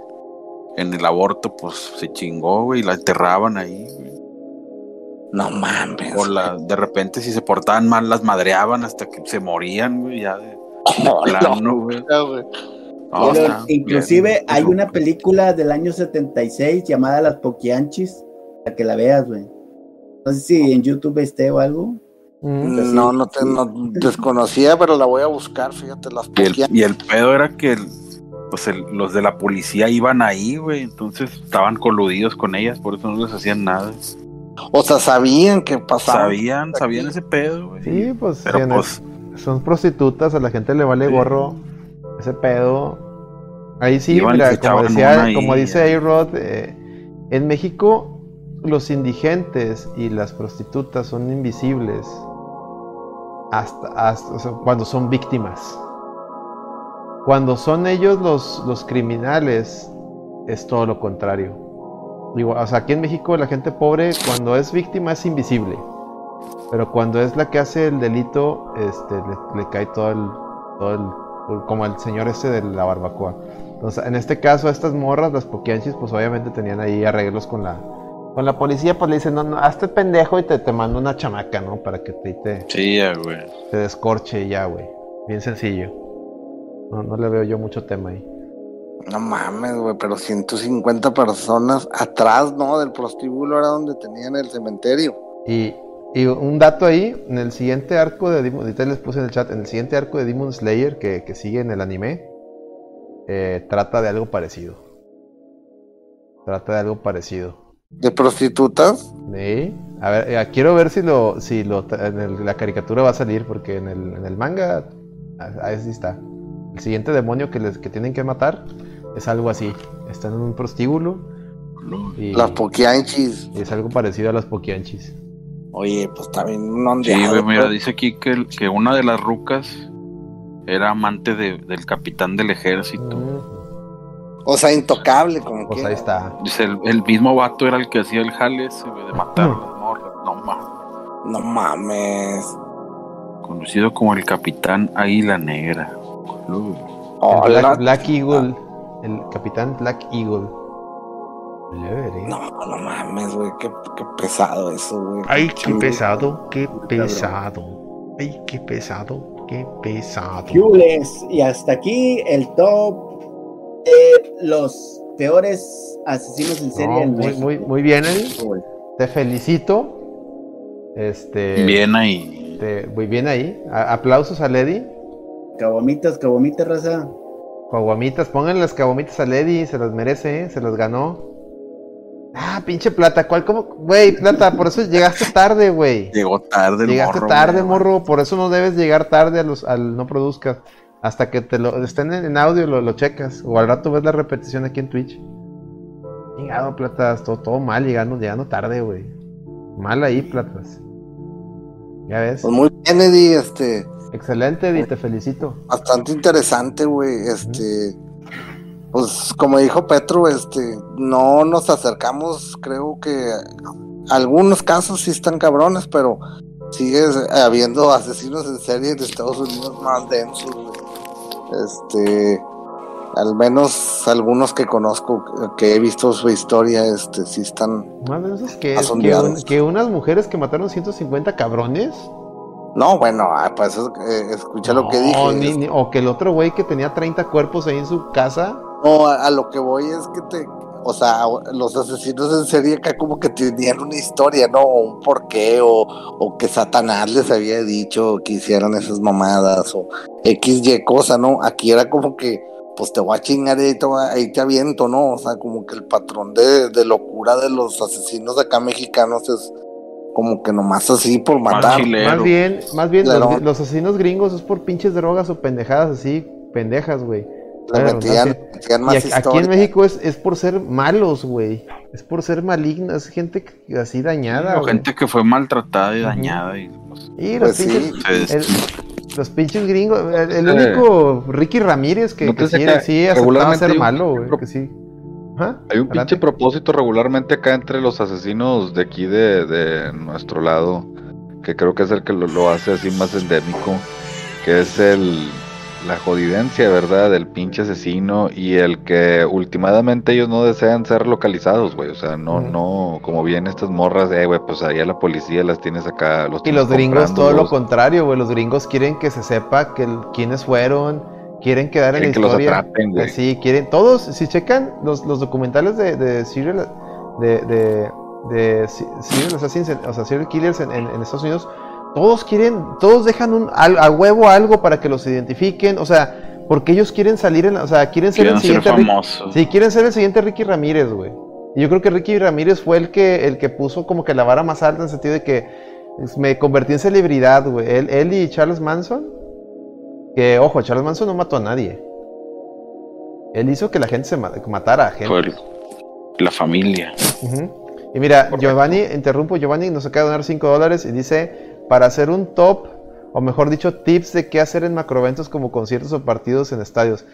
en el aborto, pues se chingó, güey, y la enterraban ahí, güey. No mames. O la, de repente si se portaban mal las madreaban hasta que se morían, güey, ya de, plano, güey. Inclusive hay una película del año 76 llamada Las Poquianchis, para que la veas, güey. No sé si en YouTube esté o algo. Mm, no, no te desconocía, pero la voy a buscar, fíjate, las y el, y el pedo era que pues los de la policía iban ahí, güey, entonces estaban coludidos con ellas, por eso no les hacían nada. O sea, sabían que pasaba. Sabían, sabían ese pedo, güey. Sí, pues, pues son prostitutas, a la gente le vale gorro ese pedo. Ahí sí, mira, como, decía, como dice A-Rod, eh, en México los indigentes y las prostitutas son invisibles hasta, hasta cuando son víctimas. Cuando son ellos los, los criminales, es todo lo contrario o sea, aquí en México la gente pobre cuando es víctima es invisible. Pero cuando es la que hace el delito, este, le, cae todo el, todo el, como el señor ese de la barbacoa. Entonces, en este caso, estas morras, las poquianchis, pues obviamente tenían ahí arreglos con la, con la policía, pues le dicen, no, no, hazte pendejo y te, te mando una chamaca, ¿no? Para que te, te, sí, güey. te descorche y ya, güey. Bien sencillo. No, no le veo yo mucho tema ahí. No mames, güey, pero 150 personas atrás, ¿no? Del prostíbulo era donde tenían el cementerio. Y, y un dato ahí, en el siguiente arco de Demon, ahorita les puse en el chat, en el siguiente arco de Demon Slayer que, que sigue en el anime, eh, trata de algo parecido. Trata de algo parecido. ¿De prostitutas? Sí. A ver, eh, quiero ver si lo, si lo, en la caricatura va a salir, porque en el, en el manga, ahí sí está. El siguiente demonio que, les, que tienen que matar es algo así. Están en un prostíbulo. Y, las poquianchis. Es algo parecido a las poquianchis. Oye, pues también un Sí, mira, dice aquí que, que una de las rucas era amante del capitán del ejército. O sea, intocable, como pues ahí está. Dice, el, mismo vato era el que hacía el jale de matar a las morras. No mames. No mames. Conocido como el capitán Águila Negra. Black, Eagle. El capitán Black Eagle. No, no mames, güey. Qué, pesado eso, güey. Ay, qué pesado, qué pesado. Ay, qué pesado, qué pesado. Y hasta aquí el top de los peores asesinos en serie muy, muy, muy, bien, Eddie. Te felicito. Este. Bien ahí. muy bien ahí. aplausos a Lady. Cabomitas, cabomitas, raza. Caguamitas, pongan las cabomitas a Lady, se las merece, ¿eh? se las ganó. Ah, pinche plata, ¿cuál? ¿Cómo? Güey, plata, por eso llegaste tarde, güey. Llegó tarde, el Llegaste tarde, morro, por eso no debes llegar tarde a los, al no produzcas. Hasta que te lo estén en, audio, lo, lo, checas. O al rato ves la repetición aquí en Twitch. Llegado, platas, todo, todo mal, llegando, llegando tarde, güey. Mal ahí, platas. Ya ves. Pues muy bien, Eddie, este. Excelente, Eddie, te felicito. Bastante interesante, güey. Este, pues como dijo Petro, este, no nos acercamos, creo que algunos casos sí están cabrones, pero sigue habiendo asesinos en serie de Estados Unidos más densos. Este, al menos algunos que conozco, que he visto su historia, este, sí están más densos que, que, que unas mujeres que mataron 150 cabrones. No, bueno, ah, pues eh, escucha lo que dije. o que el otro güey que tenía 30 cuerpos ahí en su casa. No, a, lo que voy es que te. O sea, los asesinos en serie acá como que tenían una historia, ¿no? un porqué, o, o que Satanás les había dicho que hicieran esas mamadas, o X, Y cosa, ¿no? Aquí era como que, pues te voy a chingar y ahí te, ahí te aviento, ¿no? O sea, como que el patrón de, de locura de los asesinos acá mexicanos es como que nomás así por matar. Más, bien, más bien los, asesinos gringos es por pinches drogas o pendejadas así pendejas, güey. Y aquí en México es, es por ser malos, güey. Es por ser malignas, gente así dañada. O gente que fue maltratada y dañada. Y, pues, los, pues pinches, los pinches gringos. El, único Ricky Ramírez que, que sí, sí aceptaba ser malo, güey. Que sí. Hay un pinche propósito regularmente acá entre los asesinos de aquí de, de nuestro lado, que creo que es el que lo, hace así más endémico, que es el la jodidencia, ¿verdad? Del pinche asesino y el que últimamente ellos no desean ser localizados, güey. O sea, no, no, como bien estas morras, eh, güey, pues ahí a la policía las tienes acá. Los y los gringos todo lo contrario, güey. Los gringos quieren que se sepa que quiénes fueron, quieren quedar en la historia. Los sí, quieren. Todos, si checan los, los documentales de, de serial, de, de, de serial assassins, o sea, serial killers en, en, Estados Unidos, todos quieren, todos dejan un, a, huevo algo para que los identifiquen, o sea, porque ellos quieren salir en, o sea, quieren ser el siguiente. sí, quieren ser el siguiente Ricky Ramírez, güey. Y yo creo que Ricky Ramírez fue el que, el que puso como que la vara más alta en el sentido de que me convertí en celebridad, güey. Él, él y Charles Manson que, ojo, Charles Manson no mató a nadie. Él hizo que la gente se matara a gente. la familia. Y mira, Giovanni, interrumpo, Giovanni nos acaba de donar 5 dólares y dice, para hacer un top, o mejor dicho, tips de qué hacer en macroeventos como conciertos o partidos en estadios.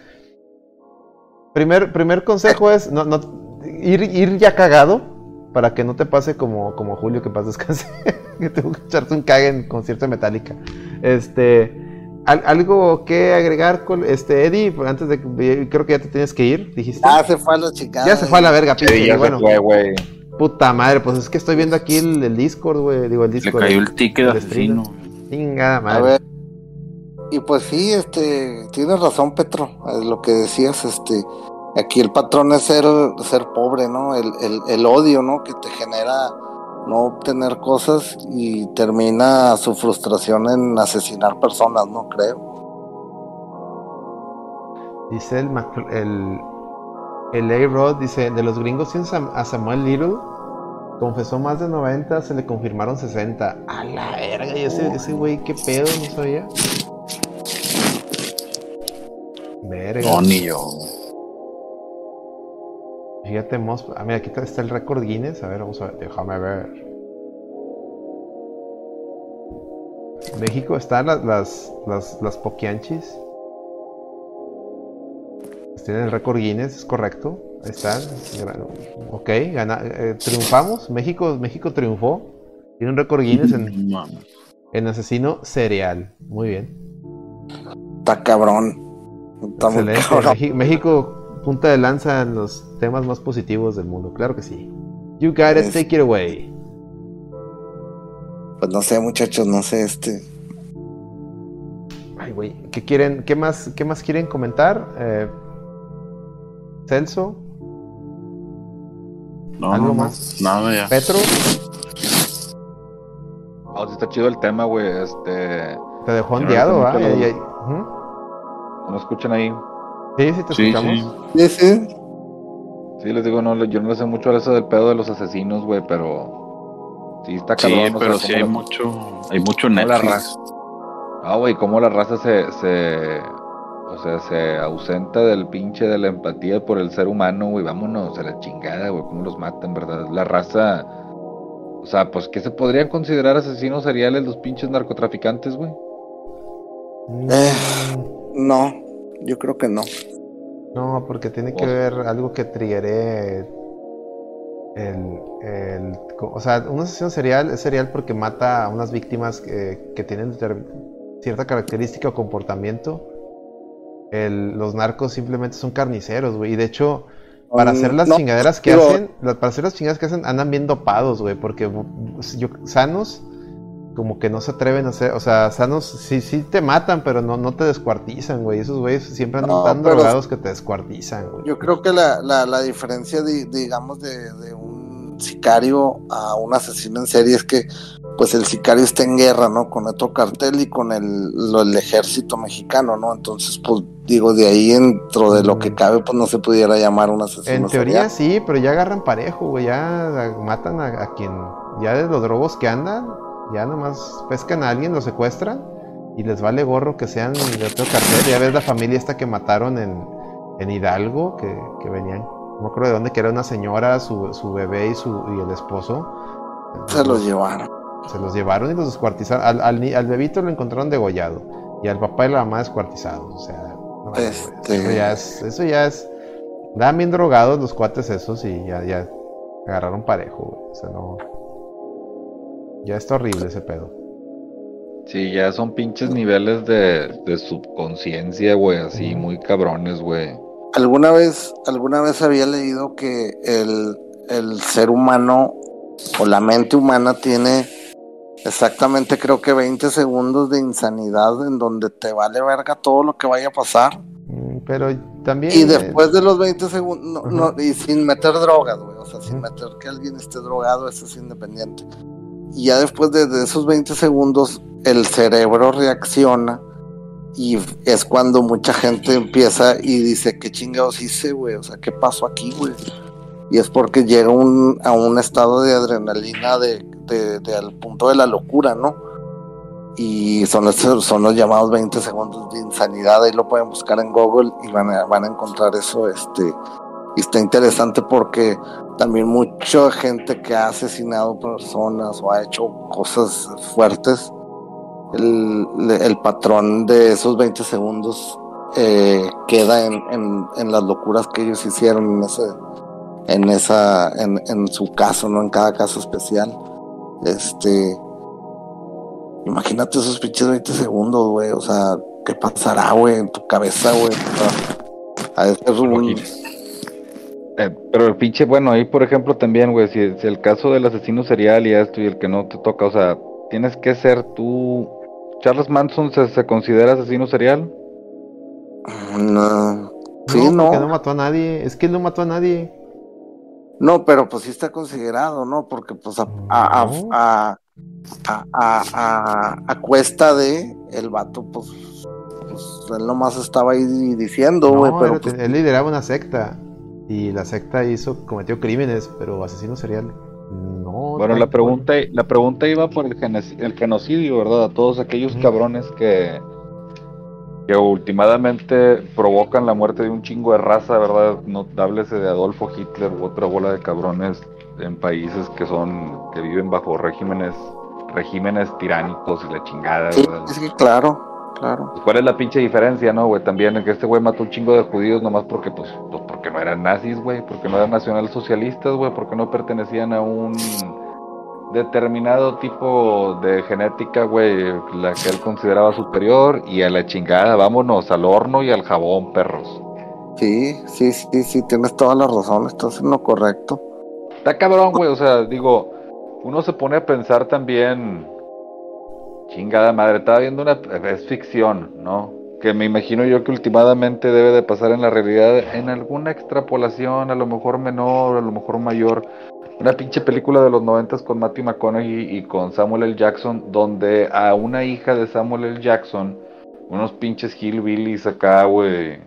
Primer, primer consejo es no, no, ir, ir ya cagado para que no te pase como, como Julio que pasa descanse, que tuvo que echarte un cague en concierto de Metallica. Este algo que agregar con este Eddie antes de que creo que ya te tienes que ir dijiste ya se fue a la chica ya se fue a la verga sí, ya bueno, se fue güey puta madre pues es que estoy viendo aquí el, Discord güey digo el Discord le cayó el ticket de asesino chingada madre. a ver. Y pues sí este tienes razón Petro lo que decías este aquí el patrón es ser ser pobre no el, el, el odio no que te genera no obtener cosas y termina su frustración en asesinar personas, no creo. Dice el, el, el A-Rod, dice, de los gringos a Samuel Little, confesó más de 90, se le confirmaron 60. A la verga, y ese, ese güey, qué pedo, no sabía. Verga. No, ni yo. Fíjate, Ah, mira, aquí está el récord Guinness. A ver, vamos a ver. Déjame ver. México están las, las, las, las poquianchis. Tienen el récord Guinness, es correcto. Ahí están. Ok, eh, triunfamos. México, México triunfó. Tiene un récord Guinness en, en asesino serial. Muy bien. Está cabrón. Excelente. México punta de lanza en los temas más positivos del mundo. Claro que sí. You got it, take it away. Pues no sé, muchachos, no sé, este. Ay, güey. ¿Qué quieren? ¿Qué más, qué más quieren comentar? Eh, Celso. No, ¿Algo más? Nada ya. Petro. Oh, está chido el tema, güey. Este. Te dejó ondeado, ¿ah? ¿No escuchan ahí? Sí, sí, te escuchamos. Sí, sí. Sí, les digo, no, yo no sé mucho eso del pedo de los asesinos, güey, pero sí está cabrón. Sí, pero sí hay mucho, hay mucho Netflix. Ah, güey, cómo la raza se, se, o sea, se ausenta del pinche de la empatía por el ser humano, güey, vámonos a la chingada, güey, cómo los matan, ¿verdad? La raza, o sea, pues, ¿qué se podrían considerar asesinos seriales los pinches narcotraficantes, güey? Eh, no, yo creo que no. No, porque tiene que ver algo que triggere el, el, o sea, una asesino serial es serial porque mata a unas víctimas que, que tienen cierta característica o comportamiento. El, los narcos simplemente son carniceros, güey. Y de hecho, para hacer las chingaderas que hacen, para hacer las chingaderas que hacen, andan bien dopados, güey. Porque yo, sanos como que no se atreven a hacer, o sea, sanos sí, sí te matan, pero no, no te descuartizan, güey. Esos güeyes siempre andan tan drogados que te descuartizan, güey. Yo creo que la, la, la diferencia, de, digamos, de, de, un sicario a un asesino en serie es que, pues, el sicario está en guerra, ¿no? Con otro cartel y con el, el ejército mexicano, ¿no? Entonces, pues, digo, de ahí dentro de lo que cabe, pues, no se pudiera llamar un asesino. En teoría sí, pero ya agarran parejo, güey. Ya matan a quien, ya de los drogos que andan ya nomás pescan a alguien, lo secuestran y les vale gorro que sean de otro cartel. Ya ves la familia esta que mataron en, en Hidalgo, que, que venían, no me acuerdo de dónde, que era una señora, su, su bebé y, su, y el esposo. Se los llevaron. Se los llevaron y los descuartizaron. Al, al, al bebito lo encontraron degollado y al papá y la mamá descuartizados. O sea, no, Este- eso ya es, eso ya es, Andaban bien drogados los cuates esos y ya, ya agarraron parejo, güey. O sea, no. Ya está horrible ese pedo. Sí, ya son pinches niveles de, de subconsciencia, güey, así muy cabrones, güey. Alguna vez, alguna vez había leído que el, el ser humano o la mente humana tiene exactamente creo que 20 segundos de insanidad en donde te vale verga todo lo que vaya a pasar. Mm, Pero también. Y eh, después de los 20 segundos, no, no, y sin meter drogas, güey, o sea, sin meter que alguien esté drogado, eso es independiente. Y ya después de, de esos 20 segundos, el cerebro reacciona y es cuando mucha gente empieza y dice, ¿qué chingados hice, güey? O sea, ¿qué pasó aquí, güey? Y es porque llega un, a un estado de adrenalina de, de- de al punto de la locura, ¿no? Y son los, son los llamados 20 segundos de insanidad, ahí lo pueden buscar en Google y van a, van a encontrar eso, este, y está interesante porque también mucha gente que ha asesinado personas o ha hecho cosas fuertes, el, el patrón de esos 20 segundos eh, queda en, en, en las locuras que ellos hicieron en ese en esa en, en su caso no en cada caso especial este imagínate esos pinches 20 segundos güey o sea qué pasará güey en tu cabeza güey ser un- Eh, pero el pinche, bueno, ahí por ejemplo también, güey, si, si el caso del asesino serial y esto y el que no te toca, o sea, tienes que ser tú. ¿Charles Manson se, se considera asesino serial? no, sí no, no porque no mató a nadie. Es que él no mató a nadie. No, pero pues sí está considerado, ¿no? Porque pues a, a, a, a, a, a- a- a cuesta de el vato, pues, pues él nomás estaba ahí diciendo, güey, No, pero pues, él lideraba una secta. Y la secta hizo, cometió crímenes, pero asesino serial. No. Bueno, no, la pregunta, la pregunta iba por el, genes- el genocidio, ¿verdad? A todos aquellos cabrones que, que últimamente provocan la muerte de un chingo de raza, ¿verdad? No háblese de Adolfo Hitler u otra bola de cabrones en países que son, que viven bajo regímenes, regímenes tiránicos y la chingada, sí, ¿verdad? sí, claro, claro. Pues, ¿Cuál es la pinche diferencia, no, güey? También en que este güey mató un chingo de judíos nomás porque, pues, pues porque no eran nazis, güey, porque no eran nacionalsocialistas, güey, porque no pertenecían a un determinado tipo de genética, güey, la que él consideraba superior y a la chingada, vámonos al horno y al jabón, perros. Sí, sí, sí, sí, tienes toda la razón, estás en lo correcto. Está cabrón, güey, o sea, digo, uno se pone a pensar también, chingada madre, estaba viendo una, es ficción, ¿no? Que me imagino yo que últimamente debe de pasar en la realidad, en alguna extrapolación, a lo mejor menor, a lo mejor mayor, una pinche película de los noventas con Matthew McConaughey y con Samuel L. Jackson, donde a una hija de Samuel L. Jackson, unos pinches hillbillies acá, güey,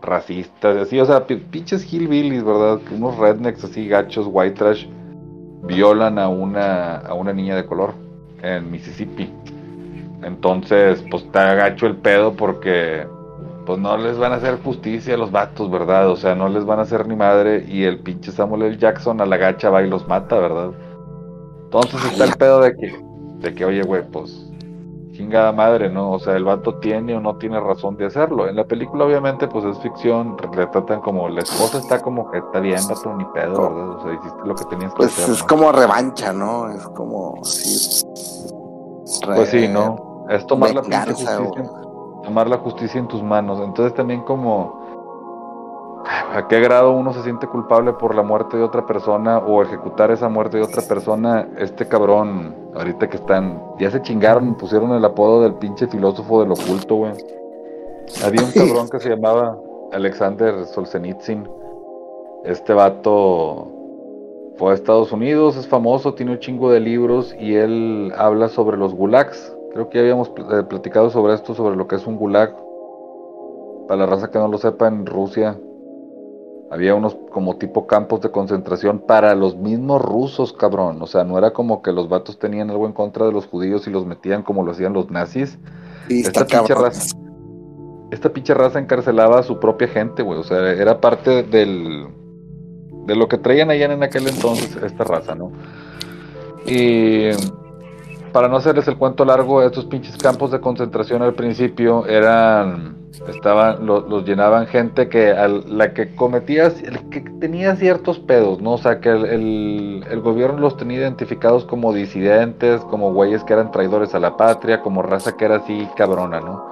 racistas, así, o sea, pi- pinches hillbillies, ¿verdad? Unos rednecks así, gachos, white trash, violan a una, a una niña de color en Mississippi. Entonces, pues está gacho el pedo porque pues no les van a hacer justicia a los vatos, ¿verdad? O sea, no les van a hacer ni madre y el pinche Samuel L. Jackson a la gacha va y los mata, ¿verdad? Entonces está el pedo de que, de que, oye, güey, pues chingada madre, ¿no? O sea, el vato tiene o no tiene razón de hacerlo. En la película, obviamente, pues es ficción, le tratan como, la esposa está como que está bien, vato, ni pedo, ¿verdad? O sea, hiciste lo que tenías que Pues hacer. es ¿no? como revancha, ¿no? Es como así. Pues sí, ¿no? Es tomar la pinche justicia, tomar la justicia en tus manos. Entonces también como a qué grado uno se siente culpable por la muerte de otra persona o ejecutar esa muerte de otra persona. Este cabrón, ahorita que están, ya se chingaron, pusieron el apodo del pinche filósofo del oculto, güey. Había un cabrón que se llamaba Alexander Solzhenitsyn. Este vato fue a Estados Unidos, es famoso, tiene un chingo de libros y él habla sobre los gulags. Creo que ya habíamos eh, platicado sobre esto, sobre lo que es un gulag. Para la raza que no lo sepa, en Rusia había unos como tipo campos de concentración para los mismos rusos, cabrón. O sea, no era como que los vatos tenían algo en contra de los judíos y los metían como lo hacían los nazis. esta, pinche raza, esta pinche raza encarcelaba a su propia gente, güey. O sea, era parte del, de lo que traían allá en aquel entonces esta raza, ¿no? Y para no hacerles el cuento largo, estos pinches campos de concentración al principio eran, estaban, los llenaban gente que la que cometía, que tenía ciertos pedos, ¿no? O sea, que el, el, gobierno los tenía identificados como disidentes, como güeyes que eran traidores a la patria, como raza que era así cabrona, ¿no?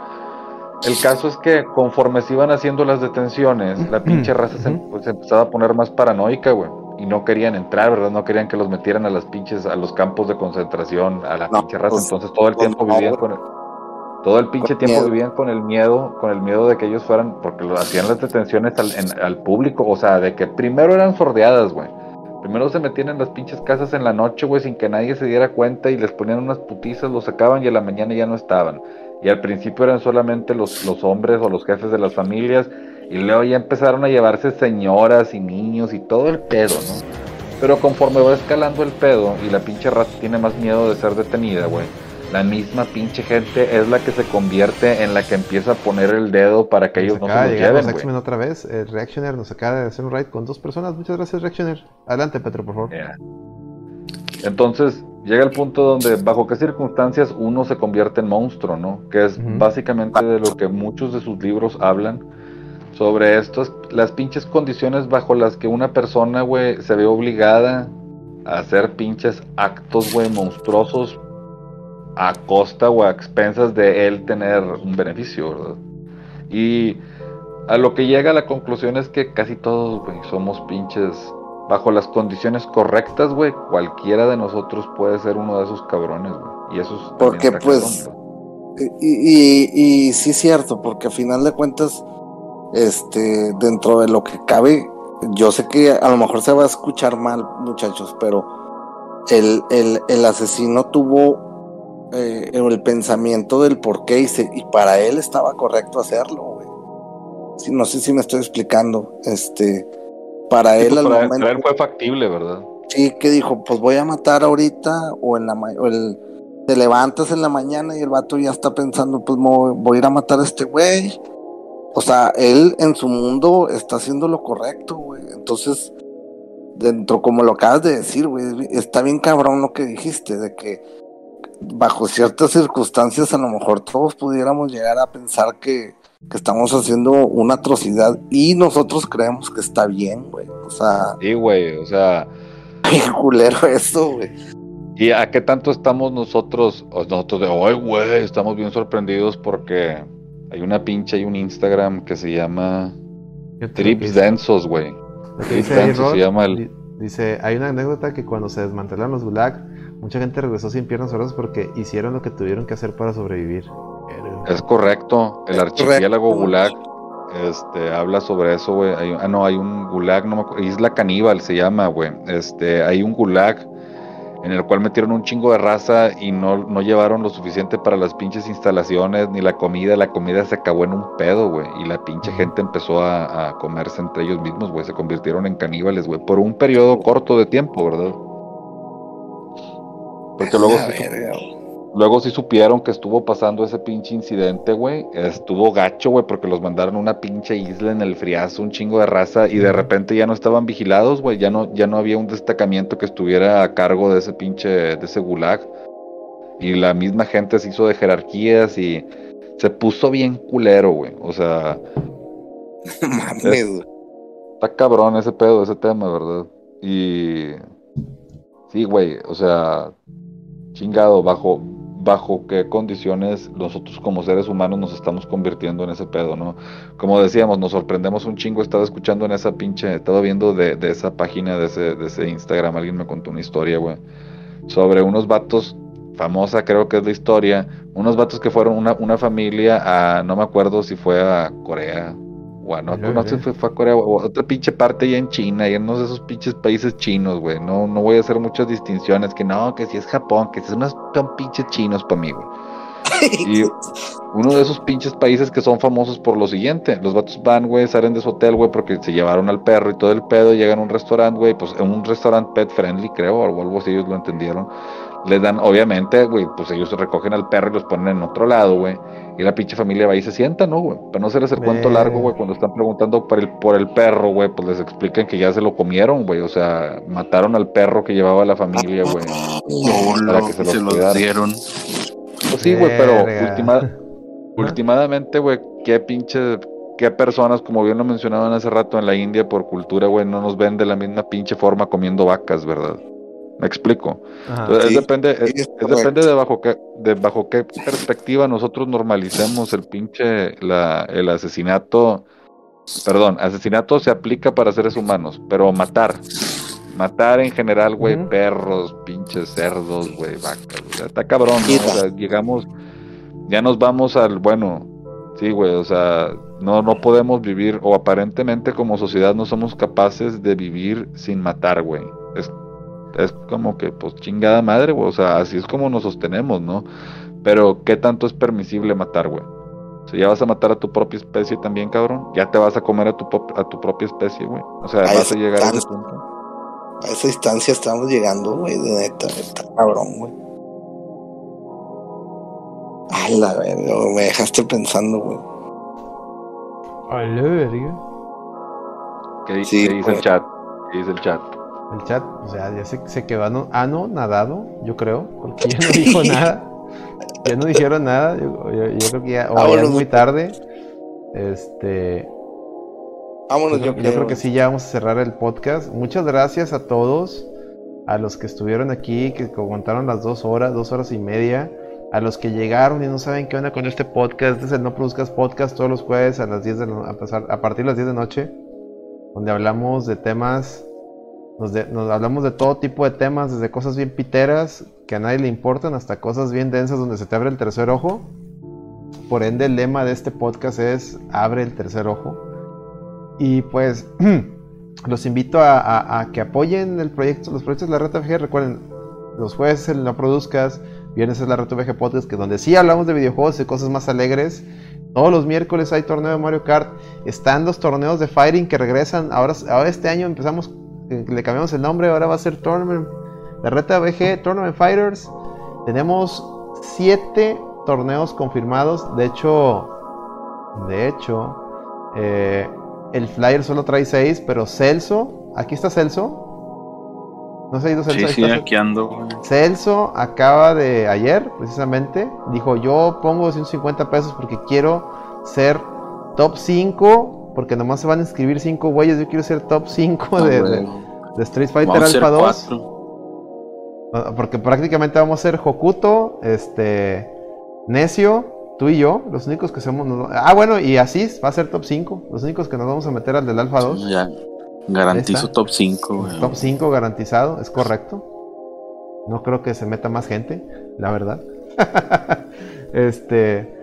El caso es que conforme se iban haciendo las detenciones, la pinche raza se, pues, se empezaba a poner más paranoica, güey y no querían entrar, ¿verdad? No querían que los metieran a las pinches, a los campos de concentración, a la pinche raza. Pues, Entonces todo el pues, tiempo vivían con el, todo el pinche tiempo vivían con el miedo, con el miedo de que ellos fueran, porque lo hacían las detenciones al, al público, o sea, de que primero eran sordeadas, güey. Primero se metían en las pinches casas en la noche, güey, sin que nadie se diera cuenta y les ponían unas putizas, los sacaban y a la mañana ya no estaban. Y al principio eran solamente los, los hombres o los jefes de las familias y luego ya empezaron a llevarse señoras y niños y todo el pedo, ¿no? Pero conforme va escalando el pedo y la pinche raza tiene más miedo de ser detenida, güey. La misma pinche gente es la que se convierte en la que empieza a poner el dedo para que ellos no se lo lleven, güey. otra vez. El Reactioner nos acaba de hacer un raid con dos personas. Muchas gracias, Reactioner. Adelante, Petro, por favor. Entonces, llega el punto donde bajo qué circunstancias uno se convierte en monstruo, ¿no? Que es básicamente de lo que muchos de sus libros hablan sobre estas, las pinches condiciones bajo las que una persona, güey, se ve obligada a hacer pinches actos, güey, monstruosos a costa o a expensas de él tener un beneficio, ¿verdad? Y a lo que llega a la conclusión es que casi todos, güey, somos pinches bajo las condiciones correctas, güey, cualquiera de nosotros puede ser uno de esos cabrones, güey. Y eso es porque pues y, y, y, sí es cierto, porque a final de cuentas este, dentro de lo que cabe, yo sé que a lo mejor se va a escuchar mal, muchachos, pero el, el, asesino tuvo eh, el pensamiento del por qué y, y para él estaba correcto hacerlo, güey. no sé si me estoy explicando. Este, para él pues, al momento. él fue factible, ¿verdad? Sí, que dijo, pues voy a matar ahorita o en la o el, te levantas en la mañana y el vato ya está pensando, pues voy a ir a matar a este güey o sea, él en su mundo está haciendo lo correcto, güey. Entonces, dentro, como lo acabas de decir, güey, está bien cabrón lo que dijiste, de que bajo ciertas circunstancias a lo mejor todos pudiéramos llegar a pensar que, estamos haciendo una atrocidad y nosotros creemos que está bien, güey. O sea... Sí, güey, o sea... Qué culero eso, güey. ¿Y a qué tanto estamos nosotros, nosotros de, ay, güey, estamos bien sorprendidos porque hay una pinche, hay un Instagram que se llama Trips Densos, güey. Trips Densos se llama el... Dice, hay una anécdota que cuando se desmantelaron los gulag, mucha gente regresó sin piernas o porque hicieron lo que tuvieron que hacer para sobrevivir. Es correcto, el archipiélago gulag este, habla sobre eso, güey. ah, no, hay un gulag, no me acuerdo, Isla Caníbal se llama, güey. Este, hay un gulag en el cual metieron un chingo de raza y no, no llevaron lo suficiente para las pinches instalaciones ni la comida. La comida se acabó en un pedo, güey. Y la pinche gente empezó a, comerse entre ellos mismos, güey. Se convirtieron en caníbales, güey. Por un periodo corto de tiempo, ¿verdad? Porque luego... Luego sí supieron que estuvo pasando ese pinche incidente, güey. Estuvo gacho, güey, porque los mandaron a una pinche isla en el friazo, un chingo de raza, y de repente ya no estaban vigilados, güey. Ya no, ya no había un destacamiento que estuviera a cargo de ese pinche, de ese gulag. Y la misma gente se hizo de jerarquías y se puso bien culero, güey. O sea. Mames. Está cabrón ese pedo, ese tema, ¿verdad? Y. Sí, güey, o sea, chingado, bajo, bajo qué condiciones nosotros como seres humanos nos estamos convirtiendo en ese pedo, ¿no? Como decíamos, nos sorprendemos un chingo, estaba escuchando en esa pinche, estaba viendo de, de esa página, de ese, de ese Instagram, alguien me contó una historia, güey, sobre unos vatos, famosa creo que es la historia, unos vatos que fueron una, una familia a, no me acuerdo si fue a Corea bueno, no, sé, fue, fue, a Corea, o otra pinche parte ya en China, y en uno de esos pinches países chinos, güey. No, no voy a hacer muchas distinciones, que no, que si es Japón, que si unos son pinches chinos para mí, güey. Y uno de esos pinches países que son famosos por lo siguiente. Los vatos van, güey, salen de su hotel, güey, porque se llevaron al perro y todo el pedo, llegan a un restaurante, güey, pues en un restaurante pet friendly, creo, o algo así, ellos lo entendieron les dan, obviamente, güey, pues ellos recogen al perro y los ponen en otro lado, güey. Y la pinche familia va y se sienta, ¿no, güey? Para no hacerles el cuento largo, güey, cuando están preguntando por el, por el perro, güey, pues les explican que ya se lo comieron, güey. O sea, mataron al perro que llevaba la familia, güey. para que se, lo dieron. Pues sí, güey, pero últimamente, güey, qué pinche qué personas, como bien lo mencionaban hace rato en la India, por cultura, güey, no nos ven de la misma pinche forma comiendo vacas, ¿verdad? Me explico. Entonces, depende, depende de bajo qué, de bajo qué perspectiva nosotros normalicemos el pinche, la, el asesinato. Perdón, asesinato se aplica para seres humanos, pero matar, matar en general, güey, perros, pinches cerdos, güey, vacas, está cabrón, ¿no? O sea, llegamos, ya nos vamos al, bueno, sí, güey, o sea, no, no podemos vivir, o aparentemente como sociedad no somos capaces de vivir sin matar, güey. Es es como que, pues chingada madre, güey. O sea, así es como nos sostenemos, ¿no? Pero, ¿qué tanto es permisible matar, güey? O sea, ya vas a matar a tu propia especie también, cabrón. Ya te vas a comer a tu, a tu propia especie, güey. O sea, vas a llegar a ese punto. A esa instancia estamos llegando, güey, de neta, neta, cabrón, güey. Ay, la verga, me dejaste pensando, güey. Ay, la verga. ¿Qué, dice el chat? ¿Qué dice el chat? El chat, o sea, ya se, se quedó ano, nadado, yo creo, porque ya no dijo nada. Ya no dijeron nada, yo, creo que ya, es muy tarde. Este. Vámonos, yo, creo que sí, ya vamos a cerrar el podcast. Muchas gracias a todos, a los que estuvieron aquí, que aguantaron las dos horas, dos horas y media, a los que llegaron y no saben qué onda con este podcast. Este es el No Produzcas Podcast todos los jueves a las 10 de a, pasar, a partir de las 10 de noche, donde hablamos de temas nos, hablamos de todo tipo de temas, desde cosas bien piteras que a nadie le importan hasta cosas bien densas donde se te abre el tercer ojo. Por ende, el lema de este podcast es abre el tercer ojo. Y pues los invito a, que apoyen el proyecto, los proyectos de la Reta VG. Recuerden, los jueves el No Produzcas, viernes es la Reta VG Podcast, que donde sí hablamos de videojuegos y cosas más alegres. Todos los miércoles hay torneo de Mario Kart. Están los torneos de Fighting que regresan. Ahora, ahora este año empezamos le cambiamos el nombre, ahora va a ser Tournament, la reta BG Tournament Fighters. Tenemos siete torneos confirmados. De hecho, de hecho, eh, el flyer solo trae seis, pero Celso, aquí está Celso. No se ha ido Celso. Sí, sí, aquí ando. Celso acaba de ayer, precisamente, dijo: Yo pongo 150 pesos porque quiero ser top 5 porque nomás se van a inscribir 5 güeyes. Yo quiero ser top 5 ah, de, de, Street Fighter Alpha 2. Ah, porque prácticamente vamos a ser Hokuto, este, Necio, tú y yo, los únicos que somos. ah, bueno, y así va a ser top 5. Los únicos que nos vamos a meter al del Alpha 2. ya, garantizo top 5. Top 5 garantizado, es correcto. No creo que se meta más gente, la verdad. este.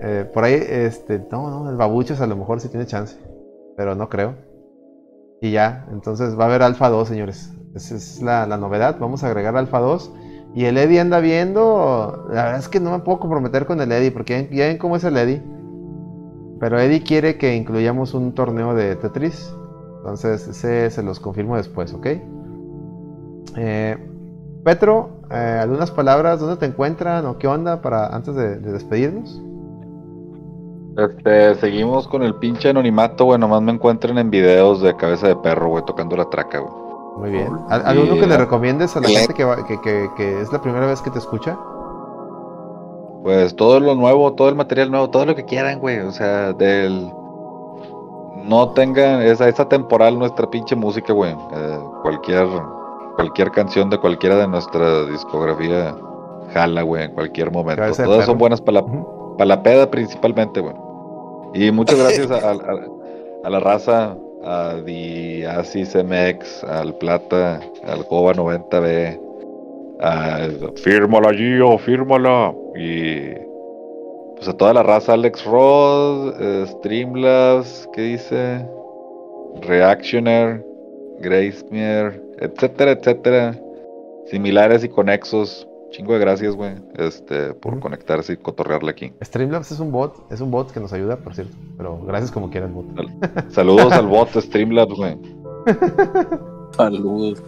Eh, por ahí, este, no, no, el Babuchos a lo mejor sí tiene chance, pero no creo. Y ya, entonces va a haber Alfa 2, señores. Esa es la, novedad. Vamos a agregar Alfa 2. Y el Eddie anda viendo. La verdad es que no me puedo comprometer con el Eddie, porque ya ven cómo es el Eddie. Pero Eddie quiere que incluyamos un torneo de Tetris. Entonces, ese se los confirmo después, ¿ok? Eh, Petro, eh, algunas palabras, ¿dónde te encuentran o qué onda para antes de despedirnos? Este, seguimos con el pinche anonimato, güey. Nomás me encuentren en videos de cabeza de perro, güey, tocando la traca, güey. Muy bien. ¿Alguno que le recomiendes a la gente que, es la primera vez que te escucha? Pues todo lo nuevo, todo el material nuevo, todo lo que quieran, güey. O sea, del. No tengan esa, esa temporal nuestra pinche música, güey. Eh, cualquier, cualquier canción de cualquiera de nuestra discografía jala, güey, en cualquier momento. Todas son buenas para la, para la peda principalmente, güey. Y muchas gracias a, la raza, a Diasis MX, al Plata, al Jova 90B, a Fírmala Gio, fírmala. Y pues a toda la raza, Alex Rod, eh, Streamlabs, ¿qué dice? Reactioner, Gracemere, etcétera, etcétera. Similares y conexos Chingo de gracias, güey, este, por conectarse y cotorrearle aquí. Streamlabs es un bot, es un bot que nos ayuda, por cierto. Pero gracias como quiera el bot. Saludos al bot Streamlabs, güey. Saludos.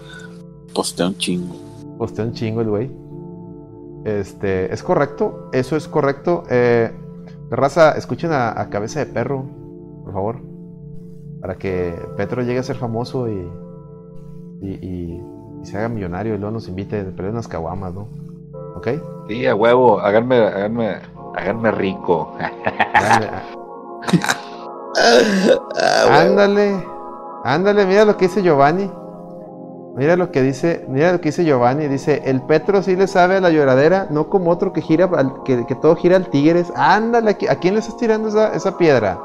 Postea un chingo. Postea un chingo el güey. Este, es correcto, eso es correcto. Eh, raza, escuchen a, Cabeza de Perro, por favor. Para que Petro llegue a ser famoso y, y, se haga millonario y luego nos invite a perder unas caguamas, ¿no? ¿Ok? Sí, a huevo, háganme, háganme, háganme rico. ándale, ándale, mira lo que dice Giovanni. Mira lo que dice, mira lo que dice Giovanni, dice, el Petro sí le sabe a la lloradera, no como otro que gira, que, que todo gira al Tigres. Ándale, ¿a quién le estás tirando esa, esa piedra?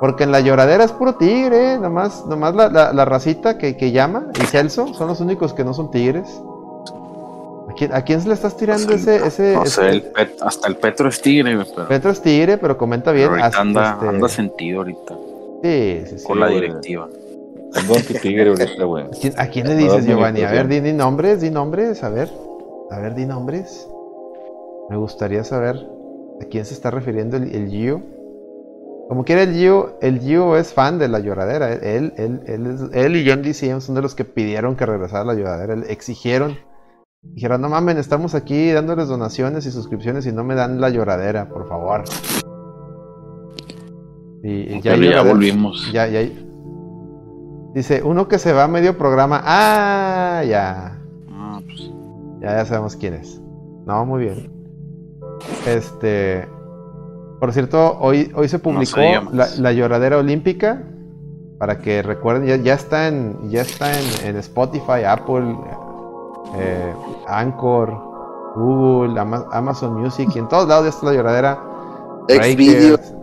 porque en la lloradera es puro tigre, nomás, nomás la, la, racita que, que, llama y Celso son los únicos que no son tigres. ¿A quién, a quién le estás tirando ese, ese, hasta el Petro es tigre, Petro es tigre, pero comenta bien. anda, este sentido ahorita. Sí, sí, sí. Con la directiva. ¿A quién, le dices, Giovanni? A ver, di, nombres, di nombres, a ver. A ver, di nombres. Me gustaría saber a quién se está refiriendo el, el Gio. Como quiera el Gio, el Gio es fan de la lloradera. Él, él, él, él y John DCM son de los que pidieron que regresara la lloradera. exigieron. Dijeron, no mamen, estamos aquí dándoles donaciones y suscripciones y no me dan la lloradera, por favor. Y, ya, ya volvimos. Ya, ya, Dice, uno que se va a medio programa. Ah, ya. Ah, pues. Ya, ya sabemos quién es. No, muy bien. Este. Por cierto, hoy, hoy se publicó la, lloradera olímpica. Para que recuerden, ya, está en. Ya está en, Spotify, Apple, eh, Anchor, Google, Amazon Music y en todos lados ya está la lloradera. Xvideos.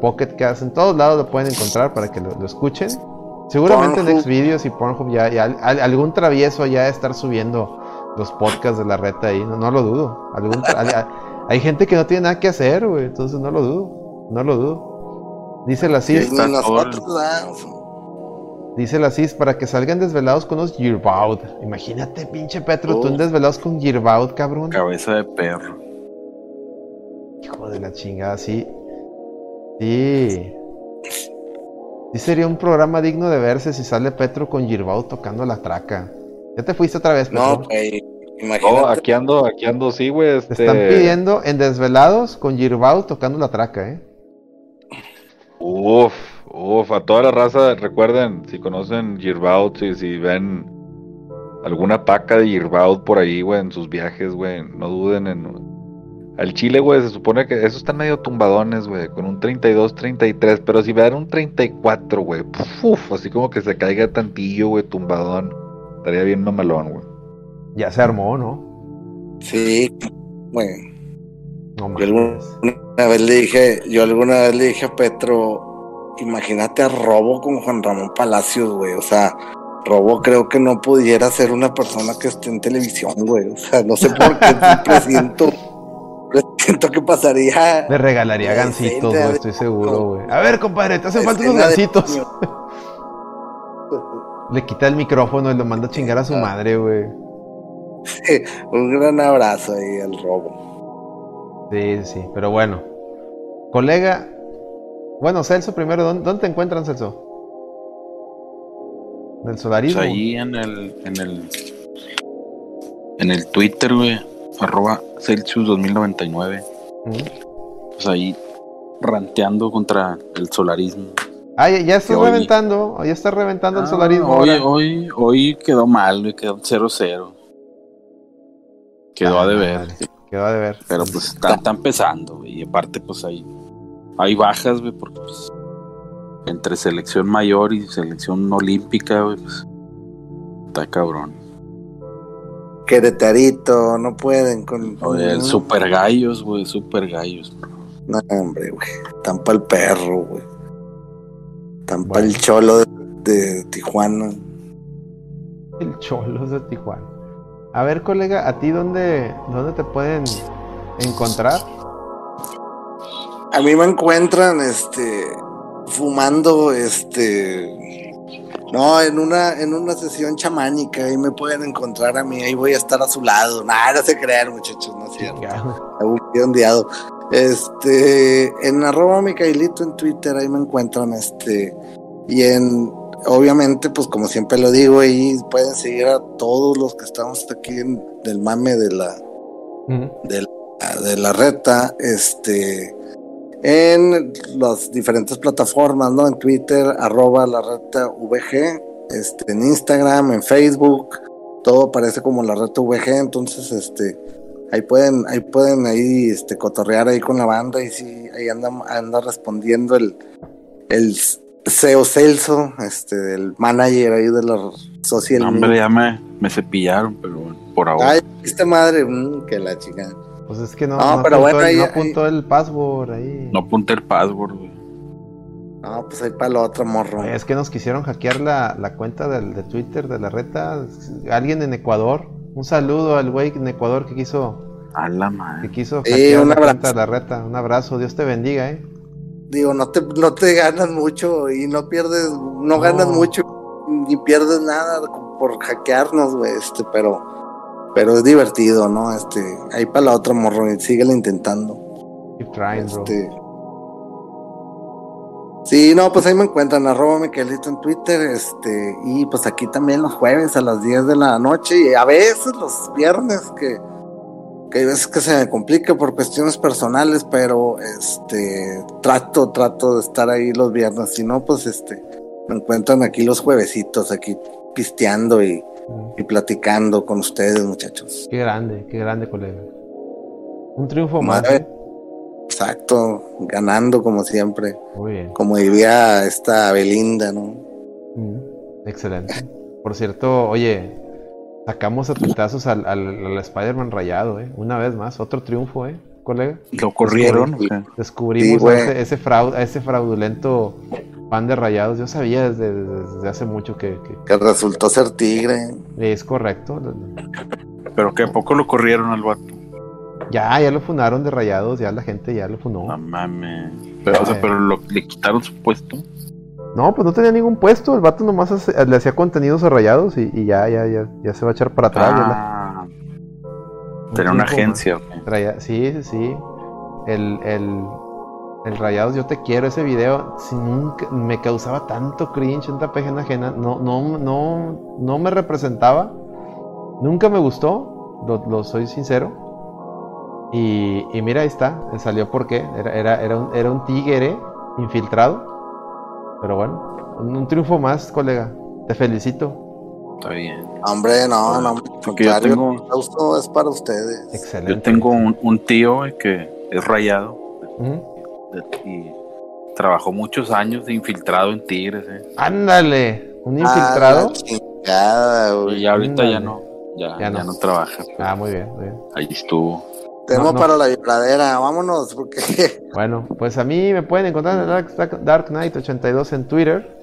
Pocket Cast, en todos lados lo pueden encontrar para que lo escuchen. Seguramente en Xvideos y Pornhub ya, algún travieso ya de estar subiendo los podcasts de la reta ahí, no, lo dudo. hay gente que no tiene nada que hacer, güey, entonces no lo dudo, no lo dudo. Dice la CIS. Dice la CIS para que salgan desvelados con los Yearbout. Imagínate, pinche Petro, tú en desvelados con Yearbout, cabrón. Cabeza de perro. Hijo de la chingada, sí. Sí. Sí sería un programa digno de verse si sale Petro con Girbao tocando la traca. Ya te fuiste otra vez, Petro. No, güey. Imagínate. No, aquí ando, aquí ando, sí, güey. Te están este pidiendo en Desvelados con Girbao tocando la traca, ¿eh? Uf, uf, a toda la raza, recuerden, si conocen Girbao, si, si ven alguna paca de Girbao por ahí, güey, en sus viajes, güey, no duden en al Chile, güey, se supone que esos están medio tumbadones, güey, con un 32, 33, pero si me dan un 34, güey, así como que se caiga tantillo, güey, tumbadón, estaría bien mamalón, güey. Ya se armó, ¿no? Sí, güey. No yo alguna vez le dije, yo alguna vez le dije a Petro, imagínate a Robo con Juan Ramón Palacios, güey, o sea, Robo creo que no pudiera ser una persona que esté en televisión, güey, o sea, no sé por qué siempre siento siento que pasaría. Le regalaría gancitos, güey, estoy seguro, güey. A ver, compadre, te hacen falta unos gancitos. Le quita el micrófono y lo manda a chingar a su madre, güey. un gran abrazo ahí al robo. Sí, sí, pero bueno. Colega, bueno, Celso, primero, ¿dónde, te encuentran, Celso? ¿En el solarismo? Pues ahí en el, en el, en el Twitter, güey arroba Celsius 2099. Pues ahí ranteando contra el solarismo. Ah, ya, está reventando, ya está reventando el ah, solarismo. Hoy, hoy, hoy quedó mal, quedó 0-0. Quedó a deber. Quedó a deber. Pero pues está, está empezando, y aparte pues hay, hay bajas, porque pues, entre selección mayor y selección olímpica, pues, está cabrón. Queretarito, no pueden con. el super gallos, güey, super gallos. No, hombre, güey. Tampa el perro, güey. Tampa el cholo de, Tijuana. El cholo de Tijuana. A ver, colega, ¿a ti dónde, dónde te pueden encontrar? A mí me encuentran, este, fumando, este, No, en una, en una sesión chamánica, ahí me pueden encontrar a mí, ahí voy a estar a su lado. Nada, no sé creer, muchachos, no es cierto. ondeado. Este, en arroba Micaelito en Twitter, ahí me encuentran, este, y en, obviamente, pues como siempre lo digo, ahí pueden seguir a todos los que estamos aquí en del mame de la, de la, de la reta, este, en las diferentes plataformas, ¿no? En Twitter, arroba la reta VG, este, en Instagram, en Facebook, todo aparece como la reta VG, entonces, este, ahí pueden, ahí pueden ahí, este, cotorrear ahí con la banda y sí, ahí anda, anda respondiendo el, el CEO Celso, este, el manager ahí de la social Hombre, ya me, me cepillaron, pero por ahora. Ay, esta madre, mm, que la chica. Pues es que no, no, pero bueno, ahí, no apuntó el password ahí. No apunté el password, güey. No, pues ahí para la otra morro. Es que nos quisieron hackear la, la cuenta de, de, Twitter de la reta. Alguien en Ecuador. Un saludo al güey en Ecuador que quiso. A la madre. Que quiso hackear la cuenta de la reta. Un abrazo. Dios te bendiga, eh. Digo, no te, no te ganas mucho y no pierdes, no, ganas mucho ni pierdes nada por hackearnos, güey, este, pero pero es divertido, ¿no? Este, ahí para la otra morro, síguele intentando. Keep trying, este, Sí, no, pues ahí me encuentran, arroba Miquelito en Twitter, este, y pues aquí también los jueves a las 10 de la noche, y a veces los viernes, que, que hay veces que se me complica por cuestiones personales, pero este, trato, trato de estar ahí los viernes, si no, pues este, me encuentran aquí los juevesitos, aquí pisteando y, y platicando con ustedes, muchachos. Qué grande, qué grande, colega. Un triunfo más. ¿eh? Exacto, ganando como siempre. Muy bien. Como diría esta Belinda, ¿no? excelente. Por cierto, oye, sacamos a tutazos al, al, Spider-Man rayado, ¿eh? Una vez más, otro triunfo, ¿eh, colega? Lo corrieron. Descubrimos ese, fraude, ese fraudulento pan de rayados, yo sabía desde, hace mucho que, que, resultó ser tigre. Es correcto. Pero que a poco lo corrieron al vato. Ya, ya lo funaron de rayados, ya la gente ya lo funó. No mames. Pero, o sea, pero le quitaron su puesto. No, pues no tenía ningún puesto, el vato nomás le hacía contenidos a rayados y, ya, ya, ya, ya se va a echar para atrás. Ah, tenía una agencia. Sí, sí, sí. El, el, el Rayados Yo Te Quiero, ese video, nunca, me causaba tanto cringe, tanta pejena ajena, no, no, no, no me representaba, nunca me gustó, lo, soy sincero. Y, y, mira, ahí está, salió porque era, era, era, un, era un tigre infiltrado. Pero bueno, un, triunfo más, colega. Te felicito. Está bien. Hombre, no, no, porque yo tengo... es para ustedes. Excelente. Yo tengo un, tío que es rayado y trabajó muchos años de infiltrado en Tigres. ¿eh? Ándale, un infiltrado. Ah, y ahorita ya no, ya, no. trabaja. Ah, muy bien, Ahí estuvo. Tenemos para la vibradera, vámonos, porque... Bueno, pues a mí me pueden encontrar en Dark, Knight 82 en Twitter.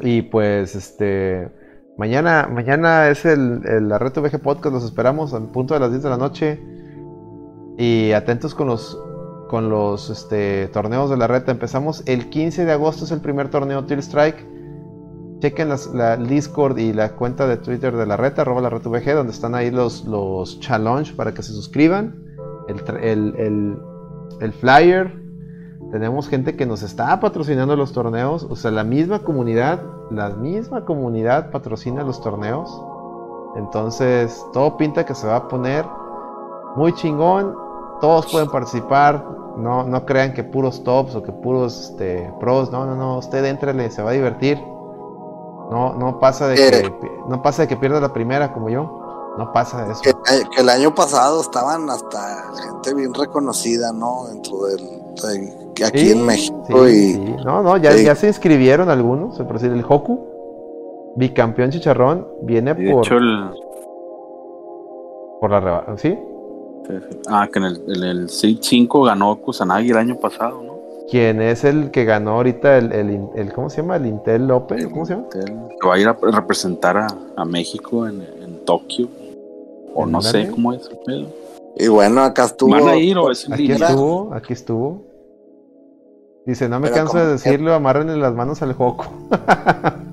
Y pues este mañana, mañana es el, el la Reto VG Podcast, los esperamos al punto de las 10 de la noche. Y atentos con los con los este, torneos de la reta. Empezamos el 15 de agosto, es el primer torneo Tier Strike. Chequen la Discord y la cuenta de Twitter de la reta, arroba la reta VG, donde están ahí los, los challenge para que se suscriban. El, el, flyer. Tenemos gente que nos está patrocinando los torneos. O sea, la misma comunidad, la misma comunidad patrocina los torneos. Entonces, todo pinta que se va a poner muy chingón todos pueden participar, no, no crean que puros tops o que puros este, pros, no, no, no, usted entrele, se va a divertir. No, no pasa de que no pasa de que pierda la primera como yo. No pasa de eso. Que, el año pasado estaban hasta gente bien reconocida, ¿no? Dentro del aquí en México y no, no, ya, ya se inscribieron algunos, por decir el Hoku, bicampeón chicharrón, viene por por la ¿sí? Ah, que en el, en el 5 ganó Kusanagi el año pasado, ¿no? ¿Quién es el que ganó ahorita el, el, ¿cómo se llama? El Intel Open, ¿cómo se llama? que va a ir a representar a, México en, en, Tokio. O no sé cómo es el pedo. Y bueno, acá estuvo. ¿Van a ir o es aquí estuvo, aquí estuvo. Dice, no me canso de decirlo, amarren las manos al Joco.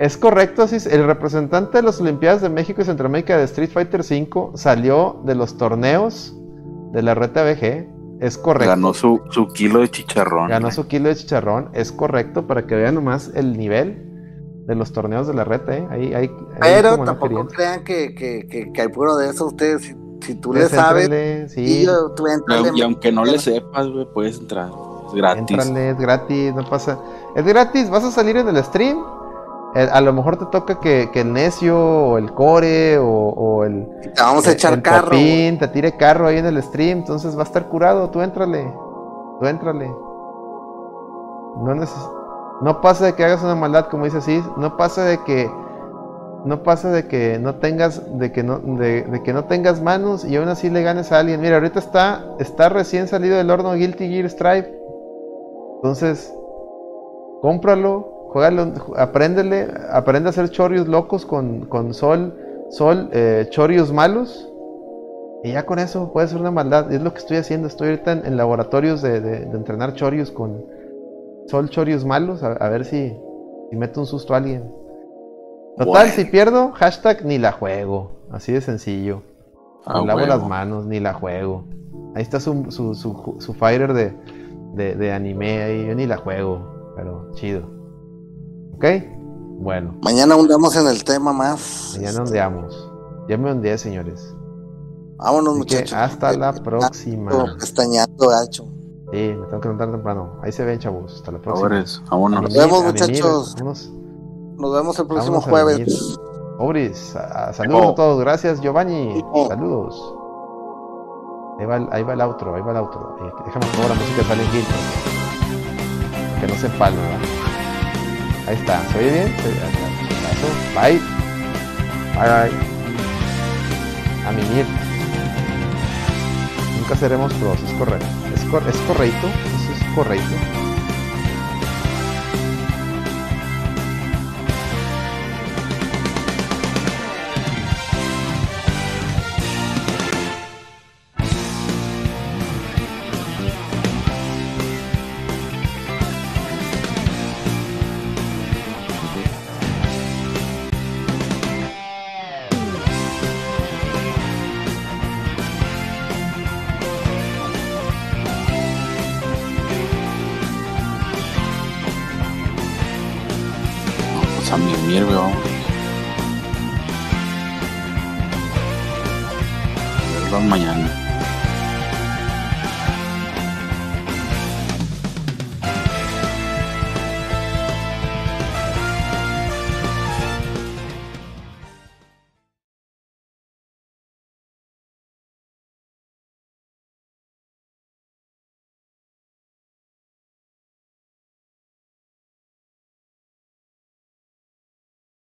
Es correcto, sí, el representante de las Olimpiadas de México y Centroamérica de Street Fighter V salió de los torneos de la RTBG. Es correcto. Ganó su, su kilo de chicharrón. Ganó su kilo de chicharrón. Es correcto para que vean nomás el nivel de los torneos de la red. ¿eh? Ahí, ahí, Pero tampoco crean que, que, que, que, hay puro de eso. Ustedes, si, tú le sabes, sí. y, aunque no le sepas, puedes entrar. Es gratis. Entrale, es gratis, no pasa. Es gratis, vas a salir en el stream a lo mejor te toca que, el necio o el core o, el. Te vamos a echar carro. te tire carro ahí en el stream, entonces va a estar curado. Tú éntrale. Tú éntrale. No, no pasa de que hagas una maldad, como dice así. No pasa de que. No pasa de que no tengas. De que no, de, que no tengas manos y aún así le ganes a alguien. Mira, ahorita está. Está recién salido del horno Guilty Gear Stripe. Entonces. Cómpralo Juegalo, apréndele, aprende a hacer chorios locos con, sol, sol, eh, chorios malos. Y ya con eso puede ser una maldad. Es lo que estoy haciendo. Estoy ahorita en, laboratorios de, entrenar chorios con sol chorios malos. A, ver si, si, meto un susto a alguien. Total, si pierdo, hashtag ni la juego. Así de sencillo. Ah, lavo las manos, ni la juego. Ahí está su, su, su, fighter de, de, de anime ahí. Yo ni la juego. Pero chido. ¿Ok? Bueno. Mañana hundamos en el tema más. Mañana ondeamos. Ya me ondeé, señores. Vámonos, muchachos. Hasta la próxima. Pestañando, gacho. Sí, me tengo que levantar temprano. Ahí se ven, chavos. Hasta la próxima. vámonos. Nos vemos, muchachos. Nos vemos el próximo jueves. Obris, saludos a todos. Gracias, Giovanni. Saludos. Ahí va, ahí va el outro, ahí va el outro. Eh, déjame poner la música de Silent Hill. Que no se empalme, ¿verdad? Ahí está, ¿se oye bien? Bye. Bye. A mimir. Nunca seremos pros, es correcto. Es, cor es correcto, eso es correcto.